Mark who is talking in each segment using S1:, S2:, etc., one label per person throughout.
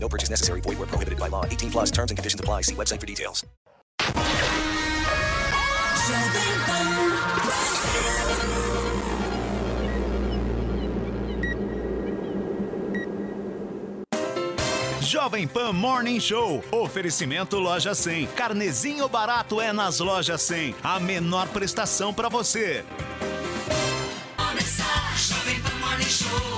S1: No purchase necessary. Void where prohibited by law. 18 plus terms and conditions apply. See website for details.
S2: Jovem Pan Morning Show. Oferecimento Loja 100. Carnezinho barato é nas Lojas 100. A menor prestação para você.
S3: Jovem Pan Morning Show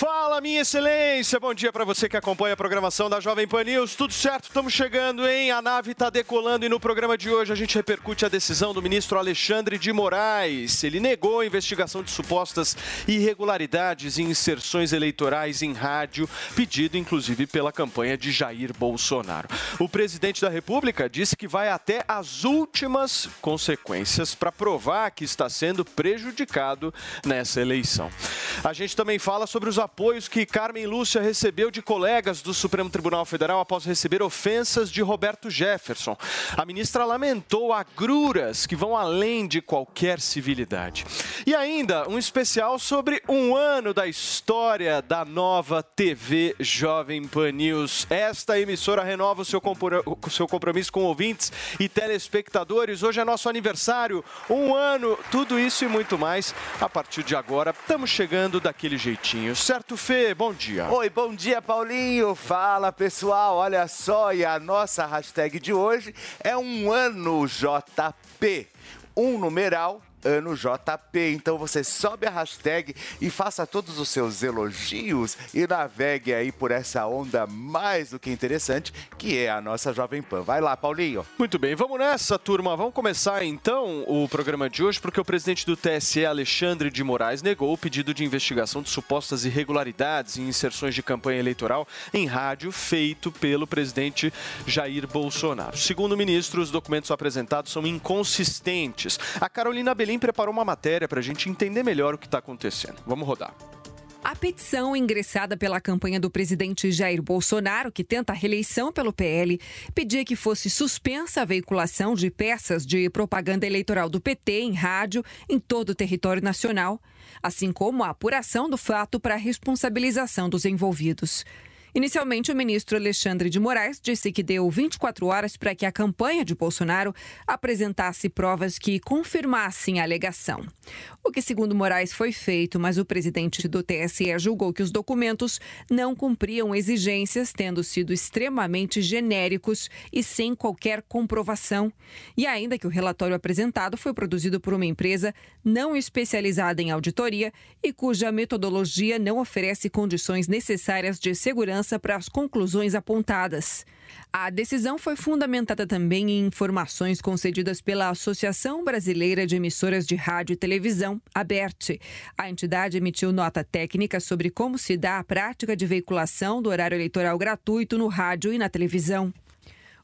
S4: Fala, minha excelência! Bom dia para você que acompanha a programação da Jovem Pan News. Tudo certo? Estamos chegando, hein? A nave está decolando e no programa de hoje a gente repercute a decisão do ministro Alexandre de Moraes. Ele negou a investigação de supostas irregularidades em inserções eleitorais em rádio, pedido inclusive pela campanha de Jair Bolsonaro. O presidente da República disse que vai até as últimas consequências para provar que está sendo prejudicado nessa eleição. A gente também fala sobre os apoios que Carmen Lúcia recebeu de colegas do Supremo Tribunal Federal após receber ofensas de Roberto Jefferson. A ministra lamentou agruras que vão além de qualquer civilidade. E ainda um especial sobre um ano da história da nova TV Jovem Pan News. Esta emissora renova o seu, seu compromisso com ouvintes e telespectadores. Hoje é nosso aniversário, um ano, tudo isso e muito mais. A partir de agora, estamos chegando daquele jeitinho. Certo, Fê? Bom dia.
S5: Oi, bom dia, Paulinho. Fala, pessoal. Olha só, e a nossa hashtag de hoje é um ano JP. Um numeral ano JP. Então você sobe a hashtag e faça todos os seus elogios e navegue aí por essa onda mais do que interessante que é a nossa Jovem Pan. Vai lá, Paulinho.
S4: Muito bem, vamos nessa, turma. Vamos começar então o programa de hoje, porque o presidente do TSE, Alexandre de Moraes, negou o pedido de investigação de supostas irregularidades em inserções de campanha eleitoral em rádio feito pelo presidente Jair Bolsonaro. Segundo o ministro, os documentos apresentados são inconsistentes. A Carolina Belim preparou uma matéria para a gente entender melhor o que está acontecendo. Vamos rodar.
S6: A petição ingressada pela campanha do presidente Jair Bolsonaro, que tenta a reeleição pelo PL, pedia que fosse suspensa a veiculação de peças de propaganda eleitoral do PT em rádio em todo o território nacional, assim como a apuração do fato para a responsabilização dos envolvidos. Inicialmente, o ministro Alexandre de Moraes disse que deu 24 horas para que a campanha de Bolsonaro apresentasse provas que confirmassem a alegação. O que, segundo Moraes, foi feito, mas o presidente do TSE julgou que os documentos não cumpriam exigências, tendo sido extremamente genéricos e sem qualquer comprovação. E ainda que o relatório apresentado foi produzido por uma empresa não especializada em auditoria e cuja metodologia não oferece condições necessárias de segurança para as conclusões apontadas. A decisão foi fundamentada também em informações concedidas pela Associação Brasileira de Emissoras de Rádio e Televisão, ABERT. A entidade emitiu nota técnica sobre como se dá a prática de veiculação do horário eleitoral gratuito no rádio e na televisão.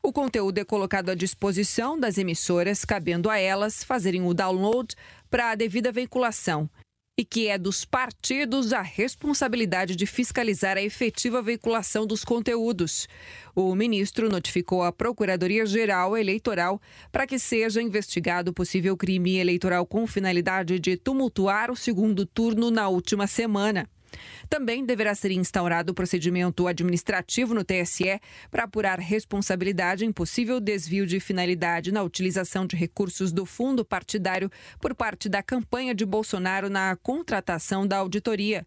S6: O conteúdo é colocado à disposição das emissoras, cabendo a elas fazerem o download para a devida veiculação e que é dos partidos a responsabilidade de fiscalizar a efetiva veiculação dos conteúdos. O ministro notificou a Procuradoria-Geral Eleitoral para que seja investigado possível crime eleitoral com finalidade de tumultuar o segundo turno na última semana. Também deverá ser instaurado o procedimento administrativo no TSE para apurar responsabilidade em possível desvio de finalidade na utilização de recursos do fundo partidário por parte da campanha de Bolsonaro na contratação da auditoria.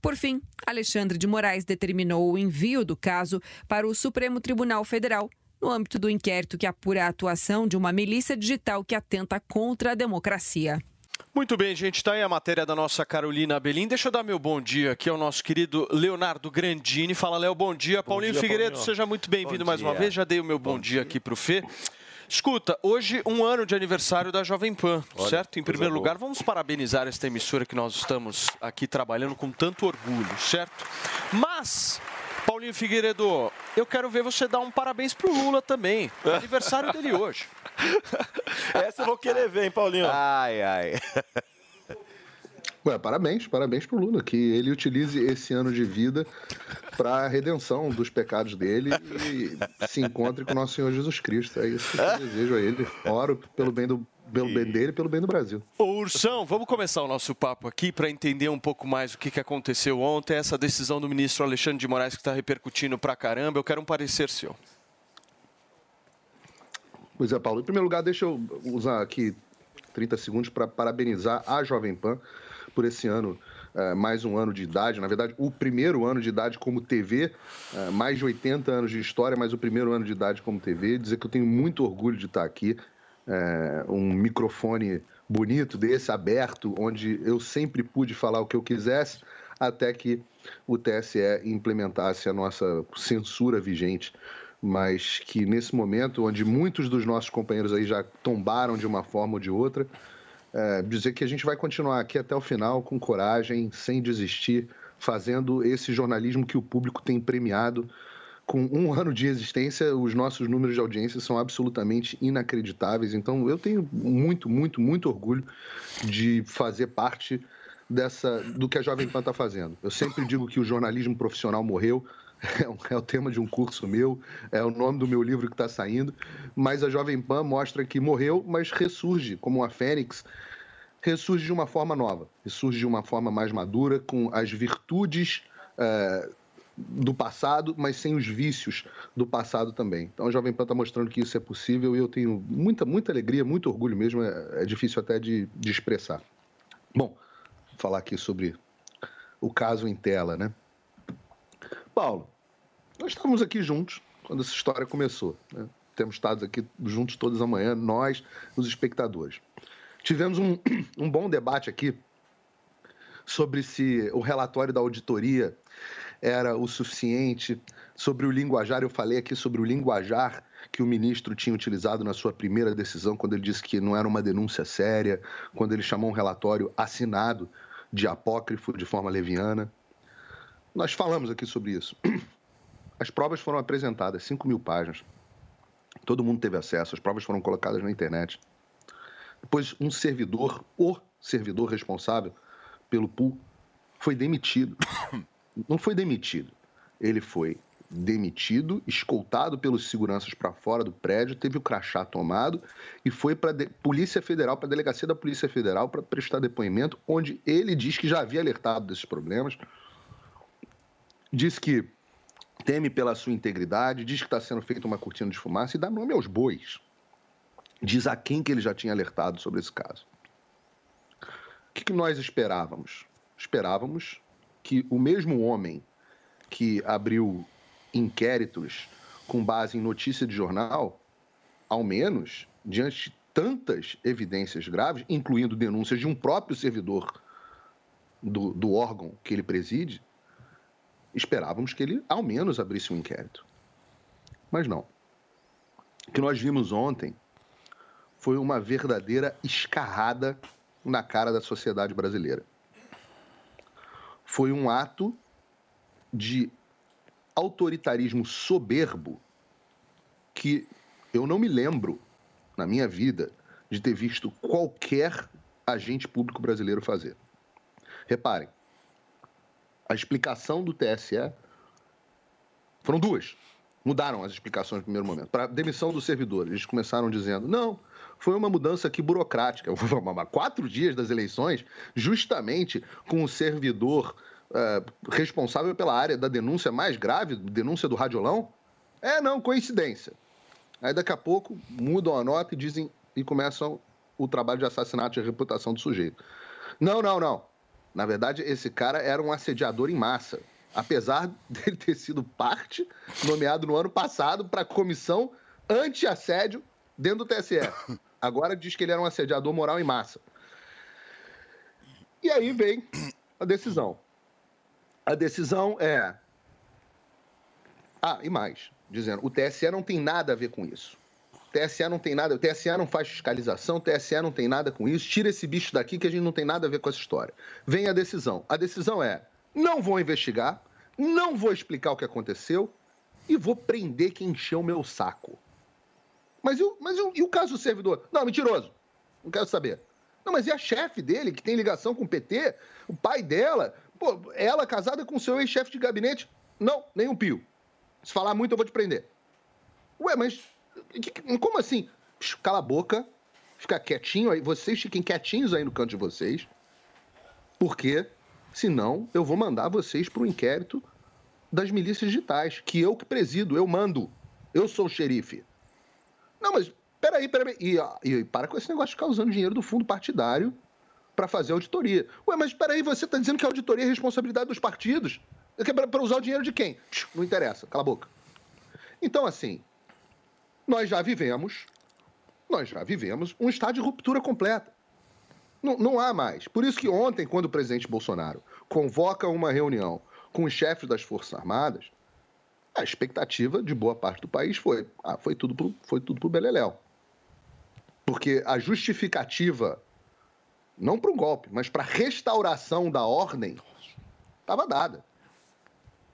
S6: Por fim, Alexandre de Moraes determinou o envio do caso para o Supremo Tribunal Federal no âmbito do inquérito que apura a atuação de uma milícia digital que atenta contra a democracia.
S4: Muito bem, gente, está aí a matéria da nossa Carolina Abelim. Deixa eu dar meu bom dia aqui ao nosso querido Leonardo Grandini. Fala, Léo, bom dia. Bom Paulinho dia, Figueiredo, Paulinho. seja muito bem-vindo mais uma vez. Já dei o meu bom, bom dia, dia aqui para o Fê. Escuta, hoje um ano de aniversário da Jovem Pan, Olha, certo? Em primeiro lugar, vamos parabenizar esta emissora que nós estamos aqui trabalhando com tanto orgulho, certo? Mas Paulinho Figueiredo, eu quero ver você dar um parabéns pro Lula também. É aniversário dele hoje.
S7: Essa eu vou querer ver, hein, Paulinho?
S5: Ai, ai.
S8: Ué, parabéns, parabéns pro Lula, que ele utilize esse ano de vida para a redenção dos pecados dele e se encontre com nosso Senhor Jesus Cristo. É isso que eu desejo a ele. Oro pelo bem do pelo bem dele e pelo bem do Brasil.
S4: Ô Ursão, vamos começar o nosso papo aqui para entender um pouco mais o que, que aconteceu ontem, essa decisão do ministro Alexandre de Moraes que está repercutindo para caramba. Eu quero um parecer seu.
S8: Pois é, Paulo. Em primeiro lugar, deixa eu usar aqui 30 segundos para parabenizar a Jovem Pan por esse ano, é, mais um ano de idade. Na verdade, o primeiro ano de idade como TV, é, mais de 80 anos de história, mas o primeiro ano de idade como TV. Dizer que eu tenho muito orgulho de estar aqui. É, um microfone bonito desse, aberto, onde eu sempre pude falar o que eu quisesse, até que o TSE implementasse a nossa censura vigente mas que nesse momento, onde muitos dos nossos companheiros aí já tombaram de uma forma ou de outra, é, dizer que a gente vai continuar aqui até o final com coragem, sem desistir, fazendo esse jornalismo que o público tem premiado. Com um ano de existência, os nossos números de audiência são absolutamente inacreditáveis. Então, eu tenho muito, muito, muito orgulho de fazer parte dessa do que a Jovem Pan está fazendo. Eu sempre digo que o jornalismo profissional morreu. É, o tema de um curso meu, é o nome do meu livro que está saindo. Mas a Jovem Pan mostra que morreu, mas ressurge como uma fênix, ressurge de uma forma nova, ressurge de uma forma mais madura, com as virtudes é, do passado, mas sem os vícios do passado também. Então a Jovem Pan está mostrando que isso é possível e eu tenho muita, muita alegria, muito orgulho mesmo, é, é difícil até de, de expressar. Bom, vou falar aqui sobre o caso em tela, né? Paulo, nós estávamos aqui juntos quando essa história começou. Né? Temos estado aqui juntos todas amanhã, nós, os espectadores. Tivemos um, um bom debate aqui sobre se o relatório da auditoria era o suficiente, sobre o linguajar. Eu falei aqui sobre o linguajar que o ministro tinha utilizado na sua primeira decisão, quando ele disse que não era uma denúncia séria, quando ele chamou um relatório assinado de apócrifo de forma leviana. Nós falamos aqui sobre isso. As provas foram apresentadas, 5 mil páginas. Todo mundo teve acesso, as provas foram colocadas na internet. Depois, um servidor, o servidor responsável pelo pool, foi demitido. Não foi demitido. Ele foi demitido, escoltado pelos seguranças para fora do prédio, teve o crachá tomado e foi para a Polícia Federal, para a delegacia da Polícia Federal para prestar depoimento, onde ele diz que já havia alertado desses problemas, diz que teme pela sua integridade, diz que está sendo feita uma cortina de fumaça e dá nome aos bois. Diz a quem que ele já tinha alertado sobre esse caso. O que, que nós esperávamos? Esperávamos que o mesmo homem que abriu inquéritos com base em notícia de jornal, ao menos, diante de tantas evidências graves, incluindo denúncias de um próprio servidor do, do órgão que ele preside, esperávamos que ele, ao menos, abrisse um inquérito. Mas não. O que nós vimos ontem foi uma verdadeira escarrada na cara da sociedade brasileira. Foi um ato de autoritarismo soberbo que eu não me lembro, na minha vida, de ter visto qualquer agente público brasileiro fazer. Reparem, a explicação do TSE foram duas. Mudaram as explicações no primeiro momento. Para demissão do servidor, eles começaram dizendo: não, foi uma mudança aqui burocrática. Quatro dias das eleições, justamente com o servidor uh, responsável pela área da denúncia mais grave, denúncia do radiolão. É, não, coincidência. Aí daqui a pouco mudam a nota e dizem e começam o trabalho de assassinato de reputação do sujeito. Não, não, não. Na verdade, esse cara era um assediador em massa. Apesar dele ter sido parte, nomeado no ano passado para a comissão anti-assédio dentro do TSE. Agora diz que ele era um assediador moral em massa. E aí vem a decisão. A decisão é. Ah, e mais, dizendo, o TSE não tem nada a ver com isso. O TSE não tem nada, o TSE não faz fiscalização, o TSE não tem nada com isso. Tira esse bicho daqui que a gente não tem nada a ver com essa história. Vem a decisão. A decisão é: não vou investigar, não vou explicar o que aconteceu e vou prender quem encheu o meu saco. Mas, e o, mas e o, e o caso do servidor? Não, mentiroso. Não quero saber. Não, mas e a chefe dele, que tem ligação com o PT? O pai dela? Pô, ela casada com o seu ex-chefe de gabinete? Não, nem um pio. Se falar muito, eu vou te prender. Ué, mas como assim? Cala a boca, fica quietinho aí. Vocês fiquem quietinhos aí no canto de vocês. Porque, senão, eu vou mandar vocês para o inquérito das milícias digitais, que eu que presido, eu mando. Eu sou o xerife. Não, mas peraí, peraí. E, e para com esse negócio de ficar usando dinheiro do fundo partidário para fazer auditoria. Ué, mas peraí, você está dizendo que a auditoria é responsabilidade dos partidos? Para usar o dinheiro de quem? Não interessa, cala a boca. Então, assim, nós já vivemos, nós já vivemos um estado de ruptura completa. Não, não há mais. Por isso que ontem, quando o presidente Bolsonaro convoca uma reunião com os chefes das Forças Armadas, a expectativa de boa parte do país foi, ah, foi tudo pro, foi tudo pro Beleléu. Porque a justificativa, não para um golpe, mas para restauração da ordem, estava dada.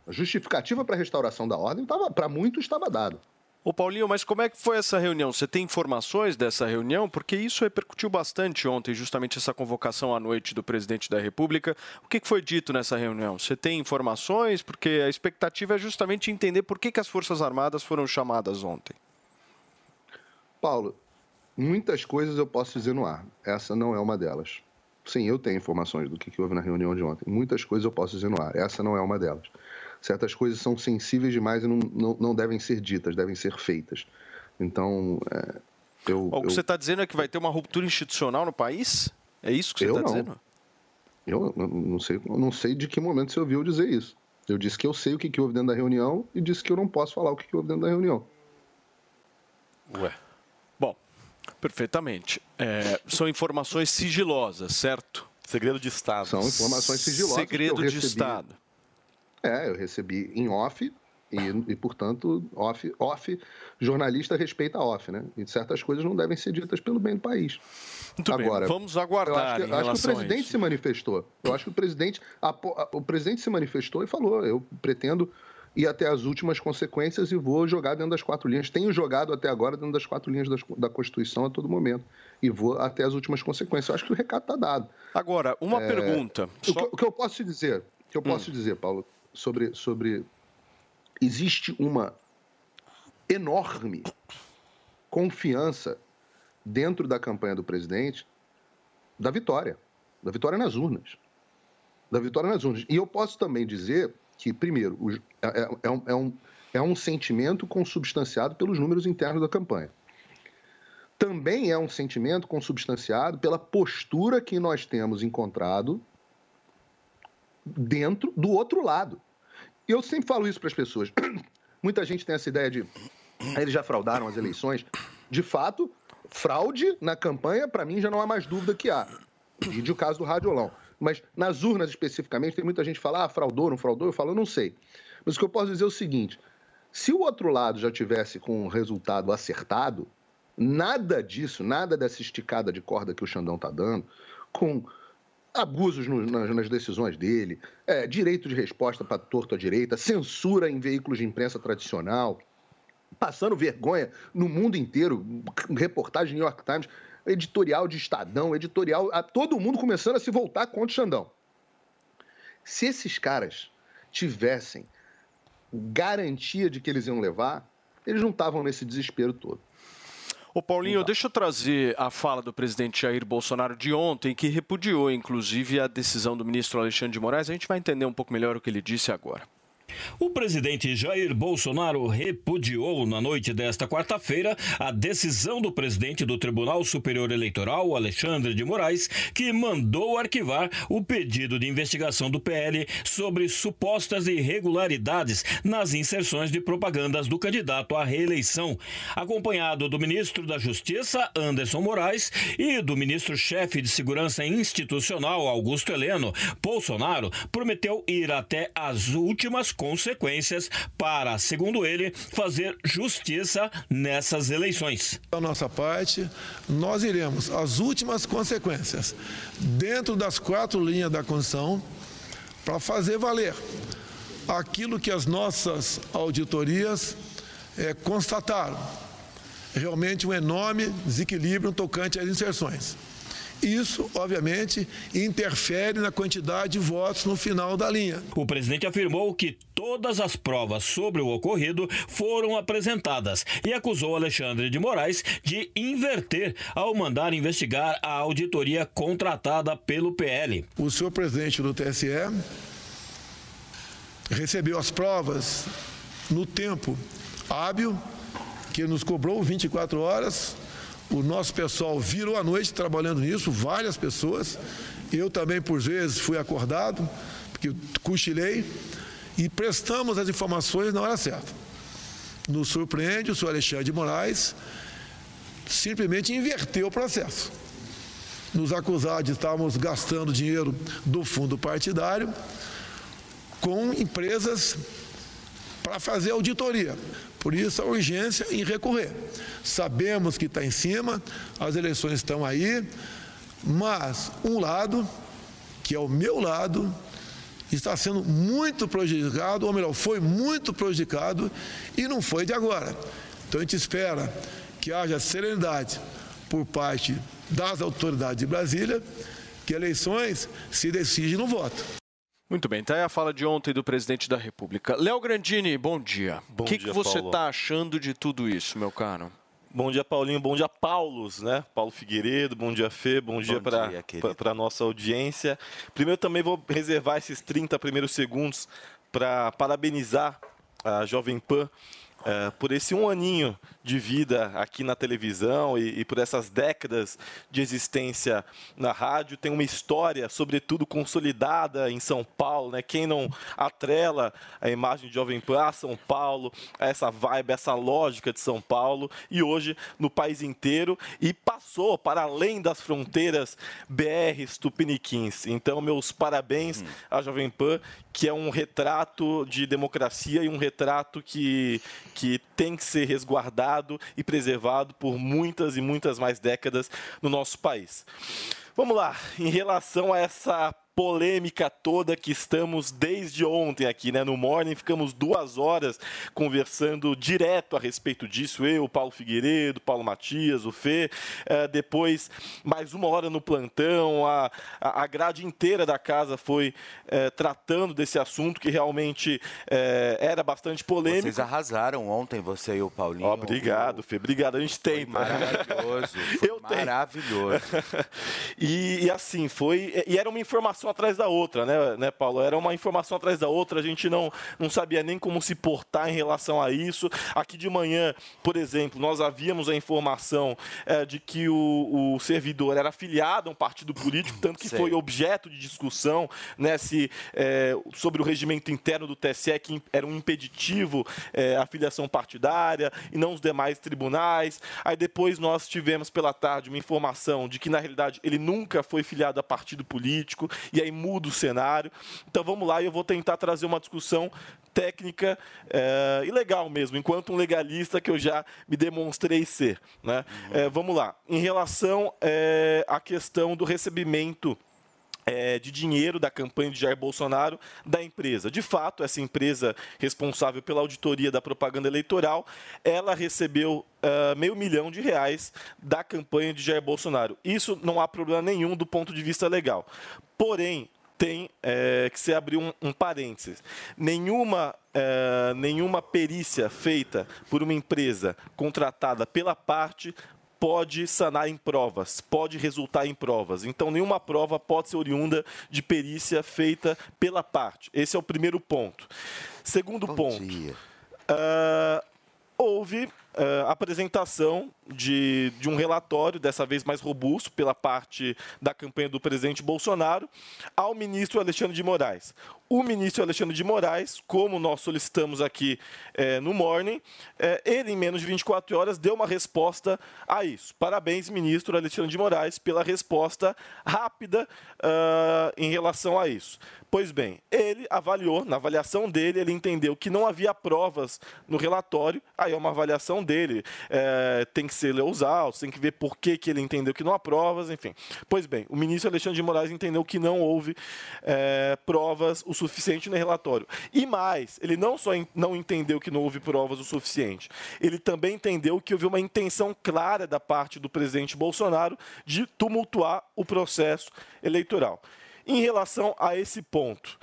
S8: A justificativa para a restauração da ordem, para muitos, estava dada.
S4: Ô Paulinho, mas como é que foi essa reunião? Você tem informações dessa reunião? Porque isso repercutiu bastante ontem, justamente essa convocação à noite do presidente da República. O que foi dito nessa reunião? Você tem informações? Porque a expectativa é justamente entender por que, que as Forças Armadas foram chamadas ontem.
S8: Paulo, muitas coisas eu posso dizer no ar. Essa não é uma delas. Sim, eu tenho informações do que houve na reunião de ontem. Muitas coisas eu posso dizer no ar. Essa não é uma delas. Certas coisas são sensíveis demais e não, não, não devem ser ditas, devem ser feitas. Então, é, eu,
S4: O que
S8: eu-
S4: você está dizendo é que vai ter uma ruptura institucional no país? É isso que você está dizendo?
S8: Eu não- sei, eu não sei de que momento você ouviu eu dizer isso. Eu disse que eu sei o que, que houve dentro da reunião e disse que eu não posso falar o que, que houve dentro da reunião.
S4: Ué. Bom, perfeitamente. É, são informações sigilosas, certo?
S7: Segredo de Estado.
S8: São informações sigilosas. que eu
S4: Segredo de
S8: recebi.
S4: Estado.
S8: É, eu recebi em off e, e, portanto, off, off, jornalista respeita off, né? E certas coisas não devem ser ditas pelo bem do país.
S4: Muito bem,
S8: Agora,
S4: vamos
S8: eu
S4: aguardar
S8: acho
S4: em
S8: que, eu acho que o presidente se manifestou. Eu acho que o presidente, a- o presidente se manifestou e falou: eu pretendo ir até as últimas consequências e vou jogar dentro das quatro linhas. Tenho jogado até agora dentro das quatro linhas das- da Constituição a todo momento. E vou até as últimas consequências. Eu acho que o recado está dado.
S4: Agora, uma
S8: É,
S4: pergunta.
S8: O, que,
S4: Só-
S8: o que eu posso te dizer, o que eu posso te dizer, Paulo, sobre, sobre existe uma enorme confiança dentro da campanha do presidente da vitória, da vitória nas urnas, da vitória nas urnas. E eu posso também dizer que, primeiro, é, é- é um, é um- é um sentimento consubstanciado pelos números internos da campanha. Também é um sentimento consubstanciado pela postura que nós temos encontrado dentro do outro lado. E eu sempre falo isso para as pessoas. Muita gente tem essa ideia de "Ah, eles já fraudaram as eleições. De fato, fraude na campanha, para mim, já não há mais dúvida que há. E o caso do Radiolão. Mas nas urnas especificamente, tem muita gente que fala, ah, fraudou, não fraudou. Eu falo, eu não sei. Mas o que eu posso dizer é o seguinte: se o outro lado já tivesse com um resultado acertado, nada disso, nada dessa esticada de corda que o Xandão tá dando, com abusos no- nas, nas decisões dele, é, direito de resposta para torto à direita, censura em veículos de imprensa tradicional, passando vergonha no mundo inteiro, reportagem New York Times, editorial de Estadão, editorial, a todo mundo começando a se voltar contra o Xandão. Se esses caras tivessem garantia de que eles iam levar, eles não estavam nesse desespero todo.
S4: Ô Paulinho, deixa eu trazer a fala do presidente Jair Bolsonaro de ontem, que repudiou, inclusive, a decisão do ministro Alexandre de Moraes. A gente vai entender um pouco melhor o que ele disse agora.
S9: O presidente Jair Bolsonaro repudiou na noite desta quarta-feira a decisão do presidente do Tribunal Superior Eleitoral, Alexandre de Moraes, que mandou arquivar o pedido de investigação do PL sobre supostas irregularidades nas inserções de propagandas do candidato à reeleição, acompanhado do ministro da Justiça, Anderson Moraes, e do ministro-chefe de Segurança Institucional, Augusto Heleno. Bolsonaro prometeu ir até as últimas consequências para, segundo ele, fazer justiça nessas eleições.
S10: Da nossa parte, nós iremos às últimas consequências, dentro das quatro linhas da Constituição, para fazer valer aquilo que as nossas auditorias eh, constataram. Realmente um enorme desequilíbrio tocante às inserções. Isso, obviamente, interfere na quantidade de votos no final da linha.
S9: O presidente afirmou que todas as provas sobre o ocorrido foram apresentadas e acusou Alexandre de Moraes de inverter ao mandar investigar a auditoria contratada pelo PL.
S10: O senhor presidente do TSE recebeu as provas no tempo hábil, que nos cobrou 24 horas. O nosso pessoal virou a noite trabalhando nisso, várias pessoas. Eu também, por vezes, fui acordado, porque cochilei, e prestamos as informações na hora certa. Nos surpreende o senhor Alexandre de Moraes simplesmente inverteu o processo. Nos acusar de estarmos gastando dinheiro do fundo partidário com empresas para fazer auditoria. Por isso a urgência em recorrer. Sabemos que está em cima, as eleições estão aí, mas um lado, que é o meu lado, está sendo muito prejudicado, ou melhor, foi muito prejudicado e não foi de agora. Então a gente espera que haja serenidade por parte das autoridades de Brasília, que eleições se decidem no voto.
S4: Muito bem, tá aí a fala de ontem do presidente da República. Léo Grandini, bom dia.
S7: Bom
S4: O que,
S7: dia,
S4: que você está achando de tudo isso, meu caro?
S7: Bom dia, Paulinho. Bom dia, Paulos, né? Paulo Figueiredo, bom dia, Fê. Bom, dia
S5: dia,
S7: para a nossa audiência. Primeiro, também vou reservar esses 30 primeiros segundos para parabenizar a Jovem Pan eh, por esse um aninho de vida aqui na televisão e, e por essas décadas de existência na rádio. Tem uma história, sobretudo, consolidada em São Paulo, né? Quem não atrela a imagem de Jovem Pan a São Paulo, a essa vibe, essa lógica de São Paulo, e hoje no país inteiro, e passou para além das fronteiras BRs tupiniquins. Então, meus parabéns à Jovem Pan, que é um retrato de democracia e um retrato que, que tem que ser resguardado e preservado por muitas e muitas mais décadas no nosso país. Vamos lá, em relação a essa polêmica toda que estamos desde ontem aqui, né? No Morning, ficamos duas horas conversando direto a respeito disso. Eu, o Paulo Figueiredo, Paulo Matias, o Fê. Eh, depois, mais uma hora no plantão. A, a grade inteira da casa foi eh, tratando desse assunto que realmente eh, era bastante polêmico.
S5: Vocês arrasaram ontem, você e o Paulinho.
S7: Obrigado, Fê. Obrigado. A gente tem.
S5: Maravilhoso. Foi
S7: Eu tenho.
S5: maravilhoso.
S7: e, e assim, foi. E era uma informação atrás da outra, né, né, Paulo? Era uma informação atrás da outra, a gente não, não sabia nem como se portar em relação a isso. Aqui de manhã, por exemplo, nós havíamos a informação eh, de que o, o servidor era afiliado a um partido político, tanto que
S5: Sei.
S7: foi objeto de discussão né, se, eh, sobre o regimento interno do TSE, que era um impeditivo eh, à filiação partidária e não os demais tribunais. Aí depois nós tivemos pela tarde uma informação de que, na realidade, ele nunca foi filiado a partido político, e aí muda o cenário. Então vamos lá, e eu vou tentar trazer uma discussão técnica eh, e legal mesmo, enquanto um legalista que eu já me demonstrei ser. Né? Eh, vamos lá. Em relação eh, à questão do recebimento é, de dinheiro da campanha de Jair Bolsonaro da empresa. De fato, essa empresa responsável pela auditoria da propaganda eleitoral, ela recebeu ah, meio milhão de reais da campanha de Jair Bolsonaro. Isso não há problema nenhum do ponto de vista legal. Porém, tem é, que se abrir um, um parênteses. Nenhuma, é, nenhuma perícia feita por uma empresa contratada pela parte pode sanar em provas, pode resultar em provas. Então, nenhuma prova pode ser oriunda de perícia feita pela parte. Esse é o primeiro ponto. Segundo ponto. ah, houve ah, apresentação de, de um relatório, dessa vez mais robusto, pela parte da campanha do presidente Bolsonaro, ao ministro Alexandre de Moraes. O ministro Alexandre de Moraes, como nós solicitamos aqui eh, no Morning, eh, ele, em menos de 24 horas, deu uma resposta a isso. Parabéns, ministro Alexandre de Moraes, pela resposta rápida ah, em relação a isso. Pois bem, ele avaliou, na avaliação dele, ele entendeu que não havia provas no relatório, aí é uma avaliação dele, eh, tem que ser autos, tem que ver por que, que ele entendeu que não há provas, enfim. Pois bem, o ministro Alexandre de Moraes entendeu que não houve eh, provas o suficiente no relatório. E mais, ele não só não entendeu que não houve provas o suficiente, ele também entendeu que houve uma intenção clara da parte do presidente Bolsonaro de tumultuar o processo eleitoral. Em relação a esse ponto,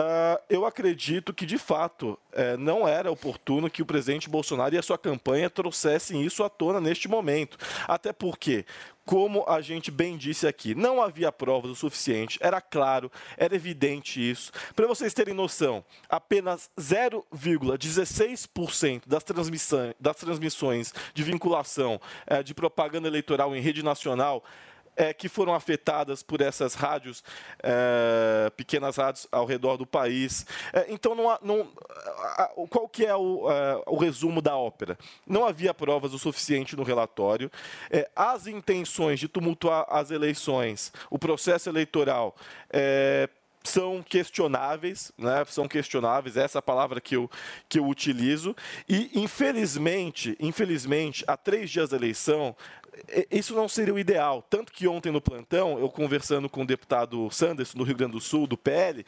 S7: ah, eu acredito que, de fato, eh, não era oportuno que o presidente Bolsonaro e a sua campanha trouxessem isso à tona neste momento. Até porque, como a gente bem disse aqui, não havia provas o suficiente, era claro, era evidente isso. Para vocês terem noção, apenas 0,16% das, transmissões- das transmissões de vinculação eh, de propaganda eleitoral em rede nacional é, que foram afetadas por essas rádios, é, pequenas rádios ao redor do país. É, então, não há- não- a- a- qual que é o, é, o resumo da ópera? Não havia provas o suficiente no relatório. É, as intenções de tumultuar as eleições, o processo eleitoral, é, são questionáveis, né? São questionáveis, essa é a palavra que eu, que eu utilizo. E, infelizmente, infelizmente, há três dias da eleição, isso não seria o ideal. Tanto que ontem no plantão, eu conversando com o deputado Sanderson, do Rio Grande do Sul, do PL,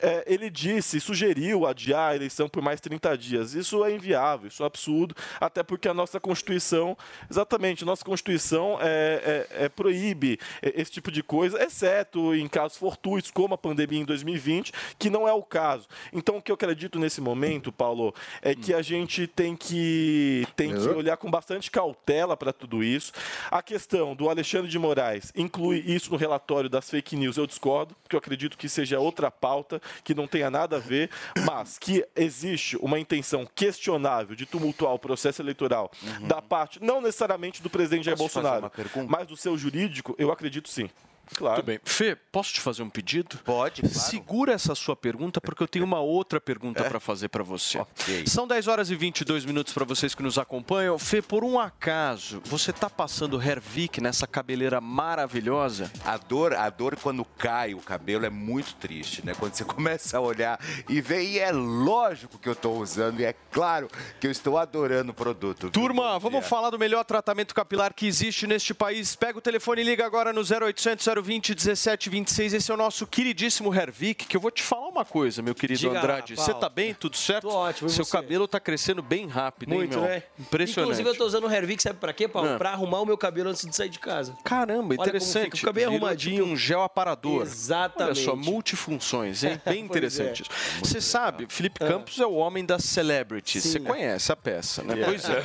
S7: eh, ele disse, sugeriu adiar a eleição por mais 30 dias. Isso é inviável, isso é absurdo, até porque a nossa Constituição, exatamente, a nossa Constituição é, é- é proíbe esse tipo de coisa, exceto em casos fortuitos, como a pandemia em 2020, que não é o caso. Então, o que eu acredito nesse momento, Paulo, é que a gente tem que, tem que olhar com bastante cautela para tudo isso. A questão do Alexandre de Moraes inclui isso no relatório das fake news, eu discordo, porque eu acredito que seja outra pauta, que não tenha nada a ver, mas que existe uma intenção questionável de tumultuar o processo eleitoral da parte, não necessariamente do presidente Jair
S5: Uhum. Posso
S7: Bolsonaro, mas do seu jurídico, eu acredito sim. Claro.
S4: Tudo bem. Fê, posso te fazer um pedido?
S5: Pode, claro.
S4: Segura essa sua pergunta, porque eu tenho uma outra pergunta para fazer para você.
S5: Ok.
S4: São 10 horas e 22 minutos para vocês que nos acompanham. Fê, por um acaso, você tá passando Hervik nessa cabeleira maravilhosa?
S5: A dor, a dor quando cai o cabelo é muito triste, né? Quando você começa a olhar e ver, e é lógico que eu estou usando, e é claro que eu estou adorando o produto.
S4: Turma, vamos falar do melhor tratamento capilar que existe neste país. Pega o telefone e liga agora no 0800 020 1726. Esse é o nosso queridíssimo Hervik, que eu vou te falar uma coisa, meu querido
S11: Diga
S4: Andrade. Você tá bem? Tudo certo?
S11: Tô ótimo,
S4: Seu
S11: você?
S4: cabelo tá crescendo bem rápido,
S11: Muito,
S4: hein, meu?
S11: né?
S4: Impressionante.
S11: Inclusive, eu tô usando o Hervik, sabe pra quê, Paulo?
S4: Ah.
S11: Pra arrumar o meu cabelo antes de sair de casa.
S4: Caramba,
S11: Olha
S4: interessante.
S11: fica, fica bem
S4: Virou
S11: arrumadinho.
S4: tipo um gel aparador.
S11: Exatamente.
S4: Olha só, multifunções, hein? Bem
S11: Pois
S4: interessante
S11: é.
S4: isso. Você sabe, Felipe Campos é o homem das celebrities. Você conhece a peça, né? Pois é.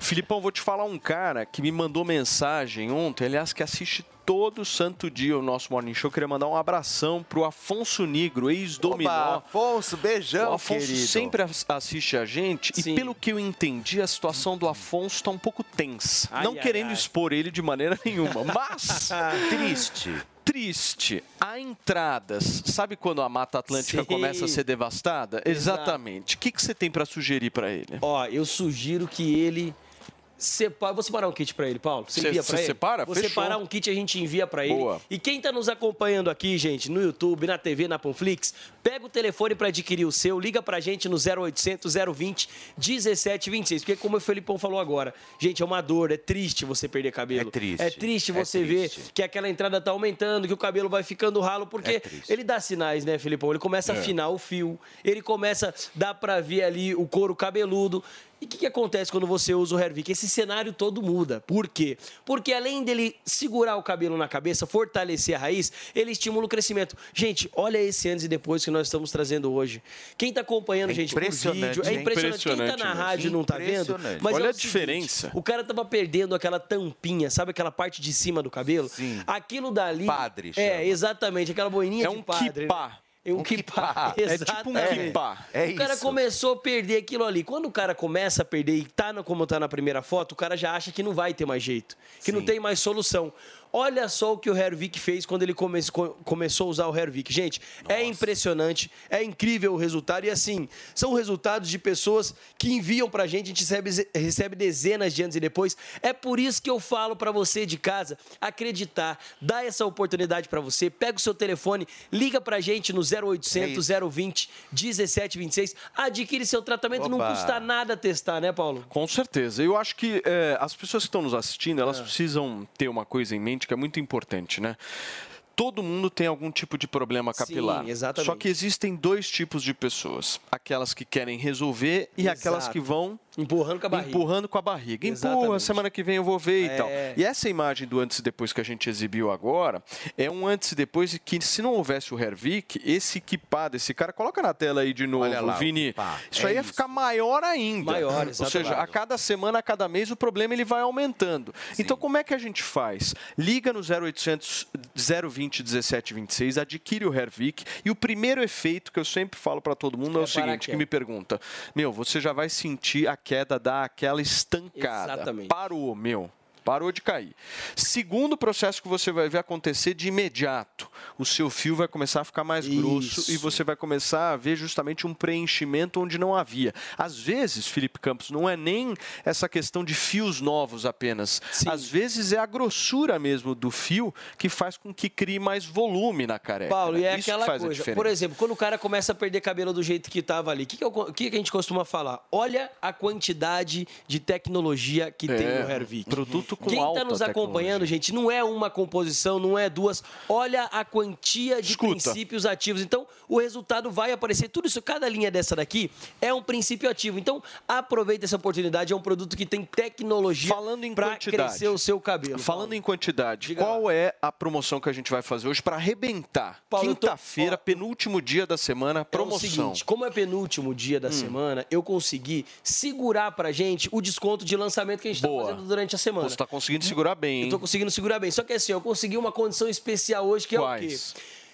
S4: Filipão, vou te falar um cara que me mandou mensagem ontem, aliás, que assiste todo santo dia o nosso Morning Show. Queria mandar um abração pro Afonso Negro, ex-dominó.
S5: Afonso, beijão,
S4: O Afonso
S5: querido.
S4: sempre as- assiste a gente
S11: Sim.
S4: e pelo que eu entendi, a situação do Afonso está um pouco tensa.
S11: Ai,
S4: Não
S11: ai,
S4: querendo
S11: ai.
S4: expor ele de maneira nenhuma, mas
S5: Triste.
S4: triste. Há entradas. Sabe quando a Mata Atlântica
S11: Sim.
S4: começa a ser devastada? Exatamente. O que, que você tem para sugerir para ele?
S11: Ó, eu sugiro que ele. Separa, vou separar um kit pra ele, Paulo. Você
S4: Cê-
S11: envia pra ele?
S4: separa?
S11: Vou
S4: Fechou.
S11: separar um kit e a gente envia pra ele.
S4: Boa.
S11: E quem tá nos acompanhando aqui, gente, no YouTube, na TV, na Panflix, pega o telefone pra adquirir o seu, liga pra gente no 0800 020 1726. Porque como o Felipão falou agora, gente, é uma dor, é triste você perder cabelo.
S5: É triste,
S11: É triste
S5: é
S11: você
S5: triste.
S11: ver que aquela entrada tá aumentando, que o cabelo vai ficando ralo, porque
S5: É
S11: ele dá sinais, né, Felipão? Ele começa a afinar o fio, ele começa, dá pra ver ali o couro cabeludo. E o que, que acontece quando você usa o Hervik? Esse cenário todo muda. Por quê? Porque além dele segurar o cabelo na cabeça, fortalecer a raiz, ele estimula o crescimento. Gente, olha esse antes e depois que nós estamos trazendo hoje. Quem está acompanhando,
S5: É
S11: gente, por
S5: impressionante,
S11: vídeo, é
S5: hein?
S11: impressionante. Quem está na
S5: Impressionante
S11: rádio não está vendo,
S5: Impressionante.
S11: mas
S4: Olha
S11: é
S4: a diferença.
S11: seguinte, o cara tava perdendo aquela tampinha, sabe aquela parte de cima do cabelo?
S5: Sim.
S11: Aquilo dali.
S5: Padre
S11: É,
S5: chama.
S11: exatamente, aquela boininha
S4: É
S11: de
S4: um
S11: padre.
S4: kipá.
S11: né? É um, kipá.
S4: É tipo um
S11: Exatamente.
S4: kipá.
S5: É
S11: o cara
S5: isso.
S11: começou a perder aquilo ali. Quando o cara começa a perder e tá no- como tá na primeira foto, o cara já acha que não vai ter mais jeito, que não
S5: Sim.
S11: tem mais solução. Olha só o que o Hervik fez quando ele come- co- começou a usar o Hervik. Gente, é impressionante, é incrível o resultado. E assim, são resultados de pessoas que enviam pra gente, a gente recebe, recebe dezenas de anos e depois. É por isso que eu falo pra você de casa acreditar, dá essa oportunidade pra você, pega o seu telefone, liga pra gente no 0800 020 1726, adquire seu tratamento, não
S5: Oba.
S11: custa nada testar, né, Paulo?
S4: Com certeza. Eu acho que é, as pessoas que estão nos assistindo,
S11: É.
S4: elas precisam ter uma coisa em mente que é muito importante, né? Todo mundo tem algum tipo de problema
S11: Sim,
S4: capilar.
S11: exatamente.
S4: Só que existem dois tipos de pessoas: aquelas que querem resolver e aquelas
S11: Exato.
S4: que vão
S11: Empurrando com a barriga.
S4: empurrando com a barriga. Empurra,
S11: Exatamente.
S4: semana que vem eu vou ver e
S11: É.
S4: tal. E essa imagem do antes e depois que a gente exibiu agora é um antes e depois que, se não houvesse o Hervik, esse equipado, esse cara, coloca na tela aí de novo,
S5: Olha lá,
S4: Vini. Isso
S5: É
S4: aí ia
S5: isso.
S4: ficar maior ainda.
S11: Maior,
S4: Ou seja,
S11: exatamente.
S4: a cada semana, a cada mês, o problema ele vai aumentando. Então, como é que a gente faz? Liga no 0800 020 1726, adquire o Hervik e o primeiro efeito que eu sempre falo para todo mundo é,
S11: É
S4: o seguinte, que me pergunta, meu, você já vai sentir a queda dar aquela estancada.
S11: Exatamente.
S4: Parou, meu. Parou de cair. Segundo processo que você vai ver acontecer de imediato, o seu fio vai começar a ficar mais grosso
S11: Isso.
S4: e você vai começar a ver justamente um preenchimento onde não havia. Às vezes, Felipe Campos, não é nem essa questão de fios novos apenas.
S11: Sim.
S4: Às vezes é a grossura mesmo do fio que faz com que crie mais volume na careca.
S11: Paulo, e
S4: né?
S11: é
S4: Isso que
S11: aquela coisa. Por exemplo, quando o cara começa a perder cabelo do jeito que estava ali, o que, que, que que a gente costuma falar? Olha a quantidade de tecnologia que tem
S4: É,
S11: no Hervik.
S4: produto com
S11: Quem está nos acompanhando,
S4: tecnologia.
S11: gente, não é uma composição, não é duas. Olha a quantia de
S4: Escuta.
S11: princípios ativos. Então, o resultado vai aparecer. Tudo isso, cada linha dessa daqui é um princípio ativo. Então, aproveita essa oportunidade. É um produto que tem tecnologia para crescer o seu cabelo.
S4: Falando em quantidade,
S11: Diga
S4: qual é a promoção que a gente vai fazer hoje para arrebentar?
S11: Paulo, eu tô-
S4: Quinta-feira, penúltimo dia da semana,
S11: É o
S4: promoção.
S11: seguinte, como é penúltimo dia da semana, eu consegui segurar pra gente o desconto de lançamento que a gente
S4: Boa.
S11: tá fazendo durante a semana.
S4: Você está conseguindo segurar bem,
S11: Eu
S4: hein?
S11: tô conseguindo segurar bem. Só que assim, eu consegui uma condição especial hoje, que é
S4: Quais?
S11: O quê?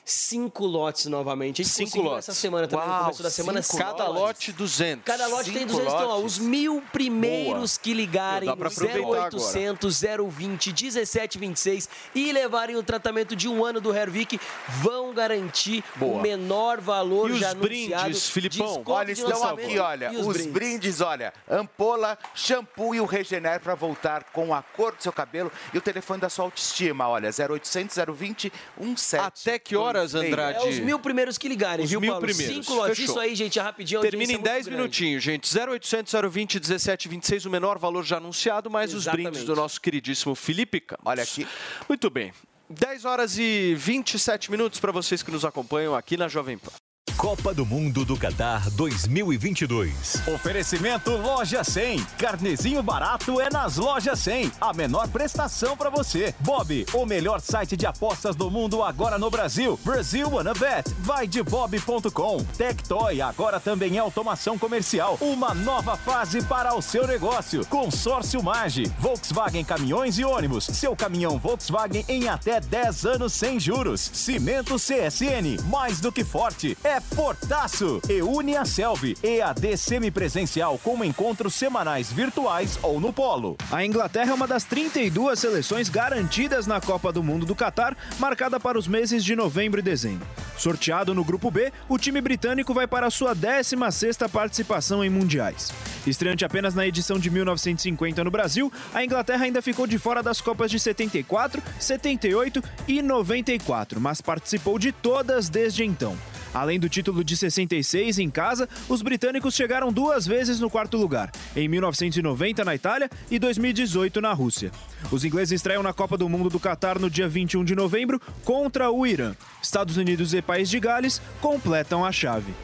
S11: Cinco lotes novamente. A gente
S4: Cinco lotes.
S11: essa semana também, no
S5: Uau,
S11: começo da semana.
S5: cinco
S4: Cada
S11: lotes.
S4: lote 200.
S11: Cada lote tem
S5: Cinco
S11: 200 então, ó,
S5: lotes.
S11: Os mil primeiros que ligarem
S4: Dá pra
S11: no
S4: aproveitar
S11: 0800 020 1726 e levarem o tratamento de um ano do Hervik vão garantir
S4: Boa.
S11: o menor valor
S4: E os
S11: já anunciado.
S4: brindes, Filipão?
S5: Olha,
S11: de
S5: estão aqui, olha,
S11: E
S5: os,
S11: brindes?
S5: brindes, olha, ampola, shampoo e o Regener para voltar com a cor do seu cabelo e o telefone da sua autoestima, olha, 0800 020 17.
S4: Até que horas, Andrade?
S11: É os mil primeiros que ligarem,
S4: Os
S11: viu,
S4: mil
S11: Paulo?
S4: primeiros.
S11: Cinco lotes. Isso aí, gente, é rapidinho.
S4: Termina em
S11: é muito
S4: 10
S11: grande.
S4: minutinhos, gente. 0800 020 1726, o menor valor já anunciado, mais os
S11: Exatamente.
S4: brindes do nosso queridíssimo Felipe Campos.
S5: Olha aqui.
S4: Muito bem. 10 horas e 27 minutos para vocês que nos acompanham aqui na Jovem Pan.
S12: Copa do Mundo do Catar 2022.
S2: Oferecimento Loja 100. Carnezinho barato é nas Lojas 100. A menor prestação para você. Bob, o melhor site de apostas do mundo agora no Brasil. Brasil Wanna Bet. Vai de bob.com. Tectoy agora também é automação comercial. Uma nova fase para o seu negócio. Consórcio Mage. Volkswagen Caminhões e Ônibus. Seu caminhão Volkswagen em até 10 anos sem juros. Cimento CSN. Mais do que forte. É fortaço. E a Selvi. EAD semipresencial com encontros semanais virtuais ou no polo.
S13: A Inglaterra é uma das 32 seleções garantidas na Copa do Mundo do Catar, marcada para os meses de novembro e dezembro. Sorteado no grupo B, o time britânico vai para a sua 16ª participação em mundiais. Estreante apenas na edição de 1950 no Brasil, a Inglaterra ainda ficou de fora das Copas de 74, 78 e 94, mas participou de todas desde então. Além do título de 66 em casa, os britânicos chegaram duas vezes no quarto lugar, em 1990 na Itália e 2018 na Rússia. Os ingleses estreiam na Copa do Mundo do Catar no dia 21 de novembro contra o Irã. Estados Unidos e País de Gales completam a chave.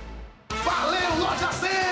S10: Valeu, Loja 100!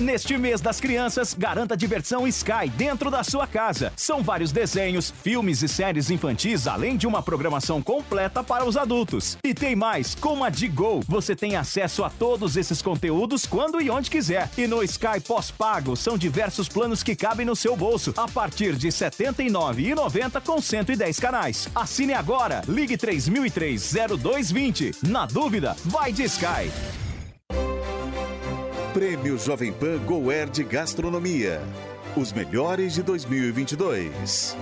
S2: Neste mês das crianças, garanta diversão Sky dentro da sua casa. São vários desenhos, filmes e séries infantis, além de uma programação completa para os adultos. E tem mais, com a Digo, você tem acesso a todos esses conteúdos quando e onde quiser. E no Sky pós-pago, são diversos planos que cabem no seu bolso, a partir de R$ 79,90 com 110 canais. Assine agora, ligue 3003-0220. Na dúvida, vai de Sky.
S14: Prêmio Jovem Pan Goer de Gastronomia. Os melhores de 2022.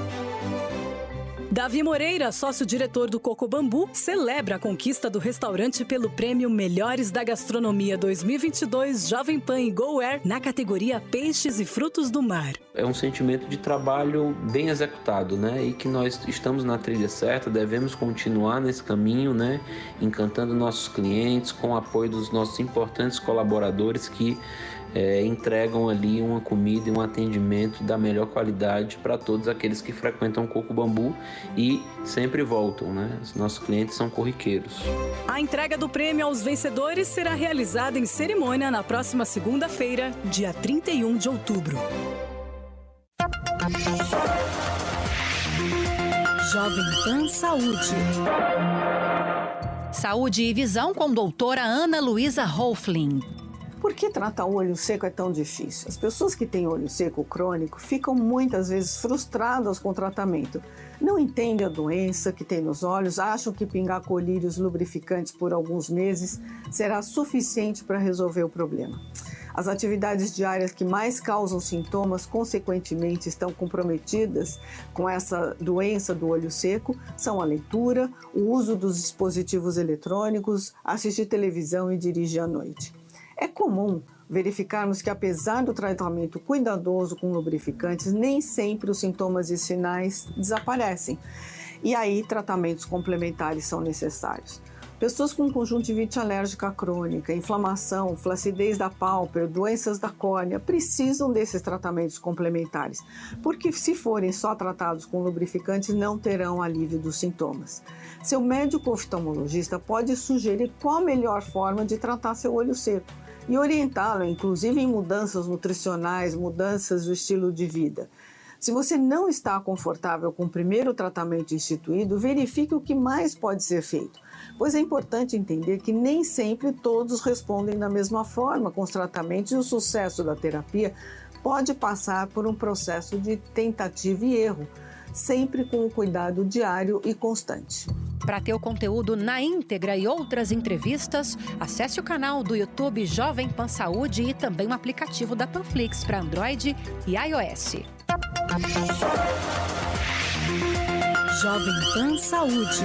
S15: Davi Moreira, sócio-diretor do Coco Bambu, celebra a conquista do restaurante pelo prêmio Melhores da Gastronomia 2022 Jovem Pan e GoAir na categoria Peixes e Frutos do Mar.
S16: É um sentimento de trabalho bem executado, né? E que nós estamos na trilha certa, devemos continuar nesse caminho, né? Encantando nossos clientes, com o apoio dos nossos importantes colaboradores que é, entregam ali uma comida e um atendimento da melhor qualidade para todos aqueles que frequentam Coco Bambu e sempre voltam, né? Os nossos clientes são corriqueiros.
S15: A entrega do prêmio aos vencedores será realizada em cerimônia na próxima segunda-feira, dia 31 de outubro. Jovem Pan Saúde.
S17: Saúde e visão com doutora Ana Luísa Hofling.
S18: Por que tratar o olho seco é tão difícil? As pessoas que têm olho seco crônico ficam muitas vezes frustradas com o tratamento. Não entendem a doença que tem nos olhos, acham que pingar colírios lubrificantes por alguns meses será suficiente para resolver o problema. As atividades diárias que mais causam sintomas, consequentemente, estão comprometidas com essa doença do olho seco são a leitura, o uso dos dispositivos eletrônicos, assistir televisão e dirigir à noite. É comum verificarmos que, apesar do tratamento cuidadoso com lubrificantes, nem sempre os sintomas e sinais desaparecem. E aí, tratamentos complementares são necessários. Pessoas com conjuntivite alérgica crônica, inflamação, flacidez da pálpebra, doenças da córnea precisam desses tratamentos complementares, porque se forem só tratados com lubrificantes não terão alívio dos sintomas. Seu médico oftalmologista pode sugerir qual a melhor forma de tratar seu olho seco e orientá-lo, inclusive em mudanças nutricionais, mudanças do estilo de vida. Se você não está confortável com o primeiro tratamento instituído, verifique o que mais pode ser feito, pois é importante entender que nem sempre todos respondem da mesma forma com os tratamentos e o sucesso da terapia pode passar por um processo de tentativa e erro, sempre com o cuidado diário e constante.
S17: Para ter o conteúdo na íntegra e outras entrevistas, acesse o canal do YouTube Jovem Pan Saúde e também o aplicativo da Panflix para Android e iOS.
S15: Jovem Pan Saúde.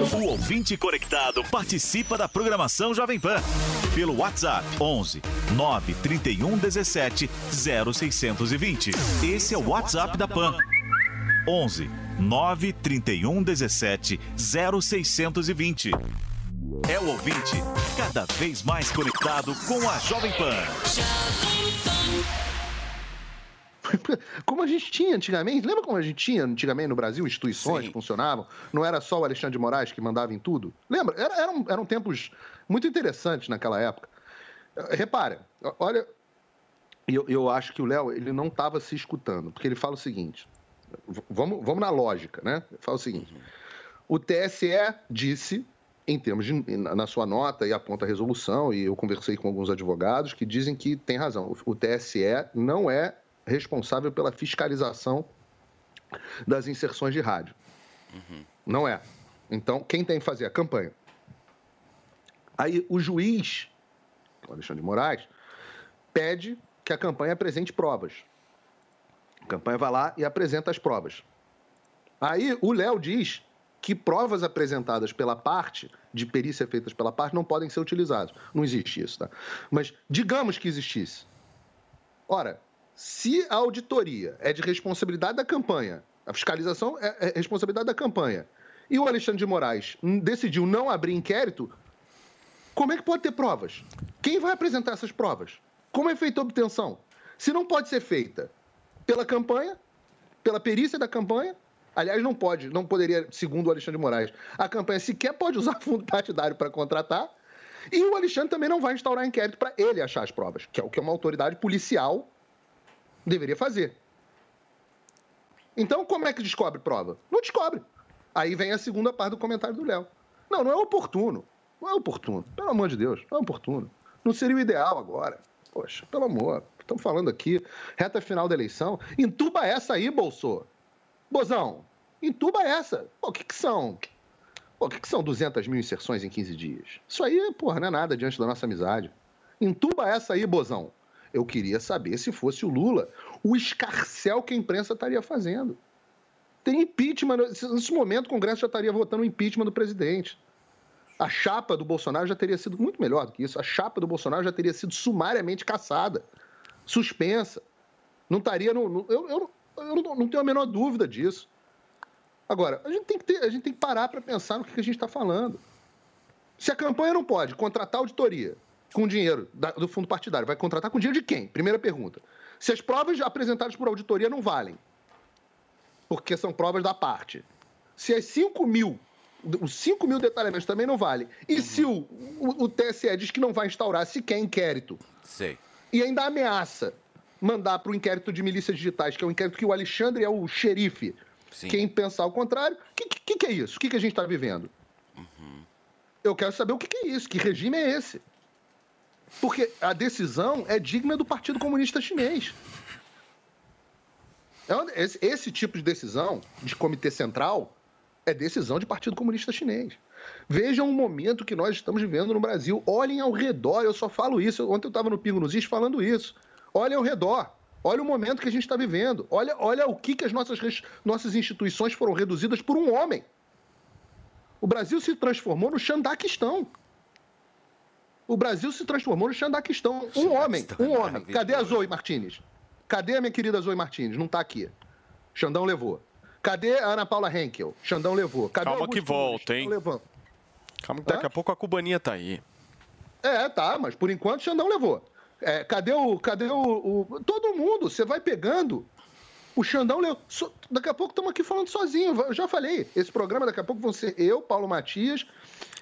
S2: O ouvinte conectado participa da programação Jovem Pan pelo WhatsApp 11 931 17 0620. Esse é o WhatsApp da Pan. 11 931 17 0620. É o ouvinte cada vez mais conectado com a Jovem Pan.
S8: Como a gente tinha antigamente, lembra como a gente tinha antigamente no Brasil instituições que funcionavam? Não era só o Alexandre de Moraes que mandava em tudo? Lembra? Era- eram, eram tempos muito interessantes naquela época. Eh, Repara, olha, eu, eu acho que o Léo ele não estava se escutando, porque ele fala o seguinte: vamos, vamos na lógica, né? Ele fala o seguinte: o TSE disse em termos de, na sua nota e aponta a resolução, e eu conversei com alguns advogados que dizem que tem razão. O TSE não é responsável pela fiscalização das inserções de rádio. Não é. Então, quem tem que fazer a campanha? Aí o juiz, o Alexandre de Moraes, pede que a campanha apresente provas. A campanha vai lá e apresenta as provas. Aí o Léo diz que provas apresentadas pela parte, de perícia feitas pela parte, não podem ser utilizadas. Não existe isso, tá? Mas digamos que existisse. Ora, se a auditoria é de responsabilidade da campanha, a fiscalização é, é responsabilidade da campanha, e o Alexandre de Moraes decidiu não abrir inquérito, como é que pode ter provas? Quem vai apresentar essas provas? Como é feita a obtenção? Se não pode ser feita pela campanha, pela perícia da campanha, aliás, não pode, não poderia, segundo o Alexandre de Moraes, a campanha sequer pode usar fundo partidário para contratar, e o Alexandre também não vai instaurar inquérito para ele achar as provas, que é o que uma autoridade policial deveria fazer. Então, como é que descobre prova? Não descobre. Aí vem a segunda parte do comentário do Léo. Não, não é oportuno. Não é oportuno. Pelo amor de Deus, não é oportuno. Não seria o ideal agora. Poxa, pelo amor. Estamos falando aqui, reta final da eleição. Entuba essa aí, Bolsô. Bozão, entuba essa. O que, que são? O que, que são 200 mil inserções em 15 dias? Isso aí, porra, não é nada diante da nossa amizade. Entuba essa aí, Bozão. Eu queria saber se fosse o Lula, o escarcel que a imprensa estaria fazendo. Tem impeachment. Nesse momento, o Congresso já estaria votando o impeachment do presidente. A chapa do Bolsonaro já teria sido muito melhor do que isso. A chapa do Bolsonaro já teria sido sumariamente caçada, suspensa. Não estaria no. no- eu eu, eu não, tenho a menor dúvida disso. Agora, a gente tem que, ter, a gente tem que parar para pensar no que, que a gente está falando. Se a campanha não pode contratar auditoria com dinheiro da- do fundo partidário, vai contratar com dinheiro de quem? Primeira pergunta. Se as provas apresentadas por auditoria não valem, porque são provas da parte. Se as 5 mil, os 5 mil detalhamentos também não valem, e se o, o, o TSE diz que não vai instaurar sequer inquérito
S5: Sei.
S8: e ainda ameaça mandar para o inquérito de milícias digitais, que é um inquérito que o Alexandre é o xerife,
S5: Sim.
S8: quem pensar o contrário, o que, que, que é isso? O que, que a gente está vivendo? Eu quero saber o que, que é isso, que regime é esse? Porque a decisão é digna do Partido Comunista Chinês. É Esse, esse tipo de decisão de comitê central é decisão de Partido Comunista Chinês. Vejam o momento que nós estamos vivendo no Brasil. Olhem ao redor, eu só falo isso. Ontem eu estava no Pingo nos Is falando isso. Olhem ao redor. Olha o momento que a gente está vivendo. Olha, olha o que, que as nossas, nossas instituições foram reduzidas por um homem. O Brasil se transformou no Xandaquistão. O Brasil se transformou no Xandaquistão. Um homem, um homem. Cadê a Zoe Martinez? Cadê a minha querida Zoe Martinez? Não está aqui. Xandão levou. Cadê a Ana Paula Henkel? Xandão levou. Cadê
S4: Calma
S8: Augusto
S4: que volta, hein? Calma que daqui a pouco a cubaninha tá aí.
S8: É, tá, mas por enquanto Xandão levou. É, cadê o. Cadê o, o- Todo mundo, você vai pegando. O Xandão levou. So- Daqui a pouco estamos aqui falando sozinho. Eu já falei. Esse programa daqui a pouco vão ser eu, Paulo Matias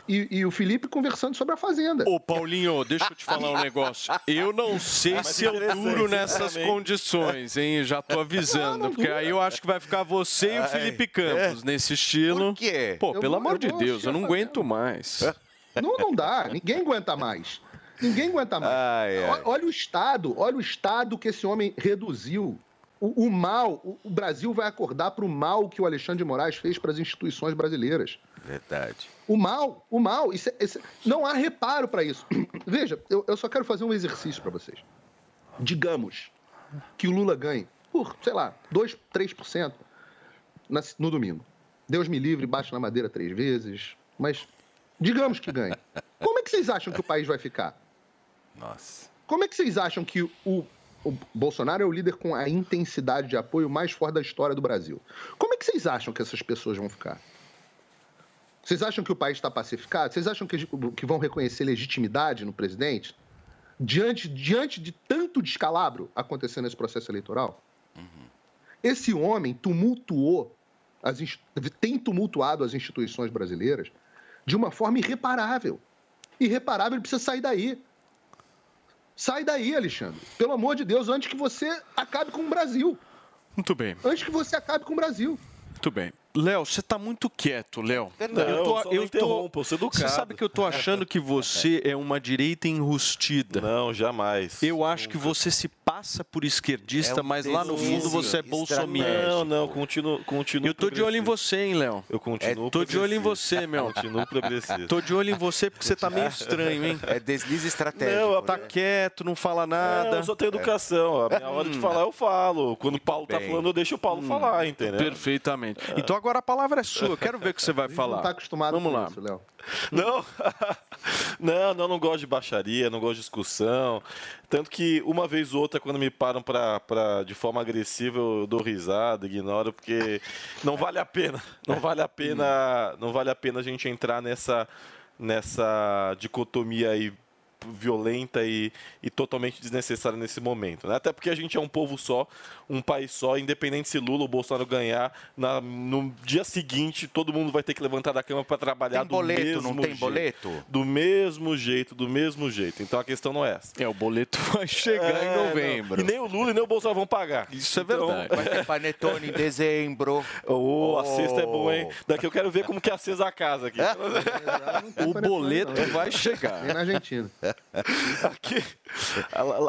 S8: e, e o Felipe conversando sobre a Fazenda.
S4: Ô, Paulinho, deixa eu te falar um negócio. Eu não sei
S8: Mas
S4: se eu duro nessas condições, hein? Já tô avisando. porque aí eu acho que vai ficar você e o
S5: Ai,
S4: Felipe Campos nesse estilo. Por
S5: quê?
S4: Pô,
S8: Eu
S4: pelo
S8: vou-
S4: amor de Deus, eu não aguento mais.
S8: Não, não dá. Ninguém aguenta mais. Ninguém aguenta mais. O- Olha o Estado, olha o Estado que esse homem reduziu. O, o mal, o, o Brasil vai acordar para o mal que o Alexandre de Moraes fez para as instituições brasileiras.
S5: Verdade.
S8: O mal, o mal, isso é- isso é- não há reparo para isso. Veja, eu, eu só quero fazer um exercício para vocês. Digamos que o Lula ganhe por, sei lá, 2, 3% na- no domingo. Deus me livre, bate na madeira três vezes, mas digamos que ganhe. Como é que vocês acham que o país vai ficar?
S5: Nossa.
S8: Como é que vocês acham que o, o Bolsonaro é o líder com a intensidade de apoio mais forte da história do Brasil? Como é que vocês acham que essas pessoas vão ficar? Vocês acham que o país está pacificado? Vocês acham que, que vão reconhecer legitimidade no presidente? Diante, diante de tanto descalabro acontecendo nesse processo eleitoral? Esse homem tumultuou, as, tem tumultuado as instituições brasileiras de uma forma irreparável. Irreparável, ele precisa sair daí. Sai daí, Alexandre. Pelo amor de Deus, antes que você acabe com o Brasil.
S4: Muito bem,
S8: Antes que você acabe com o Brasil.
S4: muito bem. Léo, você tá muito quieto, Léo.
S7: Não, eu não interrompo, eu sou educado.
S4: Você sabe que eu tô achando que você é uma direita enrustida.
S7: Não, jamais.
S4: Eu acho que você se passa por esquerdista,
S7: É um
S4: mas lá no fundo você é bolsominion.
S7: Não, não, continuo, continuo
S4: Eu tô de olho em você, hein, Léo?
S7: Eu continuo
S4: Tô de olho em você, meu.
S7: Continuo progressista.
S4: Tô de olho em você porque você tá meio estranho, hein?
S5: É deslize estratégico.
S7: Não,
S4: Tá quieto, não fala nada.
S7: Não, eu só tenho educação. A minha hora de falar, eu falo. Quando o Paulo tá falando, eu deixo o Paulo falar, entendeu?
S4: Perfeitamente. Então agora a palavra é sua. Eu quero ver o que você vai falar.
S8: Não tá acostumado
S4: Vamos
S8: com
S4: lá.
S8: isso, Léo.
S7: Não, não, não, não gosto de baixaria, não gosto de discussão. Tanto que uma vez ou outra, quando me param pra, pra, de forma agressiva, eu dou risada, ignoro, porque não vale a pena. Não vale a pena, não vale a pena a gente entrar nessa, nessa dicotomia aí violenta e, e totalmente desnecessária nesse momento. Né? Até porque a gente é um povo só, um país só, independente se Lula ou Bolsonaro ganhar, na- no dia seguinte todo mundo vai ter que levantar da cama para trabalhar
S5: Tem
S7: do
S5: boleto,
S7: mesmo
S5: não tem
S7: jeito.
S5: boleto?
S7: Do mesmo jeito, do mesmo jeito. Então a questão não é essa.
S4: É, o boleto vai chegar em novembro.
S7: não. E nem o Lula e nem o Bolsonaro vão pagar.
S4: Isso é
S7: Então-
S4: verdade.
S5: Vai ter panetone em dezembro.
S7: Ô, a cesta é boa, hein? Daqui eu quero ver como que é a cesta a casa aqui.
S4: O boleto vai chegar.
S8: Nem na Argentina.
S7: Aqui,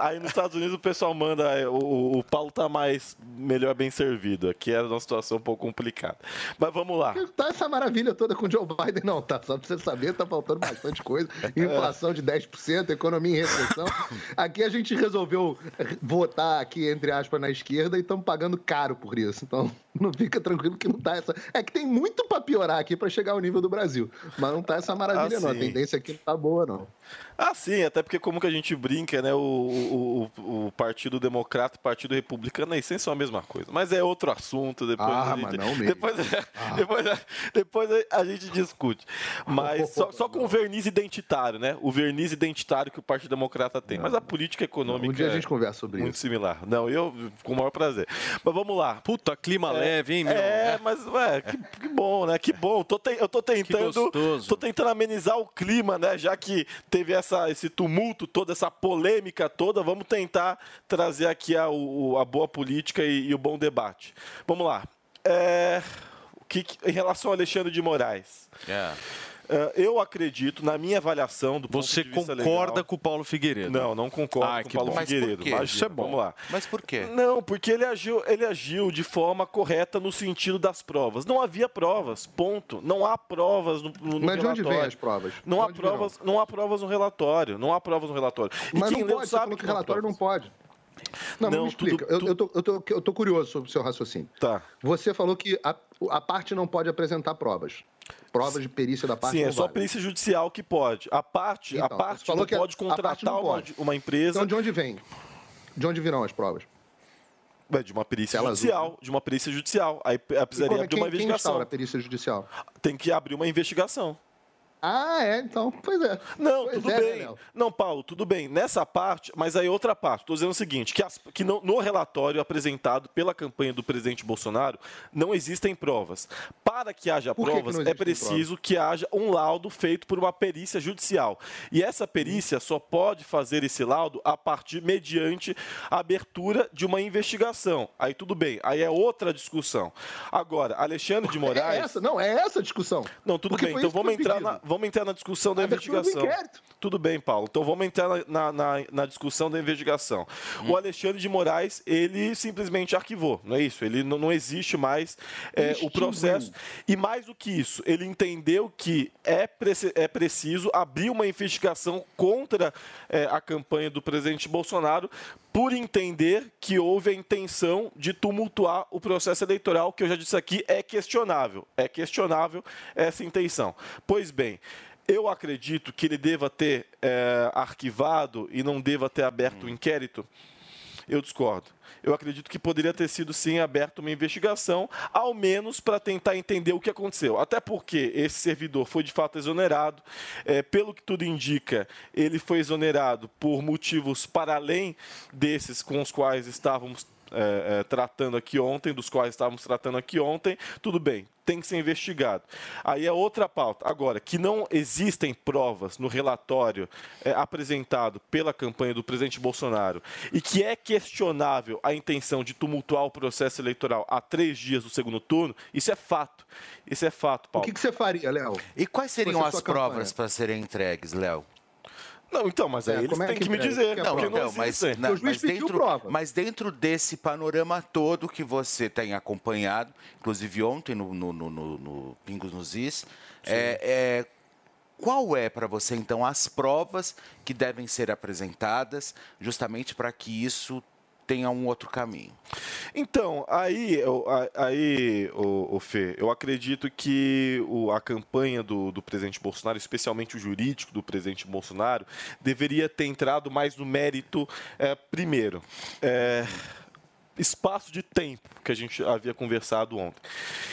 S7: aí nos Estados Unidos o pessoal manda é, o, o Paulo tá mais melhor bem servido. Aqui era uma situação um pouco complicada. Mas vamos lá.
S8: Tá essa maravilha toda com o Joe Biden, não, tá? Só pra você saber, tá faltando bastante coisa. Inflação de 10%, economia em recessão. Aqui a gente resolveu votar aqui, entre aspas, na esquerda e estamos pagando caro por isso. Então, não fica tranquilo que não tá essa. É que tem muito pra piorar aqui pra chegar ao nível do Brasil. Mas não tá essa maravilha,
S7: Ah,
S8: não. A tendência aqui não tá boa, não.
S7: Ah, sim, até porque como que a gente brinca, né? O, o, o- o Partido Democrata e o Partido Republicano, na essência, são a mesma coisa. Mas é outro assunto, depois
S8: Ah,
S7: a gente,
S8: mas não mesmo.
S7: Depois, depois, depois a gente discute. Mas só, só com o verniz identitário, né? O verniz identitário que o Partido Democrata tem. Mas a política econômica
S8: Um dia a
S7: é
S8: gente conversa sobre
S7: muito
S8: isso.
S7: similar. Não, eu com o maior prazer. Mas vamos lá.
S4: Puta, clima leve, hein, meu?
S7: É, mas, ué, que, que bom, né? Que bom. Tô te- eu tô tentando.
S4: gostoso.
S7: Tô tentando amenizar o clima, né? Já que teve essa, esse tumulto, toda essa polêmica toda, vamos tentar trazer aqui a, a boa política e, e o bom debate. Vamos lá. É, o que, em relação ao Alexandre de Moraes.
S4: É.
S7: é, eu acredito, na minha avaliação do ponto
S4: Você
S7: de vista
S4: concorda
S7: legal-
S4: com o Paulo Figueiredo?
S7: Não, não concordo
S4: Ah,
S7: com o Paulo
S4: bom. Mas por
S7: Figueiredo.
S4: quê?
S7: Imagina,
S4: Isso é bom.
S7: Vamos lá.
S5: Mas por quê?
S7: Não, porque ele agiu, ele agiu de forma correta no sentido das provas. Não havia provas, ponto. Não há provas no, no
S8: Mas de onde
S7: relatório.
S8: vem as provas?
S7: Não há
S8: virão?
S7: provas, não há provas no relatório. Não há provas no relatório. E
S8: Mas
S7: quem
S8: não
S7: leu
S8: pode,
S7: sabe
S8: que o relatório não pode. Não,
S7: Não,
S8: mas me explica.
S7: tudo-
S8: Eu, eu, tô, eu, tô, eu tô curioso sobre o seu raciocínio.
S7: Tá.
S8: Você falou que a, a parte não pode apresentar provas. Provas de perícia da parte
S7: Sim, é só
S8: vale.
S7: perícia judicial que pode. A parte,
S8: Então,
S7: a parte
S8: falou que
S7: pode contratar
S8: não
S7: uma,
S8: pode.
S7: uma empresa
S8: Então de onde vem? De onde virão as provas?
S7: Ué, de uma perícia
S8: Tela azul, né?
S7: judicial. De uma perícia judicial. Aí ela
S8: E
S7: precisaria
S8: como é-
S7: de uma
S8: quem, quem
S7: investigação.
S8: instaura a perícia judicial?
S7: Tem que abrir uma investigação.
S8: Ah, é, então, pois é.
S7: Não,
S8: Pois
S7: tudo
S8: é, né,
S7: bem.
S8: Léo?
S7: não, Paulo, tudo bem. Nessa parte, mas aí outra parte. Estou dizendo o seguinte: que, as- que no, no relatório apresentado pela campanha do presidente Bolsonaro, não existem provas. Para que haja
S8: que que
S7: provas,
S8: não
S7: é preciso que haja um laudo feito por uma perícia judicial. E essa perícia só pode fazer esse laudo a partir mediante a abertura de uma investigação. Aí tudo bem, aí é outra discussão. Agora, Alexandre de Moraes.
S8: É essa, não, é essa a discussão.
S7: Não, tudo
S8: Porque
S7: bem. Então
S8: que
S7: vamos entrar,
S8: pedido.
S7: na, vamos entrar na discussão da investigação. Tudo bem, Paulo. Então vamos entrar na, na, na- na discussão da investigação. O Alexandre de Moraes, ele simplesmente arquivou, não é isso? Ele não, não existe mais é, o processo. E mais do que isso, ele entendeu que é, é preciso abrir uma investigação contra é, a campanha do presidente Bolsonaro por entender que houve a intenção de tumultuar o processo eleitoral, que eu já disse aqui é questionável. É questionável essa intenção. Pois bem, eu acredito que ele deva ter é, arquivado e não deva ter aberto o inquérito. Eu discordo. Eu acredito que poderia ter sido sim aberta uma investigação, ao menos para tentar entender o que aconteceu. Até porque esse servidor foi de fato exonerado. É, pelo que tudo indica, ele foi exonerado por motivos para além desses com os quais estávamos é, é, tratando aqui ontem, dos quais estávamos tratando aqui ontem. Tudo bem. Tem que ser investigado. Aí é outra pauta. Agora, que não existem provas no relatório é, apresentado pela campanha do presidente Bolsonaro e que é questionável a intenção de tumultuar o processo eleitoral a três dias do segundo turno, isso é fato. Isso é fato,
S8: O
S7: Paulo.
S8: que, que você faria, Léo?
S5: E quais seriam as provas para serem entregues, Léo?
S7: Não, então, mas aí
S8: É,
S7: eles
S8: como é
S7: têm
S8: que
S7: que me
S8: entrega?
S7: dizer,
S8: Que é prova?
S7: não
S5: Não, mas, mas dentro, mas dentro desse panorama todo que você tem acompanhado, inclusive ontem no, no, no, no- no Pingos nos Is, é, é, qual é para você então as provas que devem ser apresentadas justamente para que isso tenha um outro caminho?
S7: Então, aí, aí o, o Fê, eu acredito que o- a campanha do, do presidente Bolsonaro, especialmente o jurídico do presidente Bolsonaro, deveria ter entrado mais no mérito eh, primeiro. eh, espaço de tempo que a gente havia conversado ontem.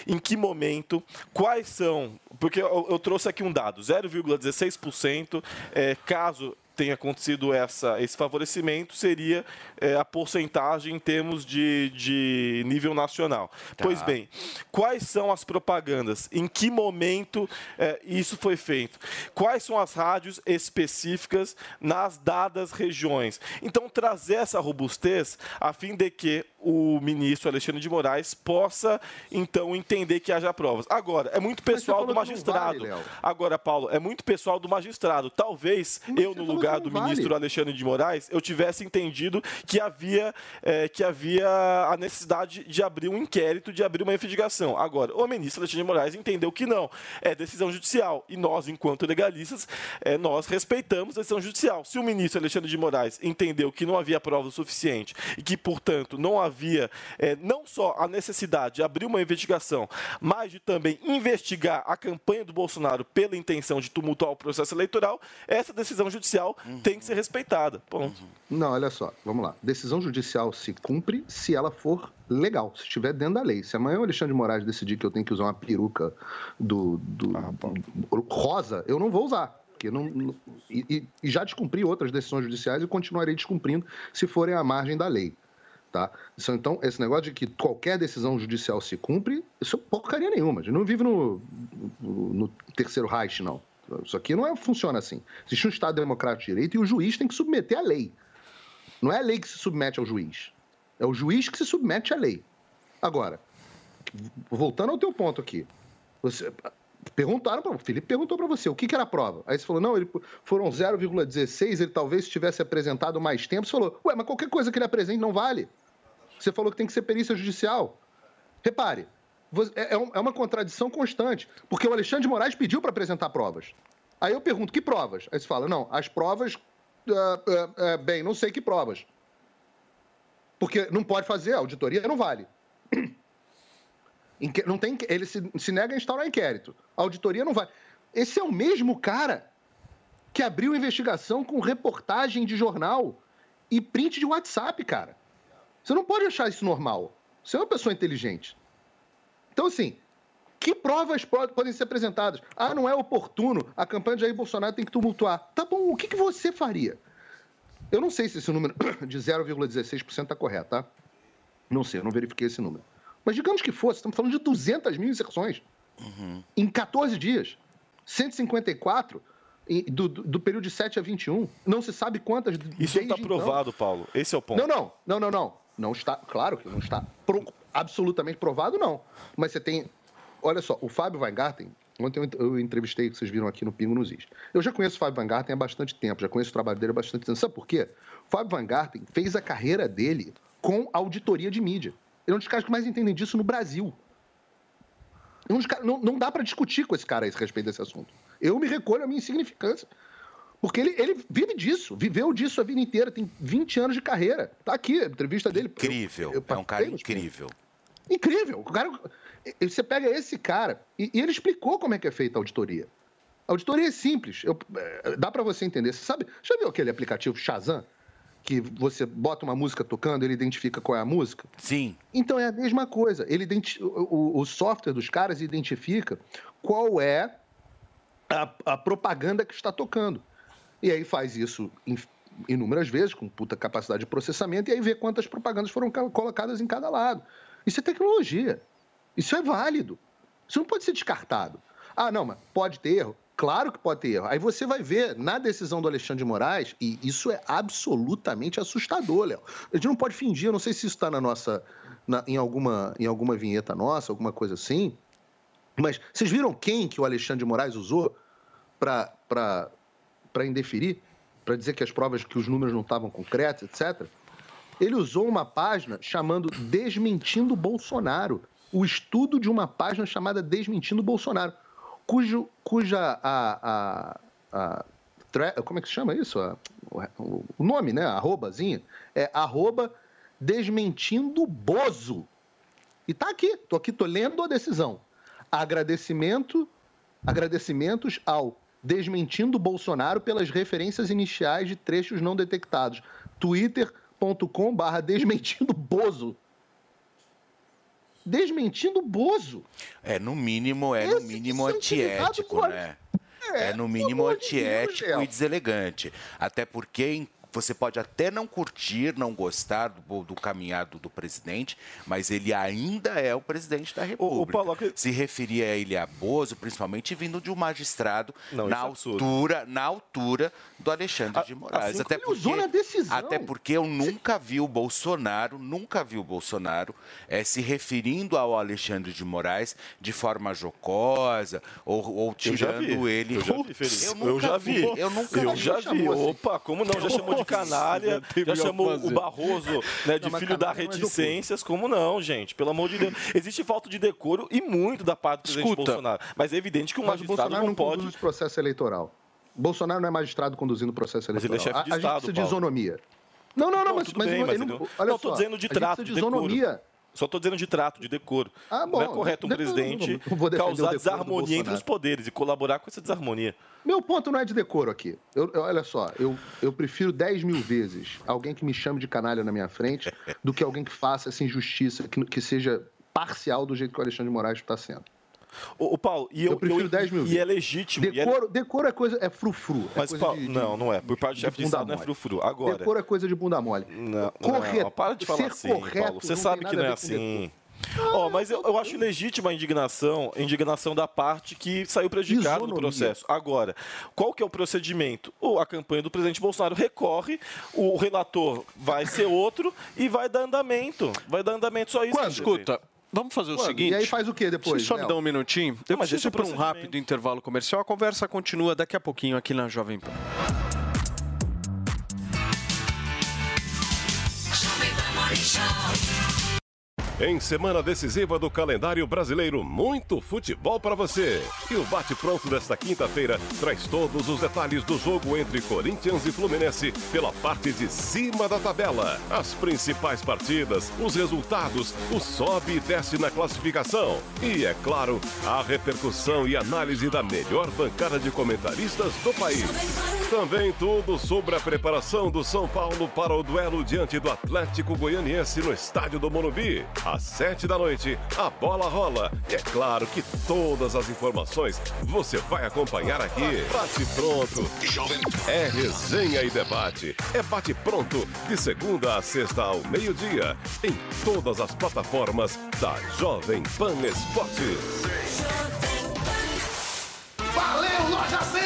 S7: Em que momento, quais são. Porque eu, eu trouxe aqui um dado: 0,16%, é, caso tenha acontecido essa, esse favorecimento, seria é, a porcentagem em termos de, de nível nacional. Pois bem, quais são as propagandas? Em que momento é, isso foi feito? Quais são as rádios específicas nas dadas regiões? Então, trazer essa robustez a fim de que o ministro Alexandre de Moraes possa, então, entender que haja provas. Agora, é muito pessoal do magistrado.
S8: vale.
S7: Agora, Paulo, é muito pessoal do magistrado. Talvez eu, no lugar do
S8: vale.
S7: ministro Alexandre de Moraes, eu tivesse entendido que havia, eh, que havia a necessidade de abrir um inquérito, de abrir uma investigação. Agora, o ministro Alexandre de Moraes entendeu que não. É decisão judicial. E nós, enquanto legalistas, eh, nós respeitamos a decisão judicial. Se o ministro Alexandre de Moraes entendeu que não havia prova suficiente e que, portanto, não havia eh, não só a necessidade de abrir uma investigação, mas de também investigar a campanha do Bolsonaro pela intenção de tumultuar o processo eleitoral, essa decisão judicial tem que ser respeitada. Ponto.
S8: Não, olha só, vamos lá. Decisão judicial se cumpre se ela for legal, se estiver dentro da lei. Se amanhã o Alexandre de Moraes decidir que eu tenho que usar uma peruca do, do- do- rosa, eu não vou usar. Porque não, não- e, e- e já descumpri outras decisões judiciais e continuarei descumprindo se forem à margem da lei. Tá? Então, esse negócio de que qualquer decisão judicial se cumpre, isso é porcaria nenhuma. A gente não vive no, no, terceiro Reich, não. Isso aqui não é, funciona assim. Existe um Estado democrático de direito e o juiz tem que submeter a lei. Não é a lei que se submete ao juiz. É o juiz que se submete à lei. Agora, voltando ao teu ponto aqui. Você, perguntaram para o Felipe perguntou para você o que, que era a prova. Aí você falou, não, ele, foram 0,16, ele talvez tivesse apresentado mais tempo. Você falou, ué, mas qualquer coisa que ele apresente não vale. Você falou que tem que ser perícia judicial. Repare, é é é uma contradição constante, porque o Alexandre de Moraes pediu para apresentar provas. Aí eu pergunto, que provas? Aí você fala, não, as provas, ah, ah, ah, bem, não sei que provas. Porque não pode fazer, a auditoria não vale. Não tem, ele se, se nega a instaurar inquérito. A auditoria não vai. Esse é o mesmo cara que abriu investigação com reportagem de jornal e print de WhatsApp, cara. Você não pode achar isso normal. Você é uma pessoa inteligente. Então, assim, que provas po- podem ser apresentadas? Ah, não é oportuno, a campanha de Jair Bolsonaro tem que tumultuar. Tá bom, o que, que você faria? Eu não sei se esse número de 0,16% está correto, tá? Não sei, eu não verifiquei esse número. Mas digamos que fosse, estamos falando de 200 mil inserções em 14 dias. 154 em- do, do, do período de 7 a 21. Não se sabe quantas.
S7: Isso está
S8: então.
S7: provado, Paulo. Esse é o ponto.
S8: Não, não, não, não, não. Não está, claro que não está pro- absolutamente provado, não. Mas você tem. Olha só, o Fábio Weingarten, ontem eu ent- eu entrevistei, que vocês viram aqui no Pingo nos Is. Eu já conheço o Fábio Weingarten há bastante tempo, já conheço o trabalho dele há bastante tempo. Sabe por quê? O Fábio Weingarten fez a carreira dele com auditoria de mídia. Ele é um dos caras que mais entendem disso no Brasil. É não, não dá para discutir com esse cara a respeito desse assunto. Eu me recolho à minha insignificância. Porque ele, ele vive disso, viveu disso a vida inteira, tem 20 anos de carreira. Tá aqui a entrevista dele.
S5: Incrível.
S8: Eu- eu
S5: é um cara incrível.
S8: Incrível. O cara, você pega esse cara e, e ele explicou como é que é feita a auditoria. A auditoria é simples. Eu- é, dá para você entender. Você sabe? Já viu aquele aplicativo Shazam? Que você bota uma música tocando, ele identifica qual é a música?
S5: Sim.
S8: Então é a mesma coisa. Ele identi- o, o- o software dos caras identifica qual é a, a propaganda que está tocando. E aí faz isso in- inúmeras vezes, com puta capacidade de processamento, e aí vê quantas propagandas foram ca- colocadas em cada lado. Isso é tecnologia. Isso é válido. Isso não pode ser descartado. Ah, não, mas pode ter erro? Claro que pode ter erro. Aí você vai ver na decisão do Alexandre de Moraes, e isso é absolutamente assustador, Léo. A gente não pode fingir, eu não sei se isso está na nossa. na- em, alguma, em alguma vinheta nossa, alguma coisa assim. Mas vocês viram quem que o Alexandre de Moraes usou para indeferir? Para dizer que as provas, que os números não estavam concretos, etc. Ele usou uma página chamando Desmentindo Bolsonaro. O estudo de uma página chamada Desmentindo Bolsonaro, cujo, cuja a, a, a como é que se chama isso? O, nome, né? Arrobazinha é arroba Desmentindo Bozo. E tá aqui, tô aqui, tô lendo a decisão. Agradecimento, agradecimentos ao Desmentindo Bolsonaro pelas referências iniciais de trechos não detectados. twitter.com barra Desmentindo Bozo. Desmentindo Bozo.
S5: É, no mínimo, é no mínimo antiético, né? É, no mínimo antiético e deselegante. Até porque em- você pode até não curtir, não gostar do, do caminhado do presidente, mas ele ainda é o presidente da República. Se referir a ele a Bozo, principalmente vindo de um magistrado
S7: Não,
S5: na
S7: é
S5: altura, na altura do Alexandre de Moraes.
S7: assim
S5: até
S7: como ele usou
S5: porque,
S7: decisão.
S5: até porque eu nunca vi o Bolsonaro, nunca vi o Bolsonaro eh, se referindo ao Alexandre de Moraes de forma jocosa ou, ou tirando ele.
S7: Eu já vi.
S5: Eu
S7: já vi.
S5: Eu nunca
S7: Eu
S5: vi.
S7: já vi.
S5: Assim.
S7: Opa, como não? Já chamou de canalha, já chamou o Barroso né, de
S5: Não,
S7: filho da
S5: é
S7: reticências. Como não, gente? Pelo amor de Deus. Existe falta de decoro e muito da parte do presidente
S8: Escuta.
S7: Bolsonaro. Mas é evidente que
S8: o
S7: magistrado
S8: Bolsonaro
S7: não
S8: não
S7: pode.
S8: processo eleitoral. Bolsonaro não é magistrado conduzindo processo
S7: Mas
S8: eleitoral.
S7: ele é chefe de
S8: a, a gente
S7: Estado,
S8: precisa de isonomia. Não, não, não, mas,
S7: tudo
S8: mas,
S7: bem,
S8: ele
S7: mas
S8: não,
S7: ele-
S8: olha
S7: não, tô
S8: só,
S7: dizendo de trato, de
S8: isonomia.
S7: Só tô dizendo de trato, de decoro.
S8: Ah,
S7: não é
S8: bom,
S7: correto um
S8: não-
S7: presidente
S8: não o
S7: causar desarmonia entre os poderes e colaborar com essa desarmonia.
S8: Meu ponto não é de decoro aqui. Eu- eu- olha só, eu, eu prefiro 10 mil vezes alguém que me chame de canalha na minha frente do que alguém que faça essa injustiça, que, que seja parcial do jeito que o Alexandre de Moraes está sendo.
S7: Ô, ô, Paulo, e eu,
S8: Eu prefiro
S7: eu-
S8: 10 mil
S7: E
S8: vezes.
S7: é legítimo. é-
S8: Decoro, decoro é coisa, é frufru. é
S7: Mas,
S8: coisa
S7: Paulo,
S8: de- de-
S7: não, não é. Por parte do chefe de Estado não é frufru. Agora.
S8: Decoro é coisa de bunda mole.
S7: Não,
S8: Correto.
S7: não, para de falar
S8: Ser
S7: assim,
S8: correto
S7: Paulo. Você sabe que não é assim. Ó, mas eu, eu acho legítima a indignação, a indignação da parte que saiu prejudicada no
S8: Isonomia.
S7: processo. Agora, qual que é o procedimento? O- A campanha do presidente Bolsonaro recorre, o relator vai ser outro e vai dar andamento. Vai dar andamento só isso.
S4: Quando? Escuta, vamos fazer o seguinte.
S7: E aí faz o quê depois,
S4: Você só me dá um minutinho. Eu
S7: Não,
S4: preciso
S7: é
S4: ir para um rápido intervalo comercial. A conversa continua daqui a pouquinho aqui na Jovem Pan.
S3: Jovem Pan Morning Show.
S19: Em semana decisiva do calendário brasileiro, muito futebol para você. E o bate-pronto desta quinta-feira traz todos os detalhes do jogo entre Corinthians e Fluminense pela parte de cima da tabela. As principais partidas, os resultados, o sobe e desce na classificação. E, é claro, a repercussão e análise da melhor bancada de comentaristas do país. Também tudo sobre a preparação do São Paulo para o duelo diante do Atlético Goianiense no estádio do Morumbi. Às sete da noite, a bola rola. E é claro que todas as informações você vai acompanhar aqui. Bate pronto. É resenha e debate. É bate pronto de segunda a sexta ao meio-dia. Em todas as plataformas da Jovem Pan Esportes.
S20: Valeu, Loja 100!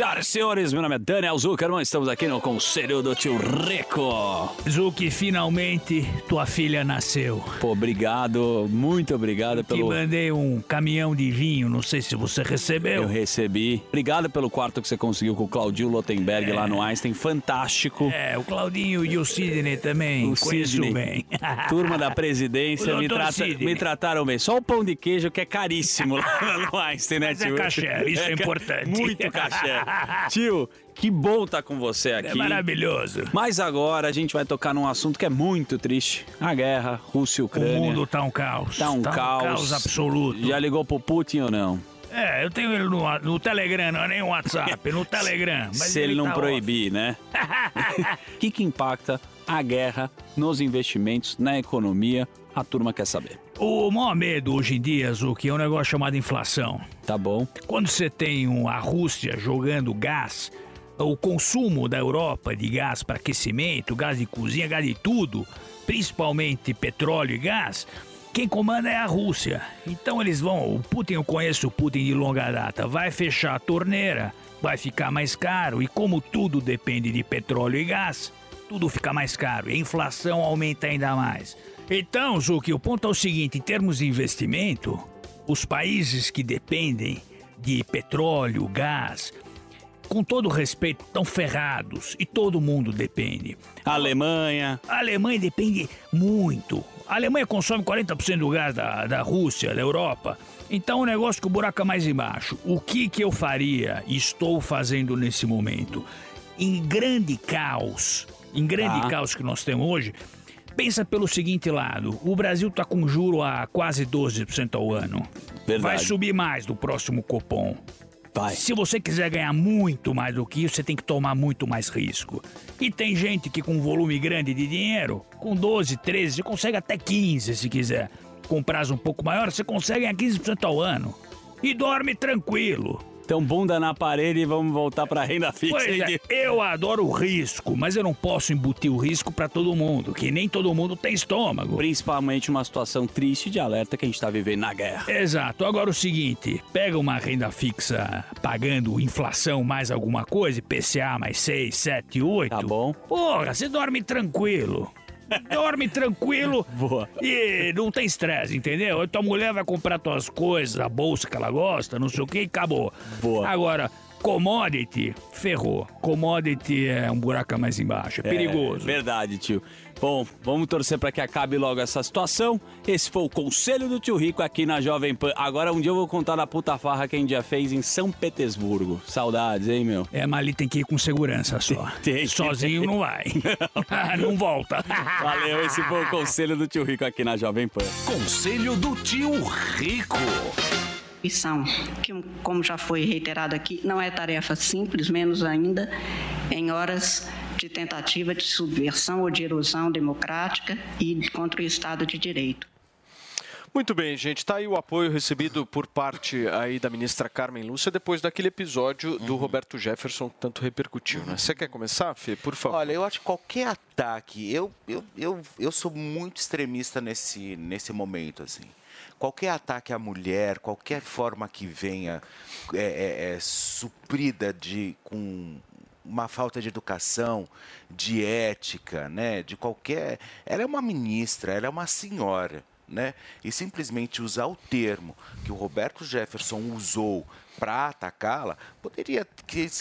S21: Senhoras e senhores, meu nome é Daniel Zuckerman, estamos aqui no Conselho do Tio Rico.
S22: Zuki, finalmente tua filha nasceu.
S21: Pô, obrigado, muito obrigado
S22: Te
S21: pelo...
S22: mandei um caminhão de vinho, não sei se você recebeu.
S21: Eu recebi. Obrigado pelo quarto que você conseguiu com o Claudio Lotenberg lá no Einstein, fantástico.
S22: É, o Claudinho e o Sidney também,
S21: O
S22: conheço
S21: Sidney.
S22: bem.
S21: Turma da presidência me, trata-
S22: Sidney.
S21: me trataram bem. Só o pão de queijo que é caríssimo lá no Einstein, né,
S22: Mas é
S21: tio?
S22: caché, isso é
S21: ca-
S22: importante.
S21: Muito caché. tio, que bom estar com você aqui.
S22: É maravilhoso.
S21: Mas agora a gente vai tocar num assunto que é muito triste. A guerra, Rússia e
S22: O
S21: Ucrânia.
S22: mundo tá um caos.
S21: Tá um
S22: Tá um
S21: caos.
S22: caos absoluto.
S21: Já ligou pro Putin ou não?
S22: É, eu tenho ele no, no Telegram, não é nem no WhatsApp, no Telegram. Mas
S21: Se ele, não
S22: tá
S21: proibir, né? O que, que impacta a guerra nos investimentos, na economia? A turma quer saber.
S22: O maior medo hoje em dia, Zuki, é um negócio chamado inflação.
S21: Tá bom.
S22: Quando você tem a Rússia jogando gás, o consumo da Europa de gás para aquecimento, gás de cozinha, gás de tudo, principalmente petróleo e gás, quem comanda é a Rússia. Então eles vão, o Putin, eu conheço o Putin de longa data, vai fechar a torneira, vai ficar mais caro, e como tudo depende de petróleo e gás, tudo fica mais caro e a inflação aumenta ainda mais. Então, Zuki, o ponto é o seguinte: em termos de investimento, os países que dependem de petróleo, gás, com todo respeito, estão ferrados e todo mundo depende.
S21: A Alemanha.
S22: A Alemanha depende muito. A Alemanha consome 40% do gás da, da Rússia, da Europa. Então o negócio que o buraco é mais embaixo. O que, que eu faria e estou fazendo nesse momento? Em grande caos, em grande
S21: Tá.
S22: caos que nós temos hoje, pensa pelo seguinte lado: o Brasil está com juro a quase 12% ao ano.
S21: Verdade.
S22: Vai subir mais do próximo Copom.
S21: Vai.
S22: Se você quiser ganhar muito mais do que isso, você tem que tomar muito mais risco. E tem gente que com um volume grande de dinheiro, com 12, 13, você consegue até 15 se quiser. Com prazo um pouco maior, você consegue ganhar 15% ao ano. E dorme tranquilo.
S21: Então, bunda na parede e vamos voltar pra renda fixa.
S22: Pois é, eu adoro o risco, mas eu não posso embutir o risco pra todo mundo, que nem todo mundo tem estômago.
S21: Principalmente uma situação triste de alerta que a gente tá vivendo na guerra.
S22: Exato. Agora o seguinte, pega uma renda fixa pagando inflação mais alguma coisa, IPCA mais 6, 7, 8. Tá
S21: bom.
S22: Porra, você dorme tranquilo. Dorme tranquilo
S21: Boa.
S22: e não tem estresse, entendeu? Tua mulher vai comprar tuas coisas, a bolsa que ela gosta, não sei o que, e acabou.
S21: Boa.
S22: Agora, commodity, ferrou. Commodity é um buraco mais embaixo, é perigoso.
S21: É, verdade, tio. Bom, vamos torcer pra que acabe logo essa situação. Esse foi o conselho do tio Rico aqui na Jovem Pan. Agora um dia eu vou contar da puta farra que a gente já fez em São Petersburgo. Saudades, hein, meu?
S22: É, mas ali tem que ir com segurança só.
S21: Tem.
S22: Sozinho não vai. não volta.
S21: Valeu, esse foi o conselho do tio Rico aqui na Jovem Pan.
S23: Conselho do Tio Rico.
S24: Missão, que, como já foi reiterado aqui, não é tarefa simples, menos ainda em horas de tentativa de subversão ou de erosão democrática e contra o Estado de Direito.
S4: Muito bem, gente. Tá aí o apoio recebido por parte aí da ministra Carmen Lúcia depois daquele episódio do Roberto Jefferson que tanto repercutiu, né? Você quer começar, Fê? Por favor.
S5: Olha, eu acho que qualquer ataque, eu, eu, eu, eu sou muito extremista nesse, nesse momento, assim. Qualquer ataque à mulher, qualquer forma que venha é, é, é, suprida de, com uma falta de educação, de ética, né? De qualquer. Ela é uma ministra, ela é uma senhora. né, e simplesmente usar o termo que o Roberto Jefferson usou para atacá-la, poderia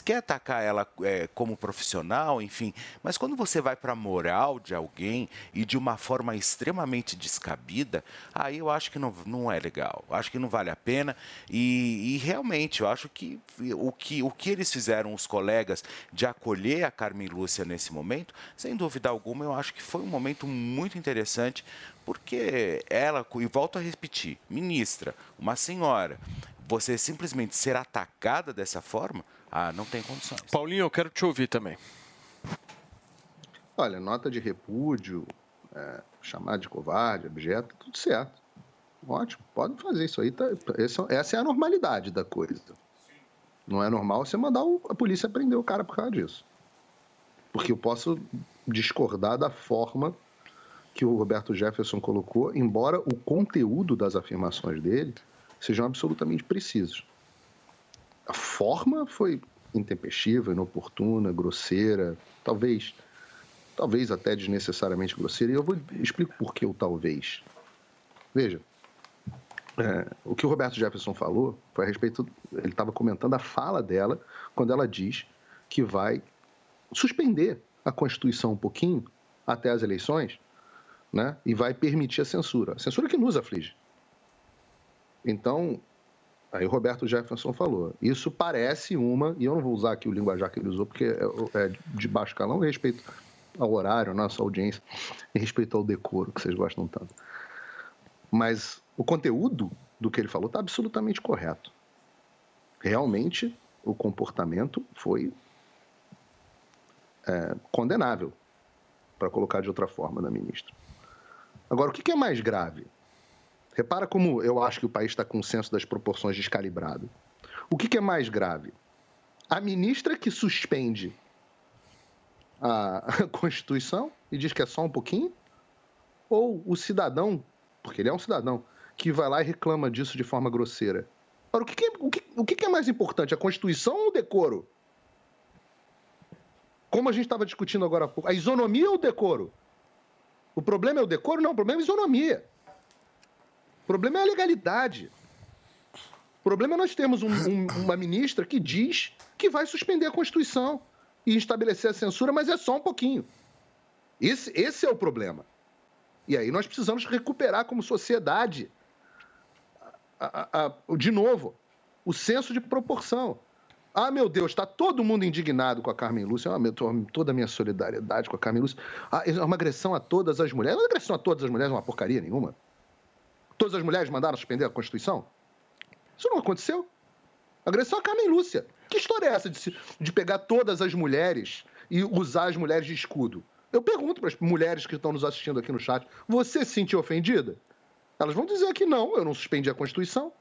S5: quer atacar ela é, como profissional, enfim, mas quando você vai para a moral de alguém e de uma forma extremamente descabida, aí eu acho que não, não é legal, acho que não vale a pena. E, e realmente eu acho que o, que o que eles fizeram, os colegas, de acolher a Carmen Lúcia nesse momento, sem dúvida alguma, eu acho que foi um momento muito interessante, porque ela, e volto a repetir, ministra, uma senhora, você simplesmente ser atacada dessa forma, ah, não tem condições.
S4: Paulinho, eu quero te ouvir também.
S8: Olha, nota de repúdio, é, chamar de covarde, objeto, tudo certo. Ótimo, pode fazer isso aí. Tá, essa, essa é a normalidade da coisa. Não é normal você mandar o- a polícia prender o cara por causa disso. Porque eu posso discordar da forma que o Roberto Jefferson colocou, embora o conteúdo das afirmações dele sejam absolutamente precisos. A forma foi intempestiva, inoportuna, grosseira, talvez, talvez até desnecessariamente grosseira. E eu vou explico por que o talvez. Veja, é, o que o Roberto Jefferson falou foi a respeito. Ele estava comentando a fala dela quando ela diz que vai suspender a Constituição um pouquinho até as eleições, né? E vai permitir a censura. A censura que nos aflige. Então, aí o Roberto Jefferson falou. Isso parece uma, e eu não vou usar aqui o linguajar que ele usou, porque é, é de baixo calão, respeito ao horário, à nossa audiência, em respeito ao decoro, que vocês gostam tanto. Mas o conteúdo do que ele falou está absolutamente correto. Realmente, o comportamento foi é, condenável, para colocar de outra forma, da ministra. Agora, o que é mais grave? Repara como eu acho que o país está com o senso das proporções descalibrado. O que, que é mais grave? A ministra que suspende a Constituição e diz que é só um pouquinho? Ou o cidadão, porque ele é um cidadão, que vai lá e reclama disso de forma grosseira? Agora, o que, que, é- o que, o que é mais importante, a Constituição ou o decoro? Como a gente estava discutindo agora há pouco, a isonomia ou o decoro? O problema é o decoro? Não, o problema é a isonomia. Problema é a legalidade. O problema é nós termos um- um- uma ministra que diz que vai suspender a Constituição e estabelecer a censura, mas é só um pouquinho. Esse, esse é o problema. E aí nós precisamos recuperar como sociedade, a- a- a- de novo, o senso de proporção. Ah, meu Deus, está todo mundo indignado com a Carmen Lúcia. Ah, meu, to- toda a minha solidariedade com a Carmen Lúcia. Ah, é uma agressão a todas as mulheres. É agressão a todas as mulheres, é uma porcaria nenhuma. Todas as mulheres mandaram suspender a Constituição? Isso não aconteceu. Agressão a Carmen Lúcia. Que história é essa de, se- de pegar todas as mulheres e usar as mulheres de escudo? Eu pergunto para as mulheres que estão nos assistindo aqui no chat: você se sentiu ofendida? Elas vão dizer que não, eu não suspendi a Constituição.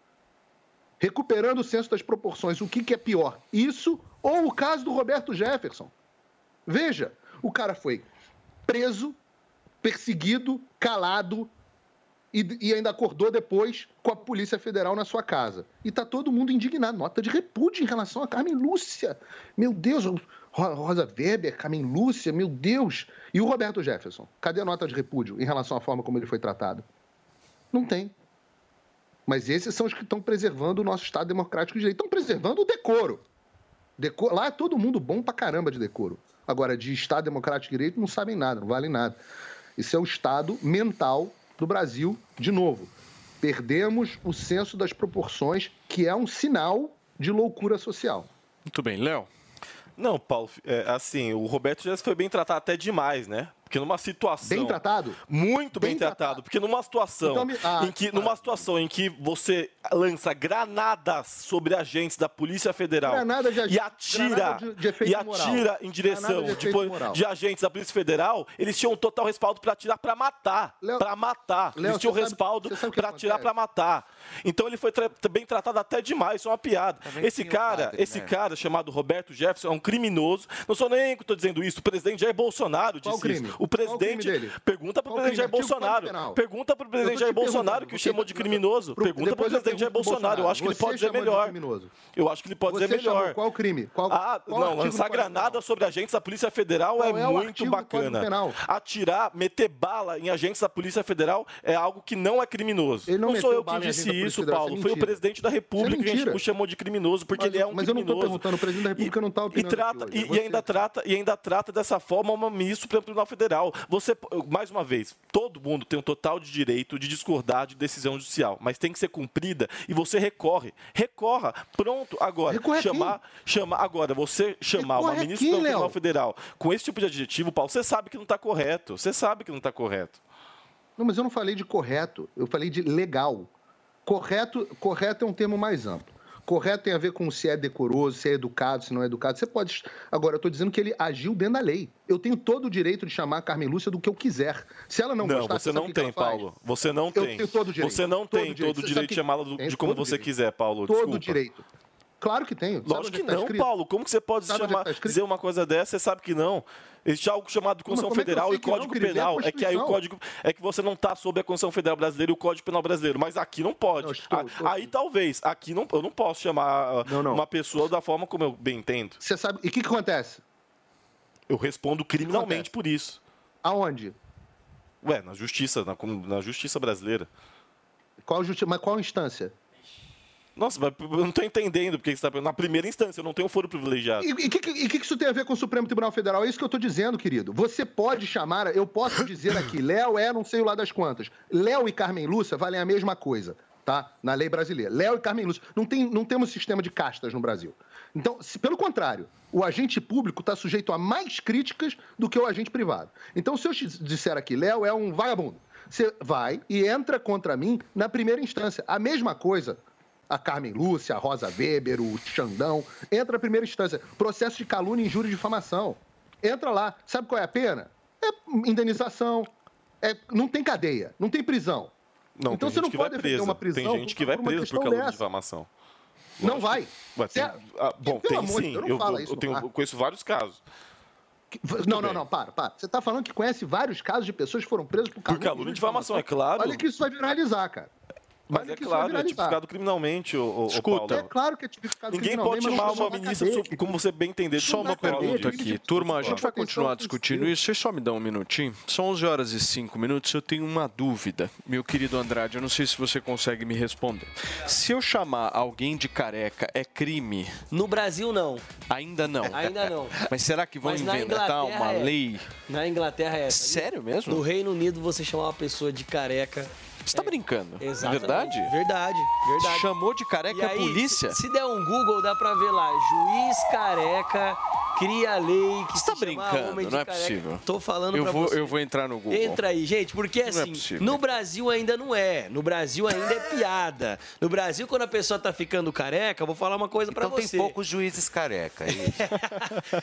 S8: Recuperando o senso das proporções, o que, que é pior? Isso ou o caso do Roberto Jefferson? Veja, o cara foi preso, perseguido, calado e, e ainda acordou depois com a Polícia Federal na sua casa. E tá todo mundo indignado. Nota de repúdio em relação a Carmen Lúcia. Meu Deus, Ro- Rosa Weber, Carmen Lúcia, meu Deus. E o Roberto Jefferson? Cadê a nota de repúdio em relação à forma como ele foi tratado? Não tem. Mas esses são os que estão preservando o nosso Estado democrático de direito. Estão preservando o decoro. Deco- Lá é todo mundo bom pra caramba de decoro. Agora, de Estado democrático de direito, não sabem nada, não valem nada. Isso é o estado mental do Brasil, de novo. Perdemos o senso das proporções, que é um sinal de loucura social.
S4: Muito bem, Léo.
S7: Não, Paulo, é, assim, o Roberto já foi bem tratado até demais, né? Porque numa situação.
S8: Bem tratado?
S7: Muito bem, tratado. Porque numa situação,
S8: Então me- ah,
S7: em que, numa situação em que você lança granadas sobre agentes da Polícia Federal
S8: Granada de
S7: e atira,
S8: granada de- de
S7: e atira
S8: moral.
S7: em direção
S8: de
S7: de, agentes da Polícia Federal, eles tinham total respaldo para atirar para matar. Para matar.
S8: Léo,
S7: eles tinham respaldo para atirar para matar. Então ele foi tra- bem tratado até demais, isso é uma piada. Esse
S5: tinha o
S7: cara,
S5: padre,
S7: esse
S5: né?
S7: cara chamado Roberto Jefferson é um criminoso. Não sou nem que estou dizendo isso, o presidente Jair Bolsonaro
S8: Qual
S7: disse
S8: crime?
S7: O presidente. Pergunta pro presidente Jair Bolsonaro. Pergunta pro presidente Jair Bolsonaro, que o chamou de criminoso. Pergunta pro presidente Jair Bolsonaro. Eu acho que ele pode dizer melhor. Eu acho que ele pode dizer melhor.
S8: qual crime? Qual,
S7: Ah,
S8: qual
S7: não, lançar granada sobre agentes da Polícia Federal é,
S8: é o
S7: muito bacana. Atirar, meter bala em agentes da Polícia Federal é algo que não é criminoso.
S8: Não
S7: não sou eu que disse isso, Paulo.
S8: é
S7: Foi o presidente da República
S8: é
S7: que a gente
S8: mentira.
S7: o chamou de criminoso, porque
S8: Mas,
S7: ele é um
S8: mas eu não estou
S7: criminoso.
S8: perguntando, o presidente da República não está
S7: E
S8: opinando
S7: trata,
S8: aqui hoje,
S7: e,
S8: é
S7: e ainda trata, e ainda trata dessa forma uma ministra do Tribunal Federal. Você, mais uma vez, todo mundo tem um total de direito de discordar de decisão judicial, mas tem que ser cumprida e você recorre. Recorra. Pronto, agora.
S8: Recorre
S7: chamar, chamar, agora, você chamar
S8: Recorre
S7: uma ministra
S8: quem,
S7: do Tribunal
S8: Léo?
S7: Federal com esse tipo de adjetivo, Paulo, você sabe que não está correto. Você sabe que não está correto.
S8: Não, mas eu não falei de correto, eu falei de legal. Correto, correto é um termo mais amplo. Correto tem a ver com se é decoroso, se é educado, se não é educado. Você pode. Agora, eu estou dizendo que ele agiu dentro da lei. Eu tenho todo o direito de chamar a Carmen Lúcia do que eu quiser. Se ela não,
S7: Não,
S8: gostar,
S7: você não
S8: o que
S7: tem,
S8: faz?
S7: Paulo. Você não
S8: Eu
S7: tem.
S8: tenho todo o direito.
S7: Você não
S8: Todo
S7: tem
S8: direito.
S7: todo o direito de
S8: que-
S7: chamá-la
S8: Tem
S7: de como você
S8: direito.
S7: quiser, Paulo.
S8: Todo
S7: Desculpa.
S8: direito. Claro que tenho.
S7: Lógico que
S8: está
S7: não,
S8: escrito?
S7: Paulo. Como que você pode chamar,
S8: escrito?
S7: dizer uma coisa dessa? Você sabe que não. Existe algo chamado Constituição
S8: é
S7: Federal
S8: sei
S7: e
S8: não,
S7: Código?
S8: É a
S7: Penal. É que aí o código é que você não está sob a Constituição Federal Brasileira e o Código Penal Brasileiro, mas aqui não pode. A- aí talvez, aqui não, eu não posso chamar ah, uma pessoa da forma como eu bem entendo.
S8: Você sabe. E o que, que acontece?
S7: Eu respondo criminalmente por isso.
S8: Aonde?
S7: Ué, na justiça, na, na justiça brasileira.
S8: Qual justi... Mas qual instância?
S7: Nossa, mas eu não estou entendendo porque você está Na primeira instância, eu não tenho foro privilegiado.
S8: E o que, que- que isso tem a ver com o Supremo Tribunal Federal? É isso que eu estou dizendo, querido. Você pode chamar, eu posso dizer aqui, Léo é não sei lá das quantas. Léo e Carmen Lúcia valem a mesma coisa, tá? Na lei brasileira. Léo e Carmen Lúcia. Não, tem, não temos sistema de castas no Brasil. Então, se- pelo contrário, o agente público está sujeito a mais críticas do que o agente privado. Então, se eu te disser aqui, Léo é um vagabundo, você vai e entra contra mim na primeira instância. A mesma coisa a Carmen Lúcia, a Rosa Weber, o Xandão, entra na primeira instância. Processo de calúnia, injúria e difamação. Entra lá. Sabe qual é a pena? É indenização. É, não tem cadeia, não tem prisão.
S7: Não,
S8: então
S7: tem
S8: você não pode
S7: vai
S8: defender uma prisão
S7: Tem gente que vai
S8: por
S7: preso por calúnia
S8: dessa.
S7: difamação.
S8: Não vai.
S7: Ué, tem-
S8: Cê-
S7: ah, bom, tem
S8: de
S7: sim. Eu, eu- tenho-
S8: ar.
S7: eu conheço vários casos.
S8: Não, não, não, para, para. Você está falando que conhece vários casos de pessoas que foram presas por calúnia,
S7: calúnia e difamação, é claro.
S8: Olha que isso vai viralizar, cara.
S7: Mas
S8: Olha
S7: é claro, é tipificado criminalmente, o,
S4: Escuta.
S8: É claro que é tipificado
S7: Ninguém
S8: criminalmente,
S7: pode chamar uma ministra,
S8: cadeia,
S7: como você bem entender.
S4: Só uma pergunta aqui. Turma, a gente vai continuar discutindo isso. Vocês só me dão um minutinho? São 11 horas e 5 minutos. Eu tenho uma dúvida, meu querido Andrade. Eu não sei se você consegue me responder. Se eu chamar alguém de careca, é crime?
S11: No Brasil, não.
S4: Ainda não.
S11: Ainda não.
S4: Mas será que vão
S11: Mas
S4: inventar uma
S11: é.
S4: lei?
S11: Na Inglaterra é.
S4: Sério mesmo?
S11: No Reino Unido, você chamar uma pessoa de careca.
S4: Você tá brincando?
S11: Exatamente.
S4: Verdade?
S11: Verdade, verdade.
S4: Chamou de careca
S11: E
S4: a
S11: aí,
S4: polícia?
S11: Se, se der um Google, dá pra ver lá. Juiz careca cria a lei que
S4: tá
S11: chama
S4: brincando? Não é
S11: careca.
S4: possível.
S11: Tô falando
S4: eu
S11: pra
S4: vou,
S11: você.
S4: Eu vou entrar no Google.
S11: Entra aí, gente, porque
S4: é
S11: assim,
S4: possível.
S11: no Brasil ainda não é. No Brasil ainda é piada. No Brasil, quando a pessoa tá ficando careca, vou falar uma coisa pra
S5: Então
S11: você.
S5: tem poucos juízes careca. é.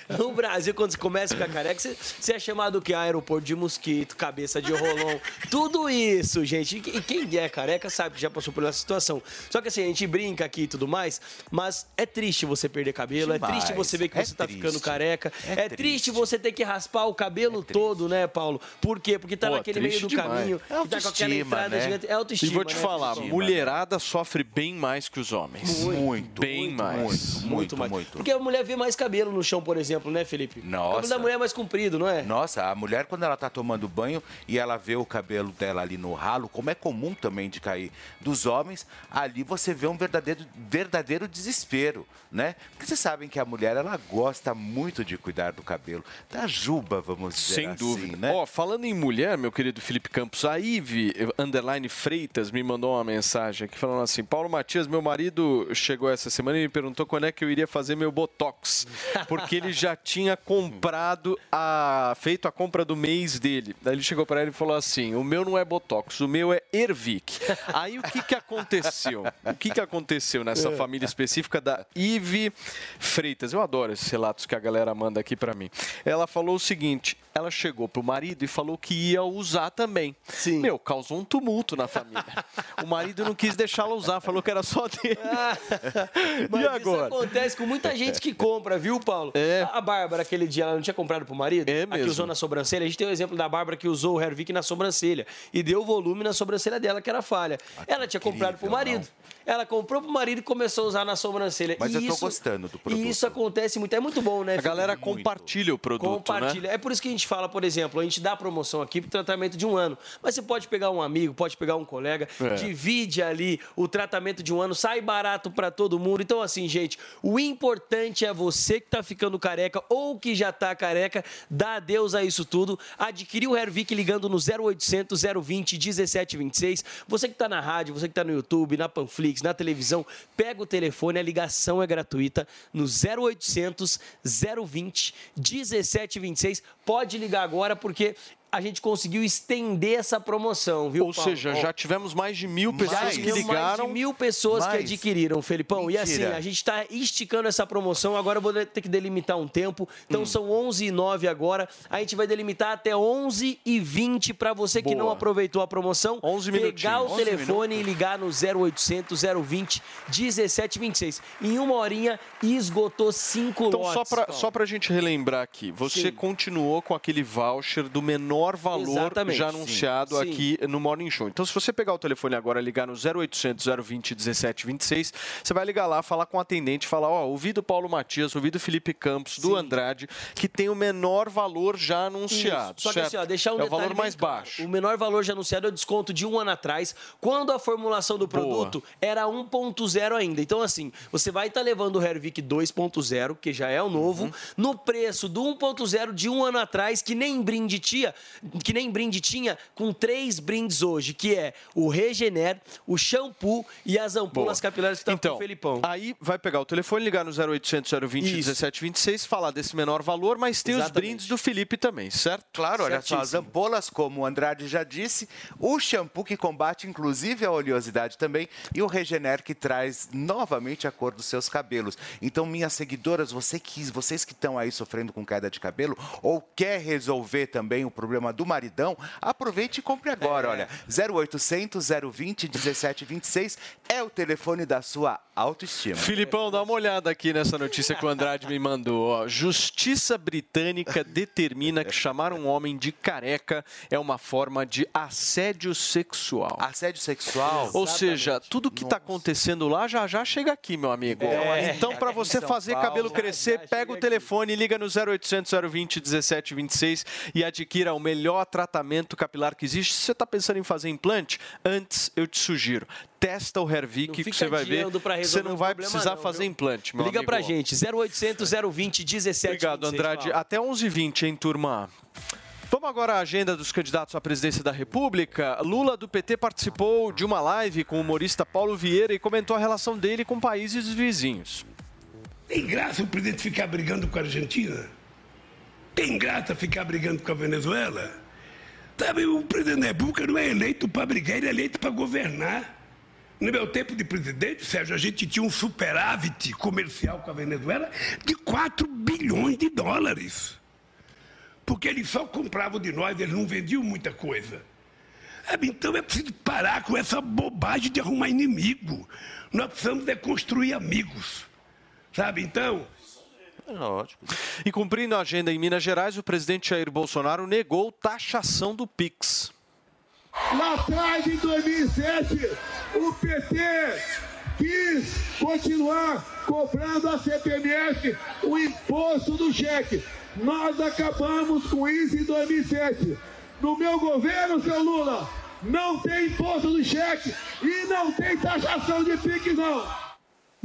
S11: No Brasil, quando você começa a ficar careca, você, você é chamado o quê? Aeroporto de mosquito, cabeça de rolão. tudo isso, gente. E quem é careca sabe que já passou por essa situação. Só que assim, a gente brinca aqui e tudo mais, mas é triste você perder cabelo, é
S5: Demais.
S11: triste você ver que
S5: É
S11: você tá
S5: triste.
S11: ficando careca. É,
S5: É
S11: triste. você ter que raspar o cabelo todo, né, Paulo? Por quê? Porque tá
S4: Pô,
S11: naquele meio
S4: triste
S11: do
S4: demais.
S11: caminho,
S4: É
S11: tá
S4: autoestima,
S11: entrada
S4: né?
S11: É autoestima,
S4: E vou te
S11: né?
S4: falar,
S11: Autoestima.
S4: mulherada sofre bem mais que os homens.
S5: Muito.
S4: Bem mais.
S11: Muito, mais. Porque a mulher vê mais cabelo no chão, por exemplo, né, Felipe? O cabelo
S5: Nossa.
S11: da mulher é mais comprido, não é?
S5: Nossa, a mulher, quando ela tá tomando banho e ela vê o cabelo dela ali no ralo, como é comum também de cair dos homens, ali você vê um verdadeiro, verdadeiro desespero, né? Porque vocês sabem que a mulher, ela gosta muito de cuidar do cabelo. Da juba, vamos dizer
S4: Sem
S5: assim,
S4: dúvida.
S5: né?
S4: Ó, falando em mulher, meu querido Felipe Campos, a Ive Underline Freitas me mandou uma mensagem aqui falando assim: Paulo Matias, meu marido chegou essa semana e me perguntou quando é que eu iria fazer meu Botox. Porque ele já tinha comprado a. feito a compra do mês dele. Daí ele chegou para ela e falou assim: o meu não é Botox, o meu é Ervic. Aí o que, que aconteceu? O que, que aconteceu nessa
S11: É.
S4: família específica da Ive Freitas? Eu adoro esses relatos que a galera manda aqui pra mim. Ela falou o seguinte: ela chegou pro marido e falou que ia usar também. Sim. Meu, causou um tumulto na família. o marido não quis deixá-la usar, falou que era só dele.
S11: Mas
S4: e agora?
S11: isso acontece com muita gente que compra, viu, Paulo?
S4: É.
S11: A Bárbara, aquele dia, ela não tinha comprado pro marido? É A que
S4: mesmo.
S11: usou na sobrancelha. A gente tem o exemplo da Bárbara que usou o Hervik na sobrancelha e deu volume na sobrancelha dela, que era falha. ela tinha comprado pro marido. Ela comprou pro marido e começou a usar na sobrancelha.
S5: Mas
S11: e
S5: eu tô
S11: isso-
S5: gostando do produto.
S11: E isso acontece muito. É muito bom, né?
S4: A galera compartilha o produto,
S11: Compartilha.
S4: né?
S11: É por isso que a gente fala, por exemplo, a gente dá promoção aqui pro tratamento de um ano. Mas você pode pegar um amigo, pode pegar um colega,
S4: É.
S11: divide ali o tratamento de um ano, sai barato para todo mundo. Então, assim, gente, o importante é você que tá ficando careca ou que já tá careca, dá adeus a isso tudo. Adquirir o Hervik ligando no 0800 020 1726. Você que tá na rádio, você que tá no YouTube, na Panflix, na televisão, pega o telefone, a ligação é gratuita no 0800 020 1726. Pode ligar agora porque a gente conseguiu estender essa promoção, viu?
S4: Ou
S11: Paulo?
S4: seja, já tivemos mais de mil pessoas
S11: já
S4: que ligaram.
S11: mais de mil pessoas que
S4: Mais?
S11: adquiriram, Felipão. E assim,
S4: Mentira.
S11: a gente está esticando essa promoção. Agora eu vou ter que delimitar um tempo. Então
S4: Hum.
S11: são 11 e 9 agora. A gente vai delimitar até 11 e 20 para você que
S4: Boa.
S11: não aproveitou a promoção.
S4: 11
S11: pegar
S4: minutinhos.
S11: o
S4: 11
S11: telefone e ligar no 0800 020 1726. Em uma horinha, esgotou cinco
S4: Então,
S11: lotes.
S4: só para pra gente relembrar aqui, você
S11: Sim.
S4: continuou com aquele voucher do menor valor
S11: Exatamente.
S4: já anunciado
S11: Sim.
S4: aqui no Morning Show. Então, se você pegar o telefone agora e ligar no 0800 020 1726, você vai ligar lá, falar com o atendente, falar, ó, ouvi do Paulo Matias, ouvi do Felipe Campos, do Andrade, que tem o menor valor já anunciado,
S11: Isso. Só que
S4: certo?
S11: assim, ó, deixar um
S4: é o valor mais
S11: claro.
S4: baixo.
S11: O menor valor já anunciado é o desconto de um ano atrás, quando a formulação do produto era 1.0 ainda. Então, assim, você vai estar levando o Hervik 2.0, que já é o novo,
S4: Uhum.
S11: no preço do 1.0 de um ano atrás, que nem brinde tinha, que nem brinde tinha, com três brindes hoje, que é o Regener, o shampoo e as ampolas capilares que estão
S4: Então,
S11: com o Felipão.
S4: Aí vai pegar o telefone, ligar no 0800 020 1726, falar desse menor valor, mas tem os
S5: Exatamente.
S4: brindes do Felipe também, certo?
S5: Claro, olha só, as ampolas, como o Andrade já disse, o shampoo que combate inclusive a oleosidade também e o Regener que traz novamente a cor dos seus cabelos. Então, minhas seguidoras, você que, vocês que estão aí sofrendo com queda de cabelo ou quer resolver também o problema do maridão, aproveite e compre agora, olha, 0800 020 1726 é o telefone da sua autoestima.
S4: Filipão, dá uma olhada aqui nessa notícia que o Andrade me mandou. ó. Justiça britânica determina que chamar um homem de careca é uma forma de assédio sexual.
S5: Assédio sexual?
S4: Ou seja, tudo que está acontecendo lá já já chega aqui, meu amigo.
S5: É.
S4: Então, para você fazer
S5: Paulo.
S4: cabelo crescer, pega o telefone, liga no 0800 020 1726 e adquira o melhor tratamento capilar que existe. Se você está pensando em fazer implante, antes eu te sugiro. Testa o Hervik que você vai ver. Você não vai precisar
S11: não,
S4: fazer
S11: viu?
S4: implante, meu
S11: Liga
S4: amigo.
S11: pra gente, 0800 020 1726.
S4: Obrigado, Andrade.
S11: Paulo.
S4: Até 11h20, hein, turma? Vamos agora à agenda dos candidatos à presidência da República. Lula, do PT, participou de uma live com o humorista Paulo Vieira e comentou a relação dele com países vizinhos.
S25: Tem graça o presidente ficar brigando com a Argentina? Tem graça ficar brigando com a Venezuela? Sabe, o presidente da não é eleito para brigar, ele é eleito para governar. No meu tempo de presidente, Sérgio, a gente tinha um superávit comercial com a Venezuela de 4 bilhões de dólares. Porque eles só compravam de nós, eles não vendiam muita coisa. Então é preciso parar com essa bobagem de arrumar inimigo. Nós precisamos é construir amigos. Sabe, então,
S5: Lógico.
S4: E cumprindo a agenda em Minas Gerais, o presidente Jair Bolsonaro negou taxação do Pix.
S26: Lá atrás, em 2007, o PT quis continuar cobrando a CPMF o imposto do cheque. Nós acabamos com isso em 2007. No meu governo, seu Lula, não tem imposto do cheque e não tem taxação de PIX, não.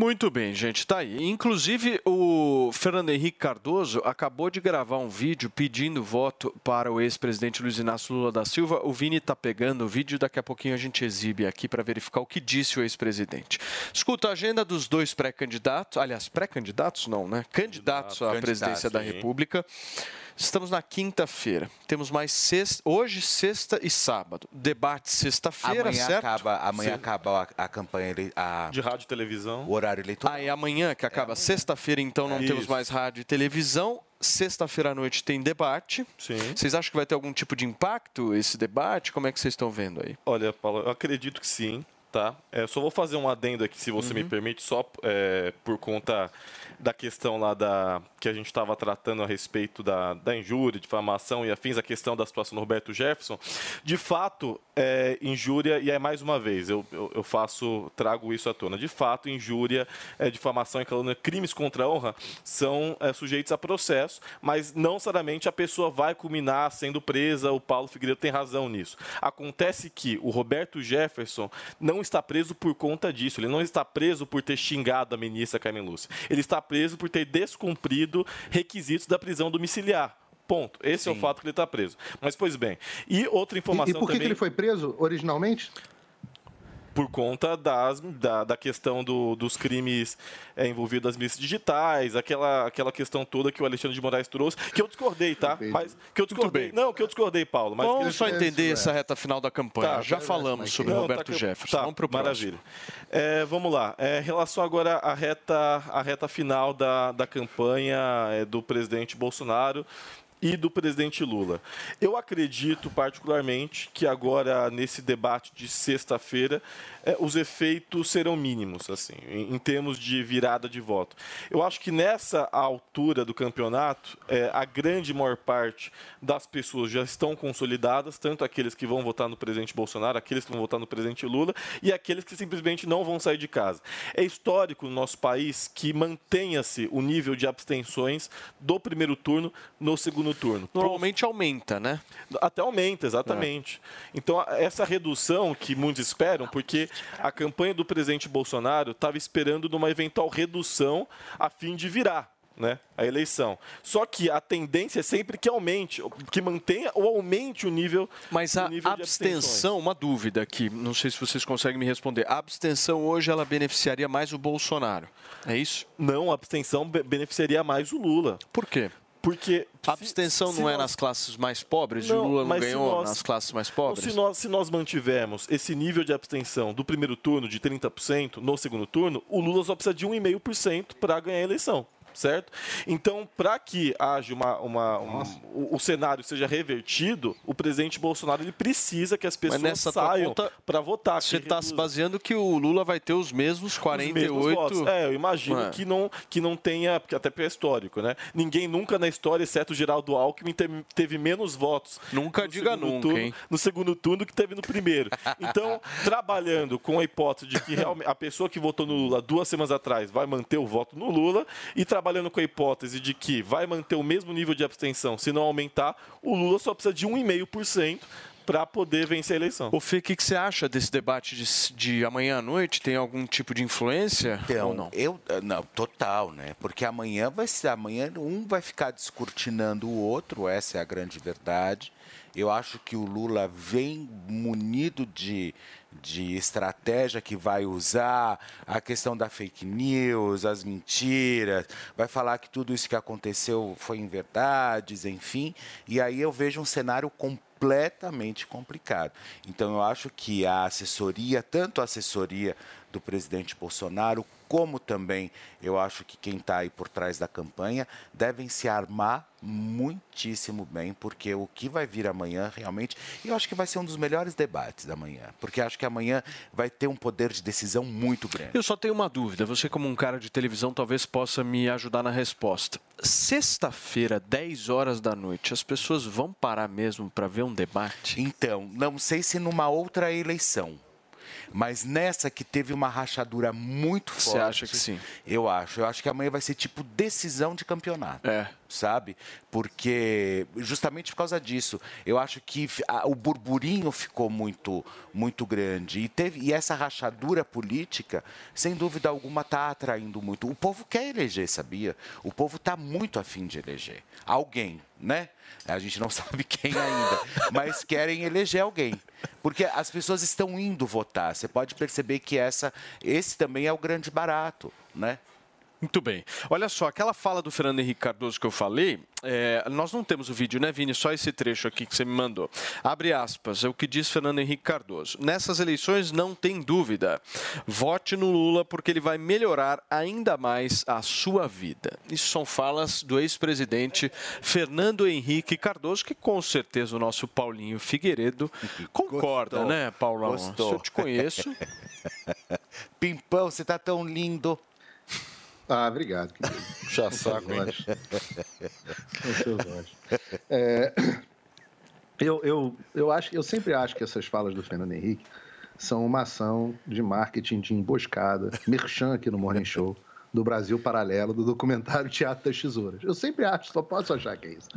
S4: Muito bem, gente, tá aí. Inclusive, o Fernando Henrique Cardoso acabou de gravar um vídeo pedindo voto para o ex-presidente Luiz Inácio Lula da Silva. O Vini tá pegando o vídeo, daqui a pouquinho a gente exibe aqui para verificar o que disse o ex-presidente. Escuta a agenda dos dois pré-candidatos, aliás, pré-candidatos não, né? Candidatos à presidência da. República. Estamos na quinta-feira. Temos mais sexta, hoje, sexta e sábado. Debate sexta-feira,
S5: Amanhã
S4: certo?
S5: acaba, amanhã
S4: Sim.
S5: acaba a, a campanha a,
S7: de rádio e televisão.
S5: O horário eleitoral.
S4: Ah, é amanhã que acaba. Sexta-feira, então, não temos
S7: Isso.
S4: mais rádio e televisão. Sexta-feira à noite tem debate.
S7: Sim.
S4: Vocês acham que vai ter algum tipo de impacto esse debate? Como é que vocês estão vendo aí?
S7: Olha, Paulo, eu acredito que sim, tá? É, só vou fazer um adendo aqui, se você me permite, só é, por conta da questão lá da que a gente estava tratando a respeito da, da injúria, difamação e afins, a questão da situação do Roberto Jefferson. De fato, é, injúria, e é mais uma vez, eu, eu, eu faço, trago isso à tona. De fato, injúria, é, difamação e calúnia, crimes contra a honra são é, sujeitos a processo, mas não necessariamente a pessoa vai culminar sendo presa. O Paulo Figueiredo tem razão nisso. Acontece que o Roberto Jefferson não está preso por conta disso. Ele não está preso por ter xingado a ministra Carmen Lúcia. Ele está preso por ter descumprido requisitos da prisão domiciliar. Ponto. Esse é o fato que ele está preso. Mas, pois bem. E outra
S8: E,
S7: informação
S8: e por que,
S7: também
S8: que ele foi preso originalmente?
S7: Por conta das, da, da questão do- dos crimes é, envolvidos nas milícias digitais, aquela, aquela questão toda que o Alexandre de Moraes trouxe, que eu discordei, tá? Mas que eu discordei. Não, que eu discordei, Paulo. Mas
S4: Vamos só entender essa reta final da campanha.
S7: Tá,
S4: Já
S7: tá,
S4: falamos sobre
S7: Não,
S4: Roberto
S7: tá
S4: Jefferson.
S7: Tá,
S4: Vamos pro
S7: maravilha. É, vamos lá. É, em relação agora à reta, à reta final da, da campanha é, do presidente Bolsonaro e do presidente Lula. Eu acredito particularmente que agora, nesse debate de sexta-feira, os efeitos serão mínimos, assim, em, em termos de virada de voto. Eu acho que nessa altura do campeonato, é, a grande maior parte das pessoas já estão consolidadas, tanto aqueles que vão votar no presidente Bolsonaro, aqueles que vão votar no presidente Lula e aqueles que simplesmente não vão sair de casa. É histórico no nosso país que mantenha-se o nível de abstenções do primeiro turno no segundo turno.
S4: Normalmente aumenta, né?
S7: Até aumenta, exatamente. Então, a- essa redução que muitos esperam, porque a campanha do presidente Bolsonaro estava esperando de uma eventual redução a fim de virar. Né, a eleição. Só que a tendência é sempre que aumente, que mantenha ou aumente o nível,
S4: Mas a
S7: nível
S4: abstenção, uma dúvida aqui, não sei se vocês conseguem me responder. A abstenção hoje ela beneficiaria mais o Bolsonaro, é isso?
S7: Não, a abstenção be- beneficiaria mais o Lula.
S4: Por quê?
S7: Porque
S4: a abstenção
S7: se
S4: não é
S7: nós-
S4: nas classes mais pobres e o
S7: Não,
S4: Lula não ganhou
S7: nós-
S4: nas classes mais pobres?
S7: Se nós, se nós mantivermos esse nível de abstenção do primeiro turno de 30% no segundo turno, o Lula só precisa de 1,5% para ganhar a eleição. Certo? Então, para que haja uma, uma- um- o, o cenário seja revertido, o presidente Bolsonaro ele precisa que as pessoas saiam para votar.
S4: Você está se baseando que o Lula vai ter os mesmos
S7: os
S4: 48
S7: mesmos votos. É, eu imagino
S4: É.
S7: que, não, que não tenha, porque até é histórico, né? Ninguém nunca na história, exceto o Geraldo Alckmin, teve, teve menos votos.
S4: Nunca
S7: no
S4: diga
S7: segundo
S4: nunca,
S7: turno-
S4: hein?
S7: No segundo turno que teve no primeiro. Então, trabalhando com a hipótese de que realmente a pessoa que votou no Lula duas semanas atrás vai manter o voto no Lula, e trabalhando com a hipótese de que vai manter o mesmo nível de abstenção, se não aumentar, o Lula só precisa de 1,5% para poder vencer a eleição.
S4: O Fê, o que, que você acha desse debate de, de amanhã à noite? Tem algum tipo de influência
S5: Então,
S4: ou não?
S5: eu eh, não, total, né? Porque amanhã vai ser, amanhã um vai ficar descortinando o outro, essa é a grande verdade. Eu acho que o Lula vem munido de, de estratégia que vai usar a questão da fake news, as mentiras, vai falar que tudo isso que aconteceu foi em verdades, enfim. E aí eu vejo um cenário completamente complicado. Então eu acho que a assessoria, tanto a assessoria do presidente Bolsonaro, como também eu acho que quem está aí por trás da campanha devem se armar muitíssimo bem, porque o que vai vir amanhã realmente, eu acho que vai ser um dos melhores debates da manhã, porque acho que amanhã vai ter um poder de decisão muito grande.
S4: Eu só tenho uma dúvida. Você, como um cara de televisão, talvez possa me ajudar na resposta. Sexta-feira, 10 horas da noite, as pessoas vão parar mesmo para ver um debate?
S5: Então, não sei se numa outra eleição. Mas nessa que teve uma rachadura muito forte.
S4: Você acha que sim?
S5: Eu acho. Eu acho que amanhã vai ser tipo decisão de campeonato.
S4: É.
S5: Sabe? Porque justamente por causa disso, eu acho que a- o burburinho ficou muito muito grande e teve e essa rachadura política, sem dúvida alguma, está atraindo muito. O povo quer eleger, sabia? O povo está muito afim de eleger alguém, né? A gente não sabe quem ainda, mas querem eleger alguém. Porque as pessoas estão indo votar. Você pode perceber que essa, esse também é o grande barato, né?
S4: Muito bem. Olha só, aquela fala do Fernando Henrique Cardoso que eu falei, é, nós não temos o vídeo, né, Vini? Só esse trecho aqui que você me mandou. Abre aspas, é o que diz Fernando Henrique Cardoso. Nessas eleições, não tem dúvida. Vote no Lula porque ele vai melhorar ainda mais a sua vida. Isso são falas do ex-presidente Fernando Henrique Cardoso, que com certeza o nosso Paulinho Figueiredo concorda,
S5: Gostou.
S4: né, Paulão?
S5: Gostou.
S4: Se eu te conheço.
S5: Pimpão, você tá tão lindo.
S8: Ah, obrigado.
S7: Já saco, hein?
S8: Com seus olhos. É, eu, eu, eu, acho, eu sempre acho que essas falas do Fernando Henrique são uma ação de marketing de emboscada, merchan aqui no Morning Show, do Brasil Paralelo, do documentário Teatro das Tesouras. Eu sempre acho, só posso achar que é isso.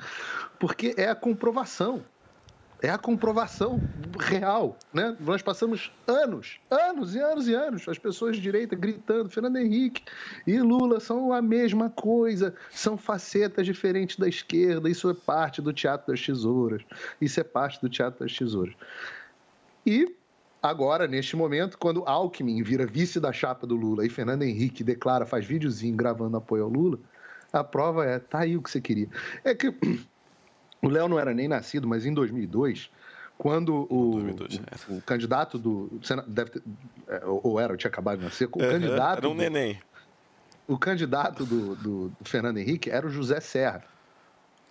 S8: Porque é a comprovação. É a comprovação real, né? Nós passamos anos, anos e anos e anos, as pessoas de direita gritando, Fernando Henrique e Lula são a mesma coisa, são facetas diferentes da esquerda, isso é parte do Teatro das Tesouras, isso é parte do Teatro das Tesouras. E agora, neste momento, quando Alckmin vira vice da chapa do Lula e Fernando Henrique declara, faz videozinho gravando apoio ao Lula, a prova é, tá aí o que você queria. É que o Léo não era nem nascido, mas em 2002, quando o, o, o candidato do. Deve ter, é, ou era, eu tinha acabado de nascer. O
S7: Aham,
S8: candidato.
S7: era um
S8: do-
S7: neném.
S8: O candidato do, do- do Fernando Henrique era o José Serra.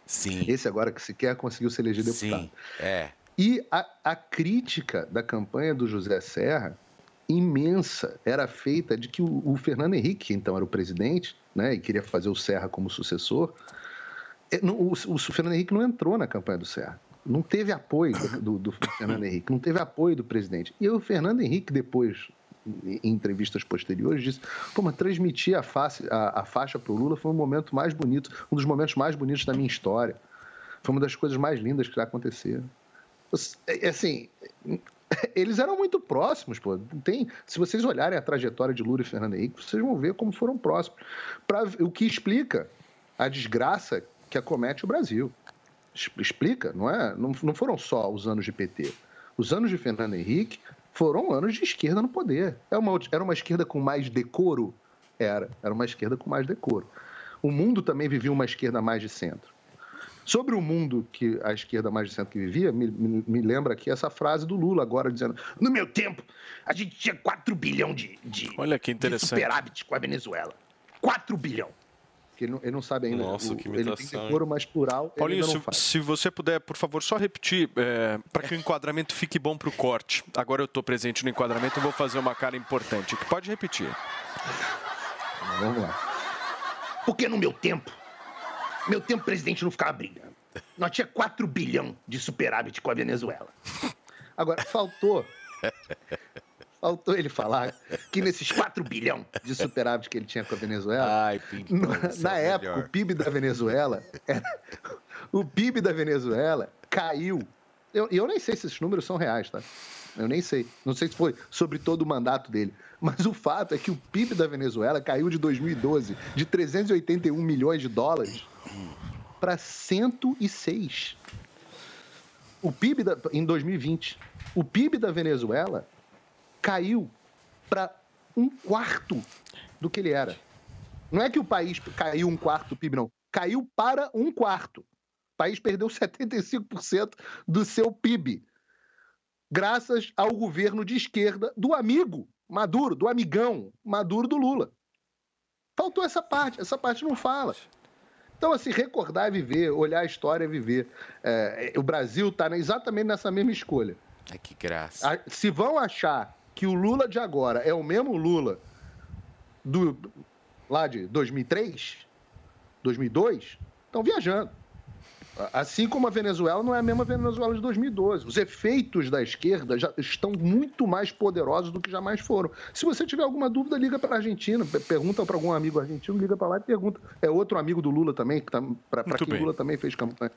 S5: Sim.
S8: Esse agora que sequer conseguiu se eleger deputado.
S5: Sim, é.
S8: E a, a crítica da campanha do José Serra, imensa, era feita de que o, o Fernando Henrique, que então era o presidente, né, e queria fazer o Serra como sucessor, é, o, o Fernando Henrique não entrou na campanha do Serra. Não teve apoio do, do Fernando Henrique, não teve apoio do presidente. E o Fernando Henrique, depois, em entrevistas posteriores, disse: pô, mas transmitir a, face, a, a faixa para o Lula foi um momento mais bonito, um dos momentos mais bonitos da minha história. Foi uma das coisas mais lindas que já aconteceram. É, Assim, eles eram muito próximos, pô. Tem, se vocês olharem a trajetória de Lula e Fernando Henrique, vocês vão ver como foram próximos. Pra, o que explica a desgraça que acomete o Brasil. Explica, não é? Não, não foram só os anos de PT. Os anos de Fernando Henrique foram anos de esquerda no poder. É uma, era uma esquerda com mais decoro? Era. Era uma esquerda com mais decoro. O mundo também vivia uma esquerda mais de centro. Sobre o mundo que a esquerda mais de centro que vivia, me, me- me lembra aqui essa frase do Lula agora dizendo: No meu tempo, a gente tinha 4 bilhão de, de,
S4: Olha que
S8: de
S4: interessante.
S8: superávit com a Venezuela. 4 bilhão. Porque ele não, ele não sabe ainda.
S4: Nossa,
S8: o-
S4: que
S8: Ele tem
S4: imitação,
S8: decoro mais plural.
S4: Paulinho, se,
S8: faz.
S4: se você puder, por favor, só repetir, para que o enquadramento fique bom para o corte. Agora eu estou presente no enquadramento, eu vou fazer uma cara importante. Pode repetir.
S8: Vamos lá.
S26: Porque no meu tempo, meu tempo presidente não ficava brigando. Nós tinha 4 bilhão de superávit com a Venezuela.
S8: Agora, faltou. Faltou ele falar que nesses 4 bilhão de superávit que ele tinha com a Venezuela, na,
S5: isso
S8: na
S5: é
S8: época,
S5: melhor.
S8: o PIB da Venezuela, era- o PIB da Venezuela caiu. Eu, eu nem sei se esses números são reais, tá? Eu nem sei. Não sei se foi sobre todo o mandato dele. Mas o fato é que o PIB da Venezuela caiu de 2012 de 381 milhões de dólares para 106. O PIB da, em 2020. O PIB da Venezuela caiu para um quarto do que ele era. Não é que o país caiu um quarto do PIB, não. Caiu para um quarto. O país perdeu 75% do seu PIB. Graças ao governo de esquerda do amigo Maduro, do amigão Maduro do Lula. Faltou essa parte, essa parte não fala. Então, assim, recordar é viver, olhar a história é viver. É, o Brasil está exatamente nessa mesma escolha.
S5: Ai, que graça.
S8: Se vão achar que o Lula de agora é o mesmo Lula do lá de 2003, 2002, estão viajando. Assim como a Venezuela não é a mesma Venezuela de 2012. Os efeitos da esquerda já estão muito mais poderosos do que jamais foram. Se você tiver alguma dúvida, liga para a Argentina, pe- pergunta para algum amigo argentino, liga para lá e pergunta. É outro amigo do Lula também, para
S4: Muito
S8: quem
S4: bem.
S8: Lula também fez campanha.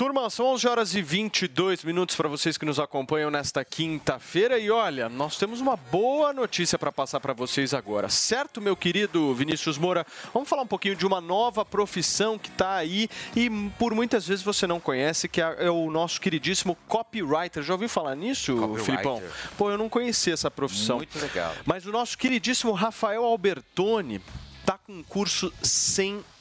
S4: Turma, são 11 horas e 22 minutos para vocês que nos acompanham nesta quinta-feira. E olha, nós temos uma boa notícia para passar para vocês agora. Certo, meu querido Vinícius Moura? Vamos falar um pouquinho de uma nova profissão que está aí e por muitas vezes você não conhece, que é é o nosso queridíssimo copywriter. Já ouviu falar nisso,
S5: Copywriter.
S4: Filipão? Pô, eu não conhecia essa profissão.
S5: Muito legal.
S4: Mas o nosso queridíssimo Rafael Albertoni tá com um curso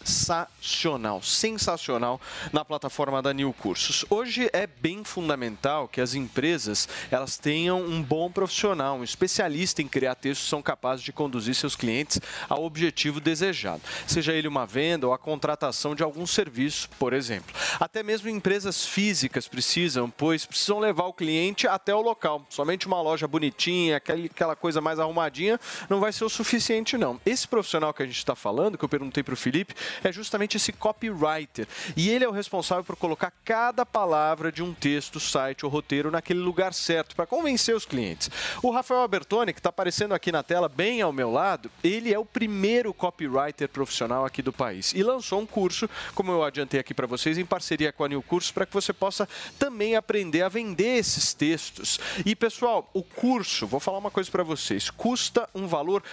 S4: sensacional, sensacional na plataforma da New Cursos. Hoje é bem fundamental que as empresas elas tenham um bom profissional, um especialista em criar textos são capazes de conduzir seus clientes ao objetivo desejado, seja ele uma venda ou a contratação de algum serviço, por exemplo. Até mesmo empresas físicas precisam, pois precisam levar o cliente até o local. Somente uma loja bonitinha, aquela coisa mais arrumadinha, não vai ser o suficiente não. Esse profissional que a gente está falando, que eu perguntei para o Felipe, é justamente esse copywriter. E ele é o responsável por colocar cada palavra de um texto, site ou roteiro naquele lugar certo, para convencer os clientes. O Rafael Albertoni, que está aparecendo aqui na tela, bem ao meu lado, ele é o primeiro copywriter profissional aqui do país. E lançou um curso, como eu adiantei aqui para vocês, em parceria com a New Cursos, para que você possa também aprender a vender esses textos. E, pessoal, o curso, vou falar uma coisa para vocês, custa um valor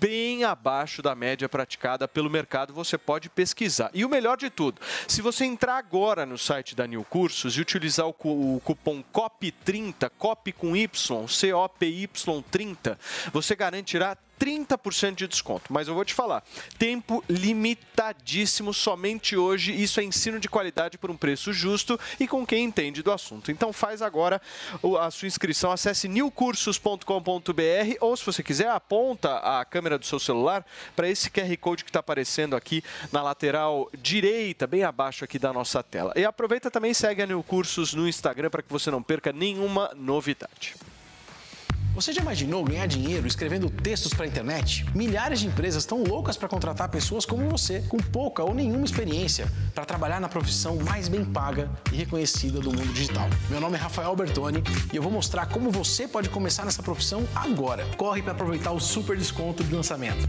S4: bem abaixo da média praticada pelo mercado, você pode pesquisar. E o melhor de tudo, se você entrar agora no site da New Cursos e utilizar o, o cupom COP30, COP com Y, C-O-P-Y 30, você garantirá 30% de desconto. Mas eu vou te falar, tempo limitadíssimo somente hoje. Isso é ensino de qualidade por um preço justo e com quem entende do assunto. Então faz agora a sua inscrição, acesse newcursos.com.br ou se você quiser, aponta a câmera do seu celular para esse QR Code que está aparecendo aqui na lateral direita, bem abaixo aqui da nossa tela. E aproveita também segue a New Cursos no Instagram para que você não perca nenhuma novidade.
S27: Você já imaginou ganhar dinheiro escrevendo textos para a internet? Milhares de empresas estão loucas para contratar pessoas como você, com pouca ou nenhuma experiência, para trabalhar na profissão mais bem paga e reconhecida do mundo digital. Meu nome é Rafael Bertoni e eu vou mostrar como você pode começar nessa profissão agora. Corre para aproveitar o super desconto de lançamento.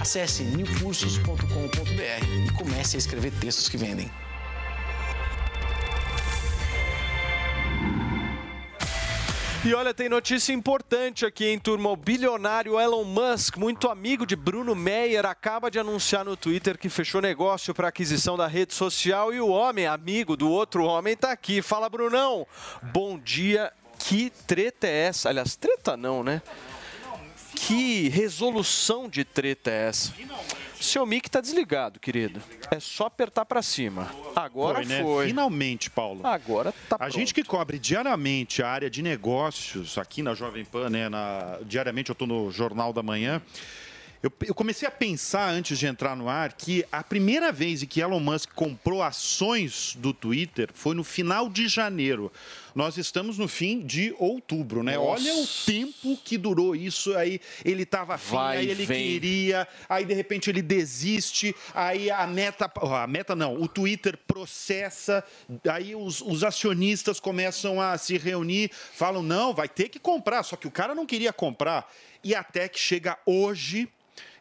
S27: Acesse newcursos.com.br e comece a escrever textos que vendem.
S4: E olha, tem notícia importante aqui, hein, turma? O bilionário Elon Musk, muito amigo de Bruno Meyer, acaba de anunciar no Twitter que fechou negócio para aquisição da rede social e o homem, amigo do outro homem, tá aqui. Fala, Brunão! Bom dia. Que treta é essa? Aliás, treta não, né? Que resolução de treta é essa? Seu mic tá desligado, querido. É só apertar para cima. Agora
S28: né?
S4: foi.
S28: Finalmente, Paulo.
S4: Agora tá
S28: A gente que cobre diariamente a área de negócios aqui na Jovem Pan, né? na- diariamente eu estou no Jornal da Manhã. Eu, eu comecei a pensar antes de entrar no ar que a primeira vez em que Elon Musk comprou ações do Twitter foi no final de janeiro. Nós estamos no fim de outubro, né?
S4: Nossa.
S28: Olha o tempo que durou isso. Aí ele estava afim,
S4: Vai
S28: aí ele
S4: vem.
S28: queria, aí de repente ele desiste, aí a meta, a meta não, o Twitter processa, aí os, os acionistas começam a se reunir, falam não, vai ter que comprar, só que o cara não queria comprar e até que chega hoje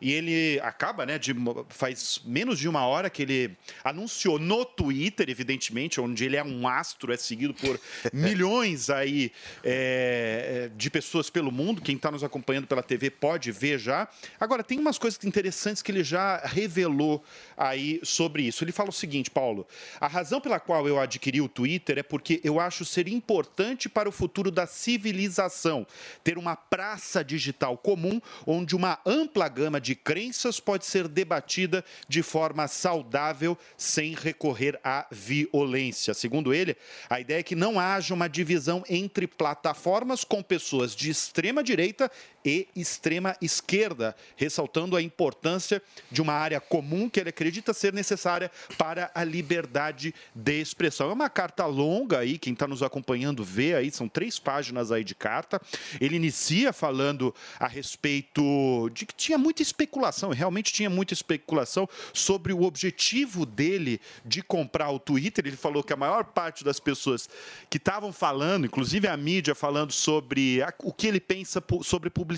S28: e ele acaba, né, de faz menos de uma hora que ele anunciou no Twitter, evidentemente, onde ele é um astro, é seguido por milhões aí é, de pessoas pelo mundo. Quem está nos acompanhando pela TV pode ver já. Agora, tem umas coisas interessantes que ele já revelou aí sobre isso. Ele fala o seguinte, Paulo: a razão pela qual eu adquiri o Twitter é porque eu acho ser importante para o futuro da civilização ter uma praça digital comum onde uma ampla gama de crenças pode ser debatida de forma saudável sem recorrer à violência. Segundo ele, a ideia é que não haja uma divisão entre plataformas com pessoas de extrema direita e extrema esquerda, ressaltando a importância de uma área comum que ele acredita ser necessária para a liberdade de expressão. É uma carta longa aí, quem está nos acompanhando vê aí, são três páginas aí de carta. Ele inicia falando a respeito de que tinha muita especulação, realmente tinha muita especulação sobre o objetivo dele de comprar o Twitter. Ele falou que a maior parte das pessoas que estavam falando, inclusive a mídia falando sobre a- o que ele pensa sobre publicidade,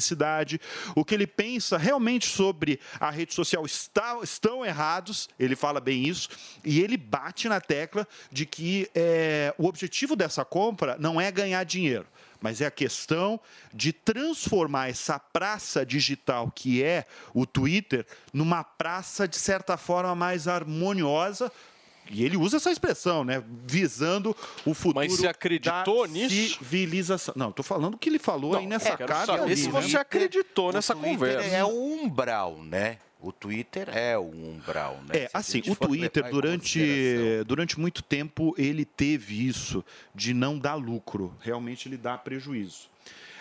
S28: o que ele pensa realmente sobre a rede social está- estão errados, ele fala bem isso, e ele bate na tecla de que é, o objetivo dessa compra não é ganhar dinheiro mas é a questão de transformar essa praça digital que é o Twitter numa praça de certa forma mais harmoniosa. E ele usa essa expressão, né? Visando o futuro
S4: Mas você acreditou
S28: da
S4: nisso?
S28: civilização. Não, tô falando o que ele falou aí nessa
S5: é, quero
S28: carta.
S5: saber
S28: ali,
S5: se
S28: né?
S5: você
S4: acreditou
S5: O
S4: nessa
S5: Twitter
S4: conversa.
S5: É um umbral, né? O Twitter é o umbral, né?
S28: É, assim, o Twitter, durante, durante muito tempo, ele teve isso de não dar lucro. Realmente ele dá prejuízo.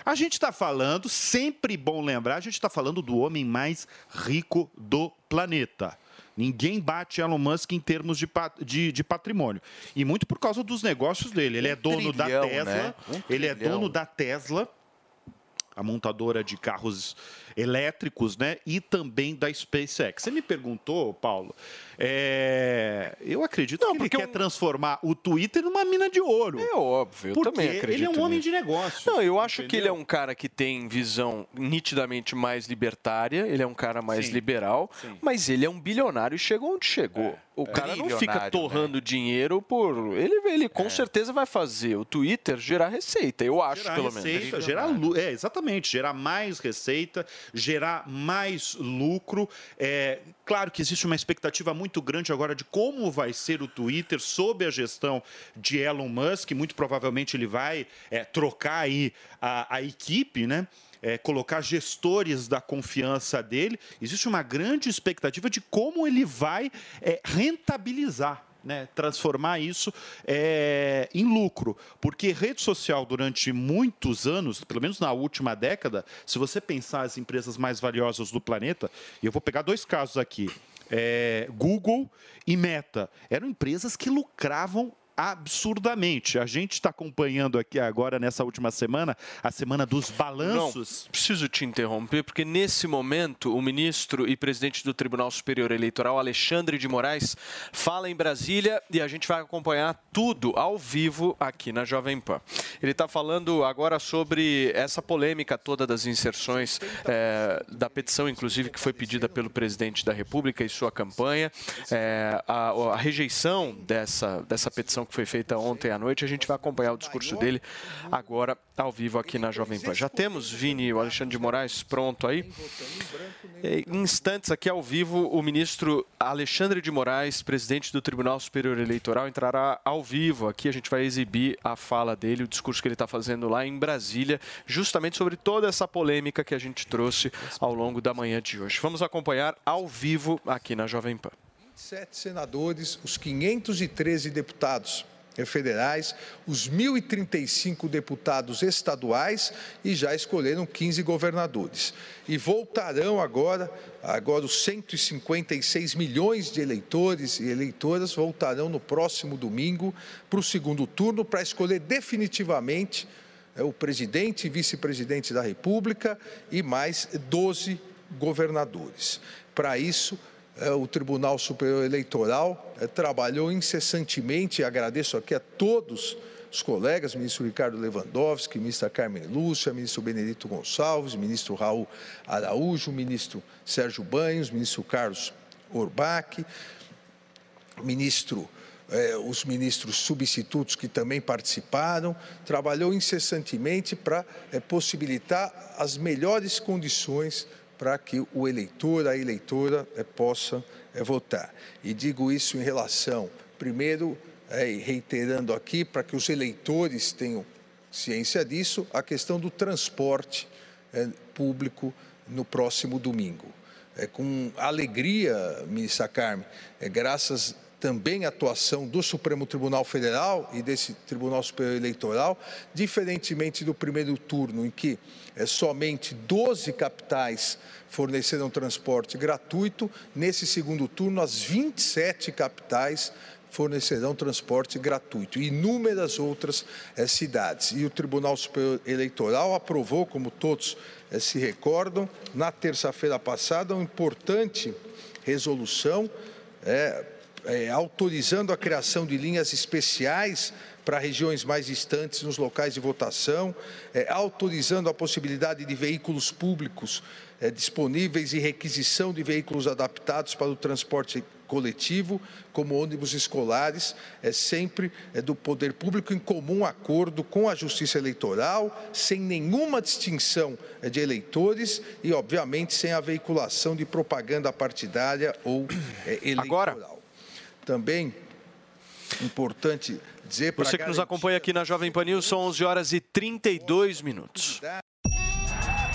S28: A gente está falando, sempre bom lembrar, a gente está falando do homem mais rico do planeta. Ninguém bate Elon Musk em termos de, de, de patrimônio. E muito por causa dos negócios dele. Ele é dono da
S5: trilhão,
S28: Tesla.
S5: né? Um
S28: ele é
S5: trilhão.
S28: dono da Tesla a montadora de carros elétricos, né? E também da SpaceX. Você me perguntou, Paulo, é, eu acredito que ele quer transformar o Twitter numa mina de ouro.
S4: É óbvio, eu também acredito
S28: ele é um homem
S4: nisso.
S28: de negócio.
S4: Não, eu acho que
S28: entendeu?
S4: ele é um cara que tem visão nitidamente mais libertária, ele é um cara mais
S28: Sim.
S4: liberal, mas ele é um bilionário e chegou onde chegou. o
S5: é.
S4: cara não fica
S5: Bilionário,
S4: torrando dinheiro por. Ele, ele com certeza vai fazer o Twitter gerar receita, eu acho,
S28: gerar
S4: pelo
S28: receita,
S4: menos.
S28: gerar lu- é exatamente, gerar mais receita, gerar mais lucro. É, claro que existe uma expectativa muito grande agora de como vai ser o Twitter sob a gestão de Elon Musk. Muito provavelmente ele vai é, trocar aí a, a equipe, né? É, colocar gestores da confiança dele. Existe uma grande expectativa de como ele vai é, rentabilizar né, transformar isso é, em lucro. Porque rede social, durante muitos anos, pelo menos na última década, se você pensar as empresas mais valiosas do planeta, e eu vou pegar dois casos aqui: é, Google e Meta, eram empresas que lucravam absurdamente. A gente está acompanhando aqui agora, nessa última semana, a semana dos balanços.
S4: Não, preciso te interromper, porque nesse momento o ministro e presidente do Tribunal Superior Eleitoral, Alexandre de Moraes, fala em Brasília e a gente vai acompanhar tudo ao vivo aqui na Jovem Pan. Ele está falando agora sobre essa polêmica toda das inserções eh, da petição, inclusive, que foi pedida pelo presidente da República e sua campanha, eh, a, a rejeição dessa, dessa petição que foi feita ontem à noite. A gente vai acompanhar o discurso dele agora ao vivo aqui na Jovem Pan. Já temos, Vini, o Alexandre de Moraes pronto aí? Em instantes, aqui ao vivo, o ministro Alexandre de Moraes, presidente do Tribunal Superior Eleitoral, entrará ao vivo. Aqui a gente vai exibir a fala dele, o discurso que ele está fazendo lá em Brasília, justamente sobre toda essa polêmica que a gente trouxe ao longo da manhã de hoje. Vamos acompanhar ao vivo aqui na Jovem Pan.
S29: Sete senadores, os 513 deputados federais, os 1.035 deputados estaduais e já escolheram 15 governadores. E voltarão agora, agora os 156 milhões de eleitores e eleitoras voltarão no próximo domingo para o segundo turno para escolher definitivamente é, o presidente e vice-presidente da República e mais 12 governadores. Para isso, eh, o Tribunal Superior Eleitoral eh, trabalhou incessantemente, agradeço aqui a todos os colegas, ministro Ricardo Lewandowski, ministra Carmen Lúcia, ministro Benedito Gonçalves, ministro Raul Araújo, ministro Sérgio Banhos, ministro Carlos Orbach, ministro eh, os ministros substitutos que também participaram, trabalhou incessantemente para eh, possibilitar as melhores condições para que o eleitor, a eleitora, eh, possa eh, votar. E digo isso em relação, primeiro, eh, reiterando aqui, para que os eleitores tenham ciência disso, a questão do transporte público no próximo domingo. É, com alegria, ministra Carmen, é, graças também à atuação do Supremo Tribunal Federal e desse Tribunal Superior Eleitoral, diferentemente do primeiro turno, em que é, somente 12 capitais forneceram transporte gratuito, nesse segundo turno, as 27 capitais fornecerão transporte gratuito inúmeras outras eh, cidades. E o Tribunal Superior Eleitoral aprovou, como todos eh, se recordam, na terça-feira passada, uma importante resolução eh, autorizando a criação de linhas especiais para regiões mais distantes nos locais de votação, eh, autorizando a possibilidade de veículos públicos eh, disponíveis e requisição de veículos adaptados para o transporte coletivo, como ônibus escolares, é sempre é do poder público em comum acordo com a Justiça Eleitoral, sem nenhuma distinção é, de eleitores e, obviamente, sem a veiculação de propaganda partidária ou é, eleitoral. Também importante dizer para
S4: Você que nos acompanha aqui na Jovem Pan News, são 11 horas e 32 minutos.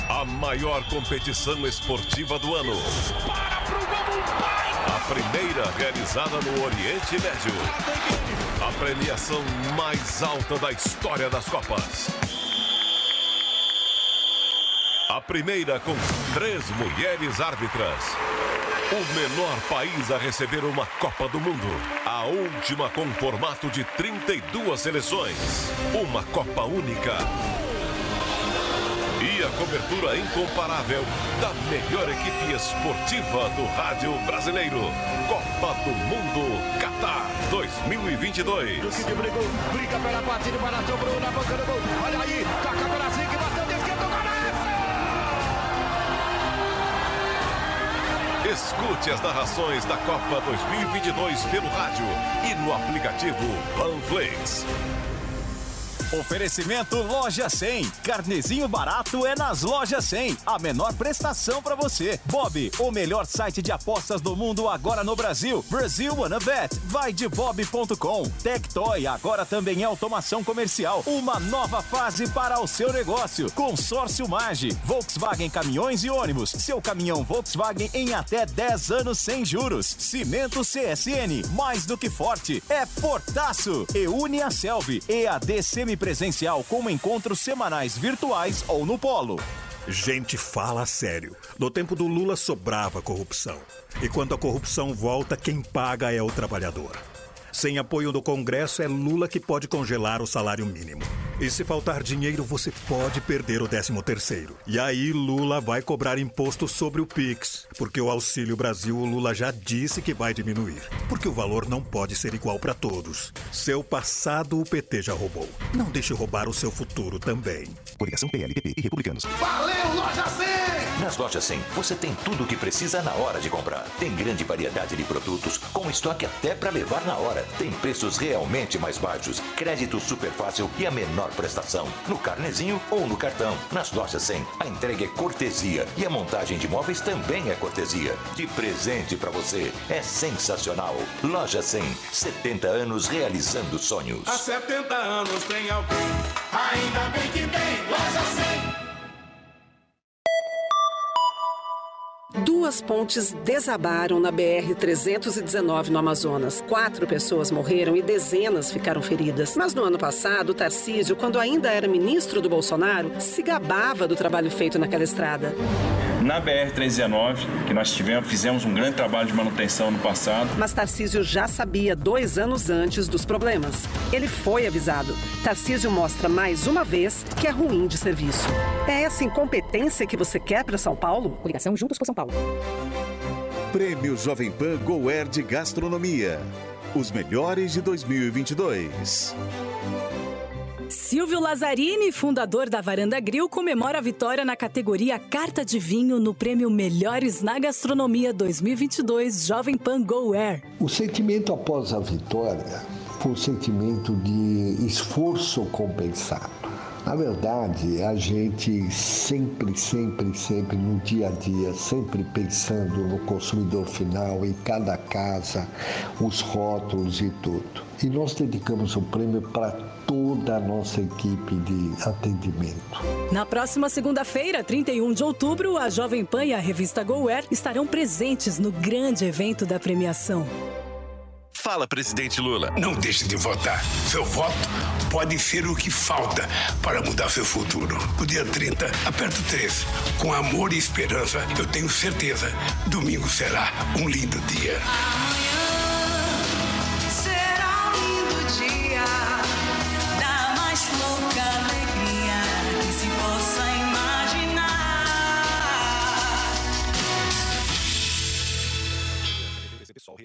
S19: A maior competição esportiva do ano.
S20: Para pro
S19: feira realizada no Oriente Médio. A premiação mais alta da história das Copas. A primeira com três mulheres árbitras. O menor país a receber uma Copa do Mundo. A última com formato de 32 seleções. Uma Copa única. E a cobertura incomparável da melhor equipe esportiva do rádio brasileiro. Copa do Mundo Qatar 2022.
S20: Que brigou, briga pela batida, para sobrou na boca do gol. Olha aí, toca para
S19: Escute as narrações da Copa 2022 pelo rádio e no aplicativo Panflix.
S2: Oferecimento Loja 100. Carnezinho barato é nas Lojas 100. A menor prestação para você. Bob, o melhor site de apostas do mundo agora no Brasil. Brasil Wanna Bet. Vai de bob.com. Tectoy agora também é automação comercial. Uma nova fase para o seu negócio. Consórcio Mage. Volkswagen Caminhões e Ônibus. Seu caminhão Volkswagen em até 10 anos sem juros. Cimento CSN. Mais do que forte. É fortaço. E une a Selvi. EAD semipresencial com encontros semanais virtuais ou no polo.
S30: Gente, fala sério. No tempo do Lula sobrava corrupção. E quando a corrupção volta, quem paga é o trabalhador. Sem apoio do Congresso, é Lula que pode congelar o salário mínimo. E se faltar dinheiro, você pode perder o 13 terceiro. E aí Lula vai cobrar imposto sobre o Pix, porque o Auxílio Brasil o Lula já disse que vai diminuir, porque o valor não pode ser igual para todos. Seu passado o PT já roubou. Não deixe roubar o seu futuro também.
S31: Coligação PLPP e Republicanos.
S20: Valeu, Loja 100!
S32: Nas lojas 100, você tem tudo o que precisa na hora de comprar. Tem grande variedade de produtos, com estoque até para levar na hora. Tem preços realmente mais baixos, crédito super fácil e a menor prestação. No carnezinho ou no cartão. Nas lojas 100, a entrega é cortesia e a montagem de móveis também é cortesia. De presente para você. É sensacional. Loja 100, 70 anos realizando sonhos.
S20: Há 70 anos tem alguém, ainda bem que tem Loja 100.
S33: Duas pontes desabaram na BR-319 no Amazonas. Quatro pessoas morreram e dezenas ficaram feridas. Mas no ano passado, Tarcísio, quando ainda era ministro do Bolsonaro, se gabava do trabalho feito naquela estrada.
S34: Na BR-319, que nós tivemos, fizemos um grande trabalho de manutenção no passado.
S33: Mas Tarcísio já sabia dois anos antes dos problemas. Ele foi avisado. Tarcísio mostra mais uma vez que é ruim de serviço. É essa incompetência que você quer para São Paulo? Ligação Juntos por São Paulo.
S35: Prêmio Jovem Pan Goer de Gastronomia. Os melhores de 2022.
S36: Silvio Lazzarini, fundador da Varanda Grill, comemora a vitória na categoria Carta de Vinho no prêmio Melhores na Gastronomia 2022 Jovem Pan Go Air.
S37: O sentimento após a vitória foi um sentimento de esforço compensado. Na verdade, a gente sempre, sempre, sempre no dia a dia, sempre pensando no consumidor final, em cada casa, os rótulos e tudo. E nós dedicamos o prêmio para toda a nossa equipe de atendimento.
S36: Na próxima segunda-feira, 31 de outubro, a Jovem Pan e a revista Go Air estarão presentes no grande evento da premiação.
S31: Fala, presidente Lula.
S25: Não deixe de votar. Seu voto pode ser o que falta para mudar seu futuro. No dia 30, aperto 3. Com amor e esperança, eu tenho certeza, domingo será um lindo dia.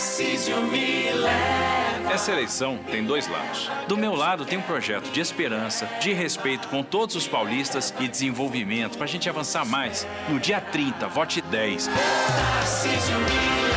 S20: Tarcísio me leva.
S38: Essa eleição tem dois lados. Do meu lado tem um projeto de esperança, de respeito com todos os paulistas e desenvolvimento para a gente avançar mais. No dia 30, vote 10.
S20: Tarcísio me leva.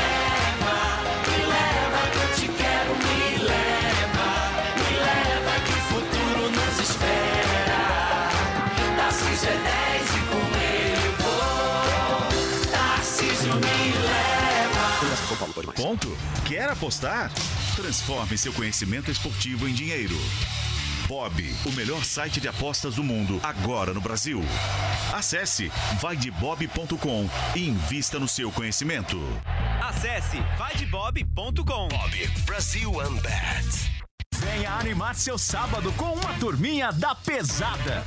S35: Ponto? Quer apostar? Transforme seu conhecimento esportivo em dinheiro. Bob, o melhor site de apostas do mundo, agora no Brasil. Acesse vaidebob.com e invista no seu conhecimento.
S2: Acesse vaidebob.com.
S35: Bob, Brasil Unbet.
S2: Venha animar seu sábado com uma turminha da pesada.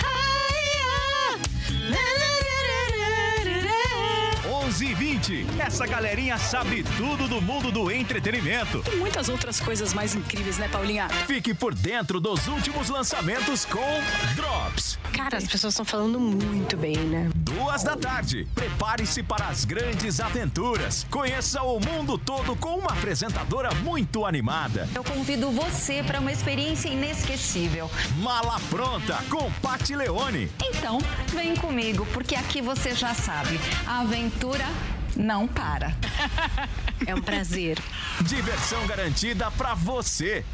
S2: 11 e 20. Essa galerinha sabe tudo do mundo do entretenimento.
S36: E muitas outras coisas mais incríveis, né, Paulinha?
S2: Fique por dentro dos últimos lançamentos com Drops.
S39: Cara, as pessoas estão falando muito bem, né?
S2: Duas da tarde. Prepare-se para as grandes aventuras. Conheça o mundo todo com uma apresentadora muito animada.
S40: Eu convido você para uma experiência inesquecível.
S2: Mala pronta com Pati Leone.
S40: Então, vem comigo, porque aqui você já sabe, a não para.
S39: É um prazer.
S2: Diversão garantida para você.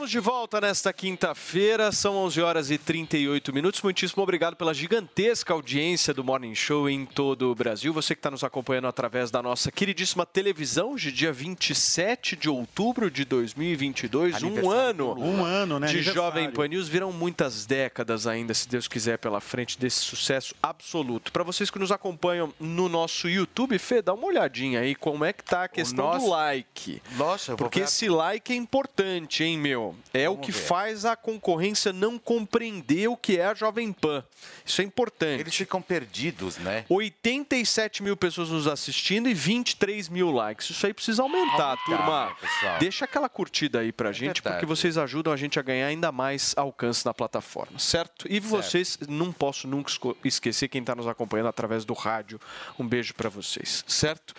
S4: Estamos de volta nesta quinta-feira, são 11 horas e 38 minutos. Muitíssimo obrigado pela gigantesca audiência do Morning Show em todo o Brasil. Você que está nos acompanhando através da nossa queridíssima televisão, de dia 27 de outubro de 2022, um ano,
S28: Um ano, né?
S4: de. Jovem Pan News. Virão muitas décadas ainda, se Deus quiser, pela frente desse sucesso absoluto. Para vocês que nos acompanham no nosso YouTube, Fê, dá uma olhadinha aí como é que tá a questão do like.
S5: Nossa, eu vou
S4: Porque esse like é importante, hein, meu? É o
S5: Vamos
S4: que
S5: ver.
S4: faz a concorrência não compreender o que é a Jovem Pan. Isso é importante.
S5: Eles ficam perdidos, né?
S4: 87 mil pessoas nos assistindo e 23 mil likes. Isso aí precisa aumentar,
S5: Aumentar,
S4: turma.
S5: né?
S4: Deixa aquela curtida aí pra gente,
S5: verdade.
S4: porque vocês ajudam a gente a ganhar ainda mais alcance na plataforma, certo? E vocês, não posso nunca esquecer quem está nos acompanhando através do rádio. Um beijo pra vocês, certo?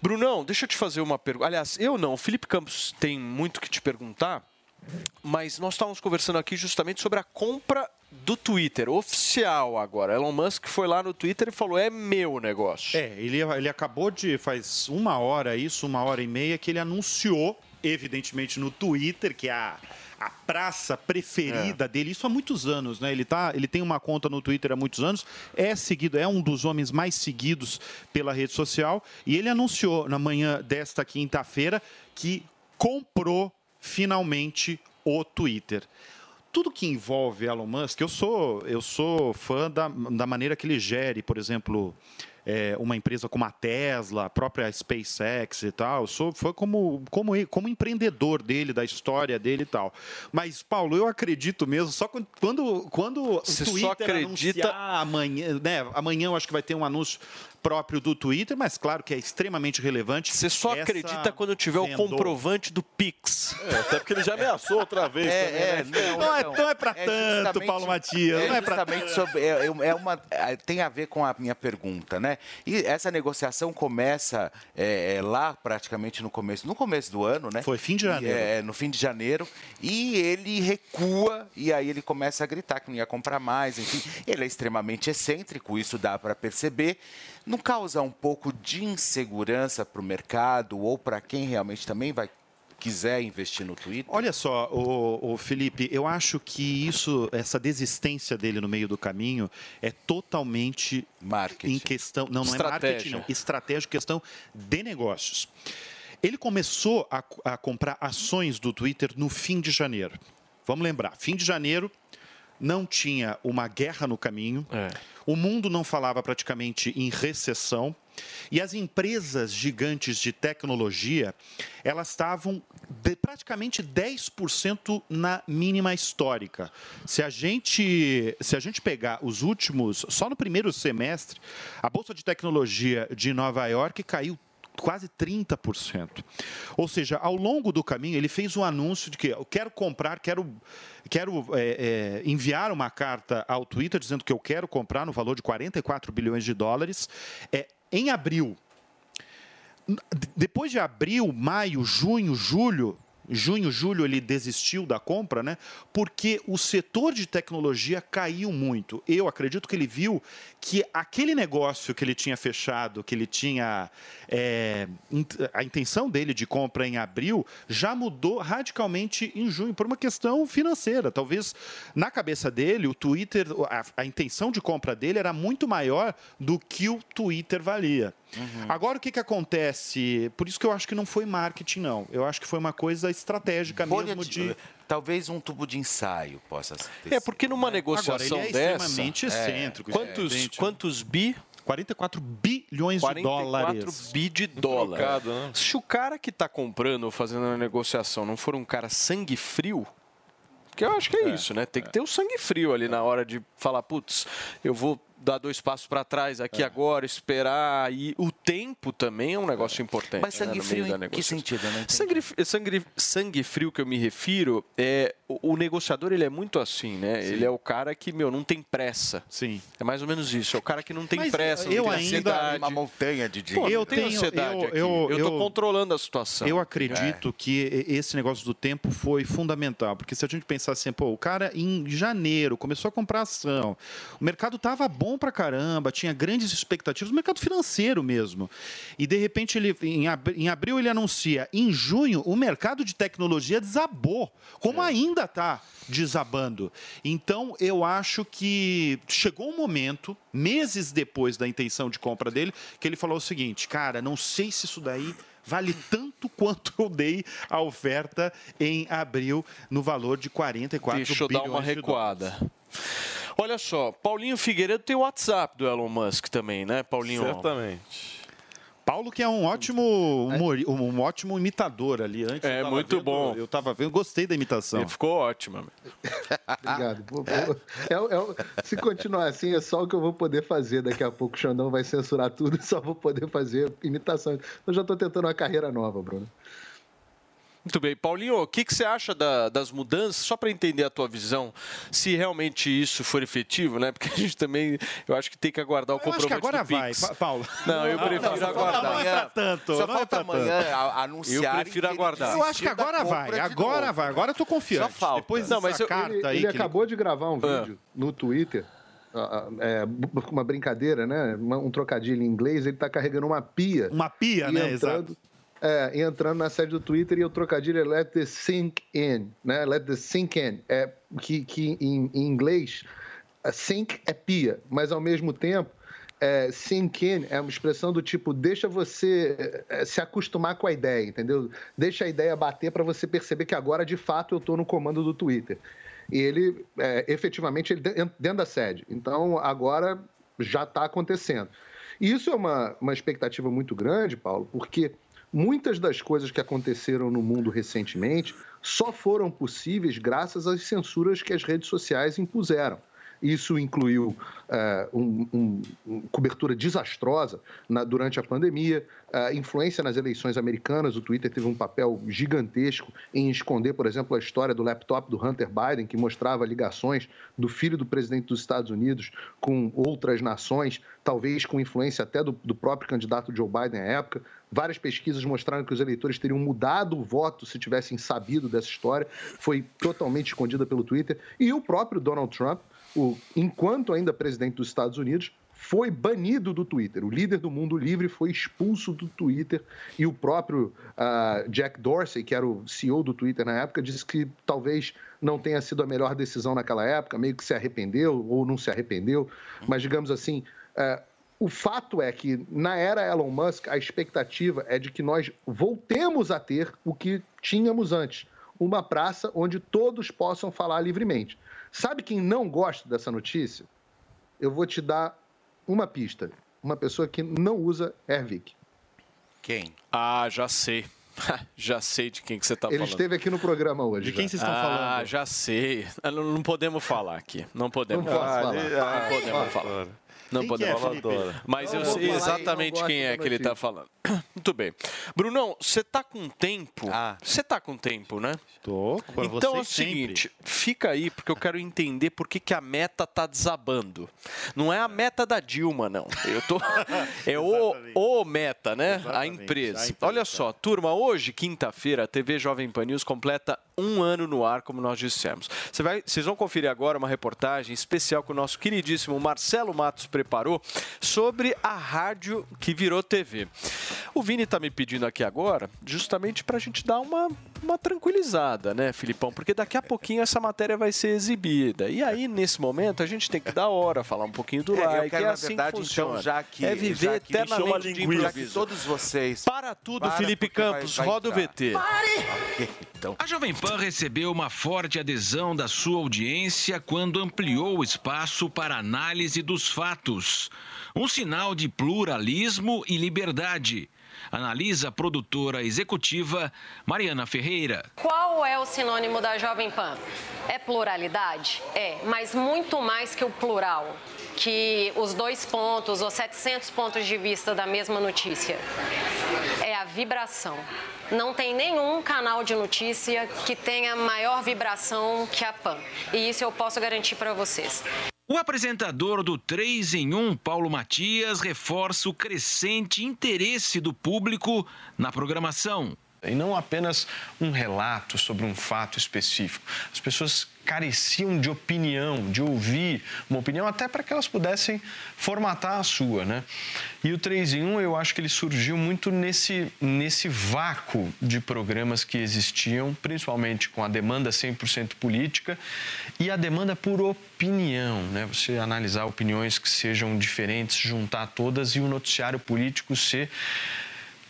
S4: Brunão, deixa eu te fazer uma pergunta. Aliás, eu não, o Felipe Campos tem muito que te perguntar. Mas nós estávamos conversando aqui justamente sobre a compra do Twitter, oficial agora. Elon Musk foi lá no Twitter e falou: é meu negócio.
S28: É, ele, ele acabou de, faz uma hora isso, uma hora e meia, que ele anunciou, evidentemente no Twitter, que é a, a praça preferida dele, isso há muitos anos, né? Ele, tá, ele tem uma conta no Twitter há muitos anos, é seguido, é um dos homens mais seguidos pela rede social, e ele anunciou na manhã desta quinta-feira que comprou finalmente o Twitter. Tudo que envolve Elon Musk, eu sou, eu sou fã da, da maneira que ele gere, por exemplo, é, uma empresa como a Tesla, a própria SpaceX e tal. Sou fã como, como, como empreendedor dele, da história dele e tal. Mas, Paulo, eu acredito mesmo, só quando, quando,
S4: Você
S28: o
S4: só
S28: Twitter
S4: acredita-
S28: anunciar amanhã, né? Amanhã eu acho que vai ter um anúncio próprio do Twitter, mas claro que é extremamente relevante.
S4: Você só acredita quando tiver o
S28: venda.
S4: comprovante do Pix.
S41: É, até porque ele já ameaçou outra vez também, né?
S28: Não é, não é pra tanto,
S5: justamente-
S28: Paulo Matias.
S5: É
S28: não é pra
S5: sobre. É, é- é uma, é, tem a ver com a minha pergunta, né? E essa negociação começa é, é, lá praticamente no começo, no começo do ano, né?
S28: Foi fim de janeiro.
S5: É, no fim de janeiro. E ele recua e aí ele começa a gritar que não ia comprar mais, enfim. Ele é extremamente excêntrico, isso dá para perceber. Não causa um pouco de insegurança para o mercado ou para quem realmente também vai quiser investir no Twitter?
S28: Olha só, o, Felipe, eu acho que isso, essa desistência dele no meio do caminho é totalmente
S5: marketing.
S28: em questão, não, não é marketing,
S4: Estratégia.
S28: não, estratégia, questão de negócios. Ele começou a, a comprar ações do Twitter no fim de janeiro. Vamos lembrar, fim de janeiro não tinha uma guerra no caminho, o mundo não falava praticamente em recessão e as empresas gigantes de tecnologia elas estavam de praticamente 10% na mínima histórica. Se a gente se a gente pegar os últimos, só no primeiro semestre, a bolsa de tecnologia de Nova York caiu quase 30%. Ou seja, ao longo do caminho, ele fez um anúncio de que eu quero comprar, quero, quero é, é, enviar uma carta ao Twitter dizendo que eu quero comprar no valor de 44 bilhões de dólares. É, em abril, depois de abril, maio, junho, julho, junho, julho ele desistiu da compra, né? Porque o setor de tecnologia caiu muito. Eu acredito que ele viu que aquele negócio que ele tinha fechado, que ele tinha é, a intenção dele de compra em abril, já mudou radicalmente em junho por uma questão financeira. Talvez na cabeça dele o Twitter, a, a intenção de compra dele era muito maior do que o Twitter valia. Agora o que, que acontece? Por isso que eu acho que não foi marketing, não. Eu acho que foi uma coisa estratégica
S5: Bolha
S28: mesmo
S5: de-
S28: de.
S5: Talvez um tubo de ensaio possa ter
S4: É, porque numa negociação
S28: Agora, ele é
S4: dessa...
S28: extremamente excêntrico,
S4: É. Quantos,
S28: gente.
S4: quantos bi?
S28: 44 bilhões de
S4: 44
S28: dólares.
S4: bi de dólar.
S7: Trocado, né?
S4: Se o cara que está comprando ou fazendo a negociação não for um cara sangue frio, porque eu acho que é, isso, né? Tem que ter o sangue frio ali na hora de falar, putz, eu vou dar dois passos para trás aqui agora, esperar. E o tempo também é um negócio importante.
S5: Mas
S4: né,
S5: sangue
S4: no meio
S5: frio
S4: da
S5: em que sentido? Entendi.
S4: Sangue, sangue, sangue frio que eu me refiro é o, o negociador ele é muito assim, né? Ele é o cara que meu não tem pressa.
S28: Sim.
S4: É mais ou menos isso. É o cara que não tem
S28: Mas,
S4: pressa,
S28: eu
S4: não tem
S28: ainda-
S4: ansiedade.
S5: Uma montanha de
S4: Pô,
S5: dinheiro.
S4: eu
S28: Eu
S4: tenho ansiedade
S28: eu-
S4: aqui.
S28: eu-
S4: Eu, tô
S28: eu-
S4: controlando a situação.
S28: Eu acredito que esse negócio do tempo foi fundamental, porque se a gente pensar assim, pô, o cara em janeiro começou a comprar ação, o mercado tava bom pra caramba, tinha grandes expectativas, o mercado financeiro mesmo. E de repente ele em, ab- em abril ele anuncia, em junho o mercado de tecnologia desabou, como ainda tá desabando. Então eu acho que chegou um momento, meses depois da intenção de compra dele, que ele falou o seguinte, cara, não sei se isso daí vale tanto quanto eu dei a oferta em abril no valor de 44
S4: Deixa eu dar
S28: bilhões
S4: uma recuada. Olha só, Paulinho Figueiredo tem o WhatsApp do Elon Musk também, né, Paulinho?
S7: Certamente.
S28: Paulo, que é um ótimo, humori- um ótimo imitador ali. Antes
S4: É, muito
S28: vendo-
S4: bom.
S28: Eu tava vendo, gostei da imitação.
S4: Ele ficou ótima.
S8: Obrigado. É é se continuar assim, é só o que eu vou poder fazer. Daqui a pouco o Xandão vai censurar tudo e só vou poder fazer imitação. Eu já estou tentando uma carreira nova, Bruno.
S4: Muito bem. Paulinho, o que, que você acha da- das mudanças? Só para entender a tua visão, se realmente isso for efetivo, né? Porque a gente também, eu acho que tem que aguardar o
S28: Eu acho que agora
S4: do
S28: vai. Pa- Paulo.
S4: Não, eu prefiro
S5: falta
S4: aguardar.
S5: amanhã-
S28: tanto,
S5: Só
S28: não é
S5: falta amanhã anunciar.
S4: Eu prefiro aguardar.
S28: Eu acho que agora vai, agora vai, agora eu tô confiante.
S5: Só falta.
S28: Depois
S4: Não, mas eu-
S28: carta
S8: Ele,
S28: aí
S8: ele
S28: que
S8: acabou de gravar um
S4: Ah.
S8: vídeo no Twitter. ah, ah, É, uma brincadeira, né? Um trocadilho em inglês, ele tá carregando uma pia.
S28: Uma pia, né?
S8: entrando,
S28: Exato.
S8: É, entrando na sede do Twitter e o trocadilho é let the sink in, né? Let the sink in. É, que que em, em inglês, sink é pia, mas ao mesmo tempo, é, sink in é uma expressão do tipo, deixa você é, se acostumar com a ideia, entendeu? Deixa a ideia bater para você perceber que agora, de fato, eu estou no comando do Twitter. E ele, é, efetivamente, ele de- dentro da sede. Então, agora já está acontecendo. E isso é uma, uma expectativa muito grande, Paulo, porque muitas das coisas que aconteceram no mundo recentemente só foram possíveis graças às censuras que as redes sociais impuseram. Isso incluiu eh, um- um- cobertura desastrosa na- durante a pandemia, a influência nas eleições americanas. O Twitter teve um papel gigantesco em esconder, por exemplo, a história do laptop do Hunter Biden, que mostrava ligações do filho do presidente dos Estados Unidos com outras nações, talvez com influência até do, do próprio candidato Joe Biden à época. Várias pesquisas mostraram que os eleitores teriam mudado o voto se tivessem sabido dessa história. Foi totalmente escondida pelo Twitter. E o próprio Donald Trump, o, enquanto ainda presidente dos Estados Unidos, foi banido do Twitter. O líder do mundo livre foi expulso do Twitter e o próprio ah, Jack Dorsey, que era o CEO do Twitter na época, disse que talvez não tenha sido a melhor decisão naquela época, meio que se arrependeu ou não se arrependeu, mas digamos assim. ah, o fato é que, na era Elon Musk, a expectativa é de que nós voltemos a ter o que tínhamos antes: uma praça onde todos possam falar livremente. Sabe quem não gosta dessa notícia? Eu vou te dar uma pista. Uma pessoa que não usa Airvic.
S5: Quem?
S4: Ah, já sei. já sei de quem que você está
S8: Ele
S4: falando.
S8: esteve aqui no programa hoje.
S28: De quem
S8: já.
S28: vocês estão
S4: ah,
S28: falando?
S4: já sei. Ah, Não, não podemos falar aqui. Não podemos
S8: Não posso
S4: falar.
S8: falar.
S4: Não podemos falar. Não podemos
S28: é,
S4: falar. Mas eu,
S8: Eu
S4: sei exatamente quem é que ele está falando. Muito bem. Brunão, você tá com tempo? Você tá com tempo, né?
S28: Pra
S4: Então é o
S28: vocês sempre.
S4: seguinte, fica aí porque eu quero entender por que, que a meta tá desabando. Não é a meta da Dilma, não. Eu tô é o, o meta, né? A empresa. Olha só, turma, hoje, quinta-feira, a TV Jovem Pan News completa um ano no ar, como nós dissemos. Você vai, vocês vão conferir agora uma reportagem especial que o nosso queridíssimo Marcelo Matos preparou sobre a rádio que virou TV. O Vini tá me pedindo aqui agora, justamente para a gente dar uma, uma tranquilizada, né, Filipão? Porque daqui a pouquinho essa matéria vai ser exibida. E aí, nesse momento, a gente tem que dar hora, falar um pouquinho do
S5: É, eu
S4: like.
S5: quero,
S4: é
S5: na
S4: assim
S5: verdade,
S4: que funciona.
S5: então, já que-
S4: é viver
S5: já que
S4: eternamente de
S5: já que
S4: improviso.
S5: todos vocês.
S4: Para tudo,
S5: Para,
S4: Felipe
S5: porque vai-
S4: Campos,
S5: vai
S4: roda o. VT.
S5: Então.
S42: A Jovem Pan recebeu uma forte adesão da sua audiência quando ampliou o espaço para análise dos fatos. Um sinal de pluralismo e liberdade. Analisa a produtora executiva Mariana Ferreira.
S43: Qual é o sinônimo da Jovem Pan? É pluralidade? É, mas muito mais que o plural, que os dois pontos ou 700 pontos de vista da mesma notícia. É a vibração. Não tem nenhum canal de notícia que tenha maior vibração que a Pan. E isso eu posso garantir para vocês.
S42: O apresentador do 3 em 1, Paulo Matias, reforça o crescente interesse do público na programação.
S44: E não apenas um relato sobre um fato específico. As pessoas careciam de opinião, de ouvir uma opinião, até para que elas pudessem formatar a sua, né? E o 3 em 1, eu acho que ele surgiu muito nesse, nesse vácuo de programas que existiam, principalmente com a demanda 100% política e a demanda por opinião, né? Você analisar opiniões que sejam diferentes, juntar todas e o noticiário político ser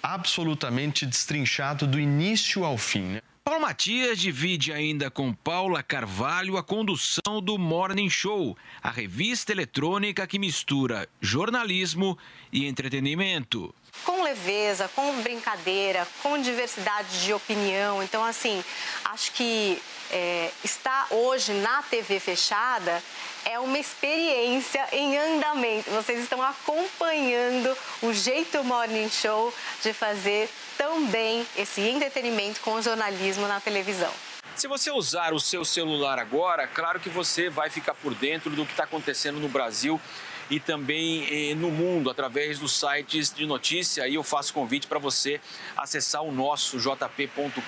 S44: absolutamente destrinchado do início ao fim. Né?
S42: Paulo Matias divide ainda com Paula Carvalho a condução do Morning Show, a revista eletrônica que mistura jornalismo e entretenimento.
S45: com leveza, com brincadeira, com diversidade de opinião. Então, assim, acho que é, estar hoje na TV fechada é uma experiência em andamento. Vocês estão acompanhando o jeito Morning Show de fazer tão bem esse entretenimento com jornalismo na televisão.
S38: Se você usar o seu celular agora, claro que você vai ficar por dentro do que está acontecendo no Brasil e também eh, no mundo através dos sites de notícia. E eu faço convite para você acessar o nosso jp.com.br.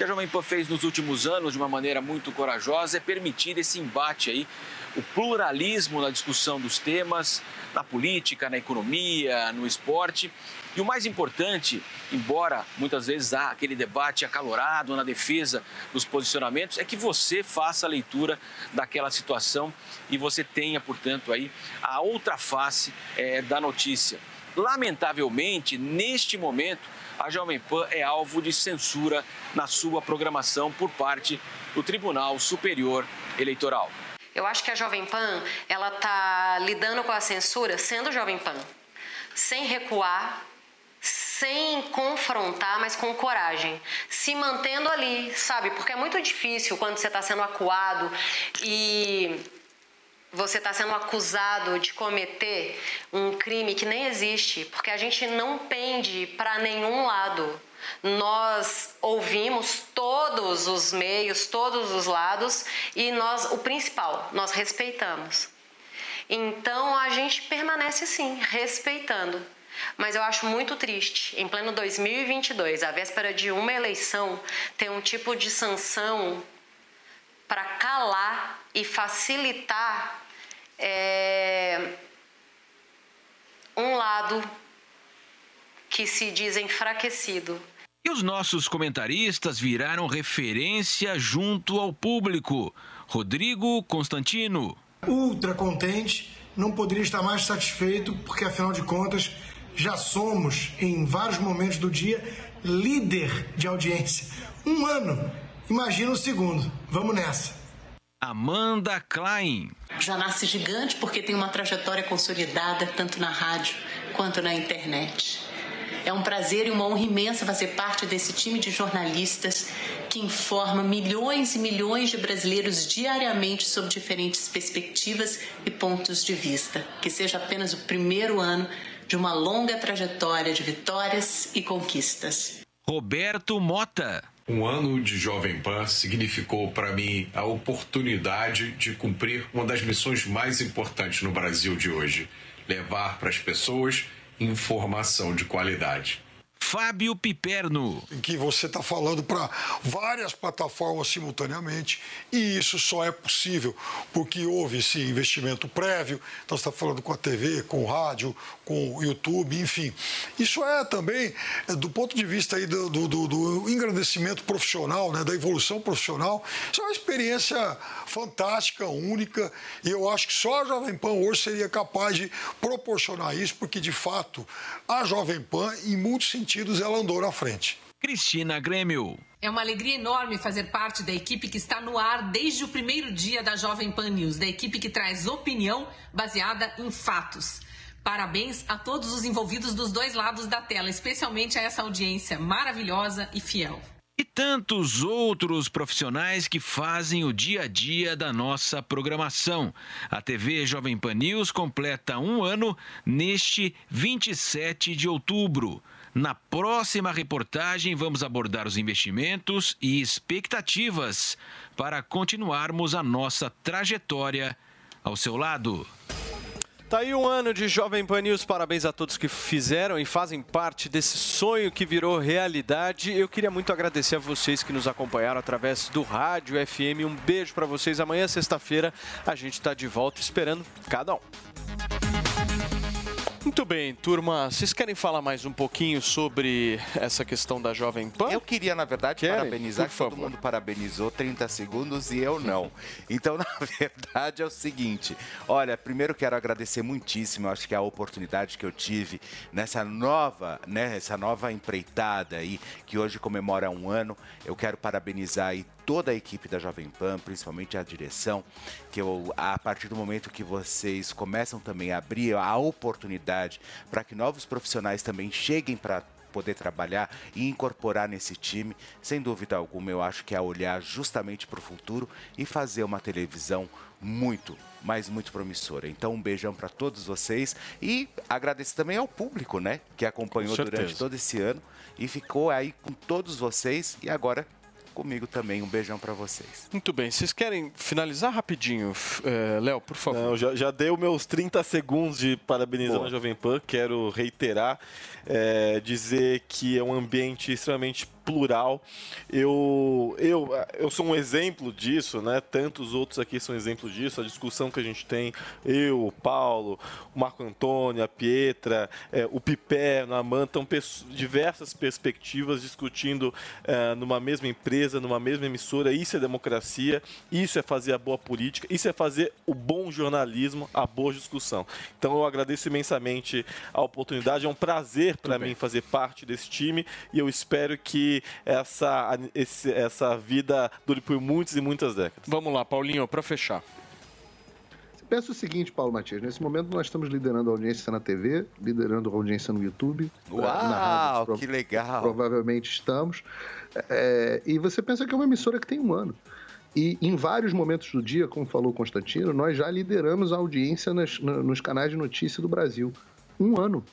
S38: Que a Jovem Pan fez nos últimos anos de uma maneira muito corajosa é permitir esse embate aí, o pluralismo na discussão dos temas, na política, na economia, no esporte. E o mais importante, embora muitas vezes há aquele debate acalorado na defesa dos posicionamentos, é que você faça a leitura daquela situação e você tenha, portanto, aí a outra face eh, da notícia. Lamentavelmente, neste momento, a Jovem Pan é alvo de censura na sua programação por parte do Tribunal Superior Eleitoral.
S43: Eu acho que a Jovem Pan, ela tá lidando com a censura sendo Jovem Pan, sem recuar, sem confrontar, mas com coragem, se mantendo ali, sabe? Porque é muito difícil quando você está sendo acuado e você está sendo acusado de cometer um crime que nem existe, porque a gente não pende para nenhum lado. Nós ouvimos todos os meios, todos os lados e nós, o principal, nós respeitamos. Então a gente permanece assim, respeitando. Mas eu acho muito triste, em pleno 2022, a véspera de uma eleição, ter um tipo de sanção para calar e facilitar é, um lado que se diz enfraquecido.
S42: E os nossos comentaristas viraram referência junto ao público. Rodrigo Constantino.
S46: ultra contente, não poderia estar mais satisfeito, porque afinal de contas já somos, em vários momentos do dia, líder de audiência. Um ano. Imagina o segundo. Vamos nessa.
S42: Amanda Klein.
S47: Já nasce gigante porque tem uma trajetória consolidada tanto na rádio quanto na internet. É um prazer e uma honra imensa fazer parte desse time de jornalistas que informa milhões e milhões de brasileiros diariamente sobre diferentes perspectivas e pontos de vista. Que seja apenas o primeiro ano de uma longa trajetória de vitórias e conquistas.
S42: Roberto Mota.
S29: Um ano de Jovem Pan significou para mim a oportunidade de cumprir uma das missões mais importantes no Brasil de hoje: levar para as pessoas informação de qualidade.
S42: Fábio Piperno.
S10: em que você está falando para várias plataformas simultaneamente e isso só é possível porque houve esse investimento prévio. Então você está falando com a TV, com o rádio, com o YouTube, enfim. Isso é também, é, do ponto de vista aí do, do- do- do engrandecimento profissional, né, da evolução profissional, isso é uma experiência fantástica, única e eu acho que só a Jovem Pan hoje seria capaz de proporcionar isso porque de fato a Jovem Pan, em muitos sentidos, ela andou na frente.
S42: Cristina Grêmio.
S48: É uma alegria enorme fazer parte da equipe que está no ar desde o primeiro dia da Jovem Pan News, da equipe que traz opinião baseada em fatos. Parabéns a todos os envolvidos dos dois lados da tela, especialmente a essa audiência maravilhosa e fiel.
S42: E tantos outros profissionais que fazem o dia a dia da nossa programação. A TV Jovem Pan News completa um ano neste 27 de outubro. Na próxima reportagem, vamos abordar os investimentos e expectativas para continuarmos a nossa trajetória ao seu lado.
S4: Tá aí um ano de Jovem Pan News. Parabéns a todos que fizeram e fazem parte desse sonho que virou realidade. Eu queria muito agradecer a vocês que nos acompanharam através do rádio FM. Um beijo para vocês. Amanhã, sexta-feira, a gente está de volta esperando cada um. Muito bem, turma. Vocês querem falar mais um pouquinho sobre essa questão da Jovem Pan?
S5: Eu queria, na verdade,
S4: Querem?
S5: parabenizar,
S4: Por
S5: que todo
S4: favor.
S5: mundo parabenizou 30 segundos e eu não. Então, na verdade, é o seguinte. Olha, primeiro quero agradecer muitíssimo, acho que a oportunidade que eu tive nessa nova, né, essa nova empreitada aí, que hoje comemora um ano. Eu quero parabenizar aí toda a equipe da Jovem Pan, principalmente a direção, que eu, a partir do momento que vocês começam também a abrir a oportunidade para que novos profissionais também cheguem para poder trabalhar e incorporar nesse time, sem dúvida alguma, eu acho que é olhar justamente para o futuro e fazer uma televisão muito, mas muito promissora. Então, um beijão para todos vocês e agradeço também ao público, né, que acompanhou
S4: Com
S5: durante todo esse ano e ficou aí com todos vocês e agora comigo também. Um beijão para vocês.
S4: Muito bem. Vocês querem finalizar rapidinho? Eh, Léo, por favor.
S7: Não, já, já dei os meus 30 segundos de parabenizando
S4: Boa.
S7: a Jovem Pan. Quero reiterar, é, dizer que é um ambiente extremamente plural. Eu, eu, eu sou um exemplo disso, né? Tantos outros aqui são exemplos disso. A discussão que a gente tem, eu, o Paulo, o Marco Antônio, a Pietra, é, o Pipé, a Amanda, estão pers- diversas perspectivas discutindo é, numa mesma empresa, numa mesma emissora. Isso é democracia, isso é fazer a boa política, isso é fazer o bom jornalismo, a boa discussão. Então eu agradeço imensamente a oportunidade, é um prazer para mim fazer parte desse time e eu espero que essa, esse- essa vida dure por muitas e muitas décadas.
S4: Vamos lá, Paulinho, para fechar.
S8: Pensa o seguinte, Paulo Matias, nesse momento nós estamos liderando a audiência na TV, liderando a audiência no YouTube.
S5: Uau,
S8: na rádio, pro-
S5: que legal.
S8: Provavelmente estamos. É, e você pensa que é uma emissora que tem um ano. E em vários momentos do dia, como falou o Constantino, nós já lideramos a audiência nas- na- nos canais de notícia do Brasil. Um ano.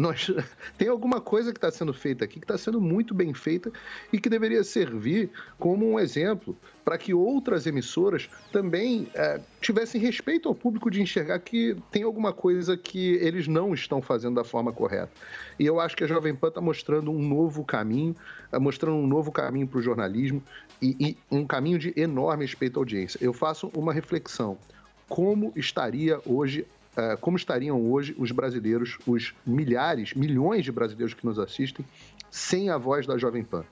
S8: Nós, tem alguma coisa que está sendo feita aqui que está sendo muito bem feita e que deveria servir como um exemplo para que outras emissoras também eh, tivessem respeito ao público de enxergar que tem alguma coisa que eles não estão fazendo da forma correta. E eu acho que a Jovem Pan está mostrando um novo caminho, eh, mostrando um novo caminho para o jornalismo e, e um caminho de enorme respeito à audiência. Eu faço uma reflexão. Como estaria hoje eh, como estariam hoje os brasileiros, os milhares, milhões de brasileiros que nos assistem, sem a voz da Jovem Pan?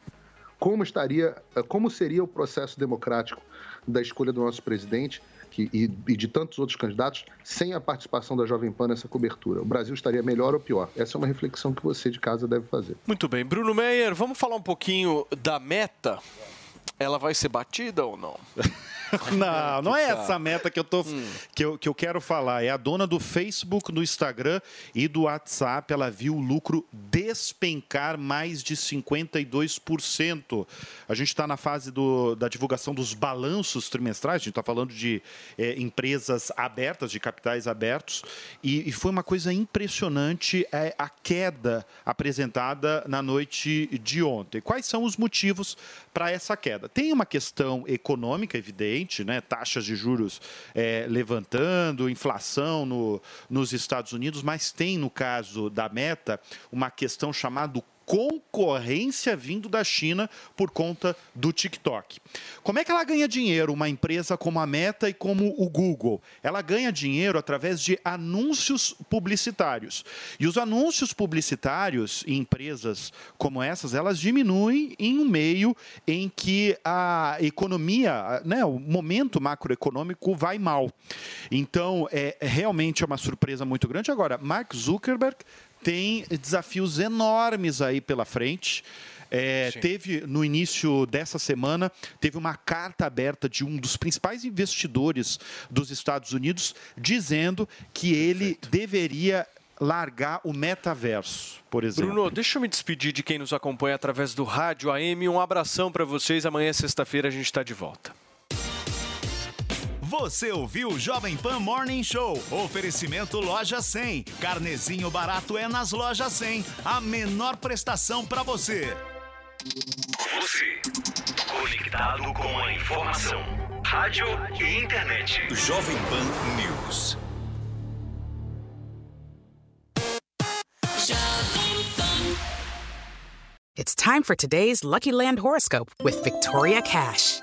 S8: Como estaria, eh, como seria o processo democrático da escolha do nosso presidente que- e, e de tantos outros candidatos sem a participação da Jovem Pan nessa cobertura? O Brasil estaria melhor ou pior? Essa é uma reflexão que você de casa deve fazer.
S4: Muito bem. Bruno Meyer, vamos falar um pouquinho da meta? Ela vai ser batida ou não?
S28: Não, não é
S4: Tá.
S28: essa meta que eu, tô,
S4: Hum.
S28: que, eu, que eu quero falar. É a dona do Facebook, do Instagram e do WhatsApp. Ela viu o lucro despencar mais de 52%. A gente está na fase do- da divulgação dos balanços trimestrais. A gente está falando de eh, empresas abertas, de capitais abertos. E, e foi uma coisa impressionante eh, a queda apresentada na noite de ontem. Quais são os motivos para essa queda? Tem uma questão econômica evidente, né? taxas de juros eh, levantando, inflação no- nos Estados Unidos, mas tem, no caso da Meta, uma questão chamada concorrência vindo da China por conta do TikTok. Como é que ela ganha dinheiro, uma empresa como a Meta e como o Google? Ela ganha dinheiro através de anúncios publicitários. E os anúncios publicitários em empresas como essas, elas diminuem em um meio em que a economia, né, o momento macroeconômico vai mal. Então, é realmente é uma surpresa muito grande. Agora, Mark Zuckerberg tem desafios enormes aí pela frente. É, teve no início dessa semana teve uma carta aberta de um dos principais investidores dos Estados Unidos dizendo que ele deveria largar o metaverso, por exemplo.
S4: Bruno, deixa eu me despedir de quem nos acompanha através do Rádio AM. Um abração para vocês. Amanhã, sexta-feira, a gente está de volta.
S35: Você ouviu o Jovem Pan Morning Show. Oferecimento Loja 100. Carnezinho barato é nas lojas 100. A menor prestação para você.
S49: Você, conectado com a informação. Rádio e internet.
S35: Jovem Pan News.
S50: It's time for today's Lucky Land horoscope with Victoria Cash.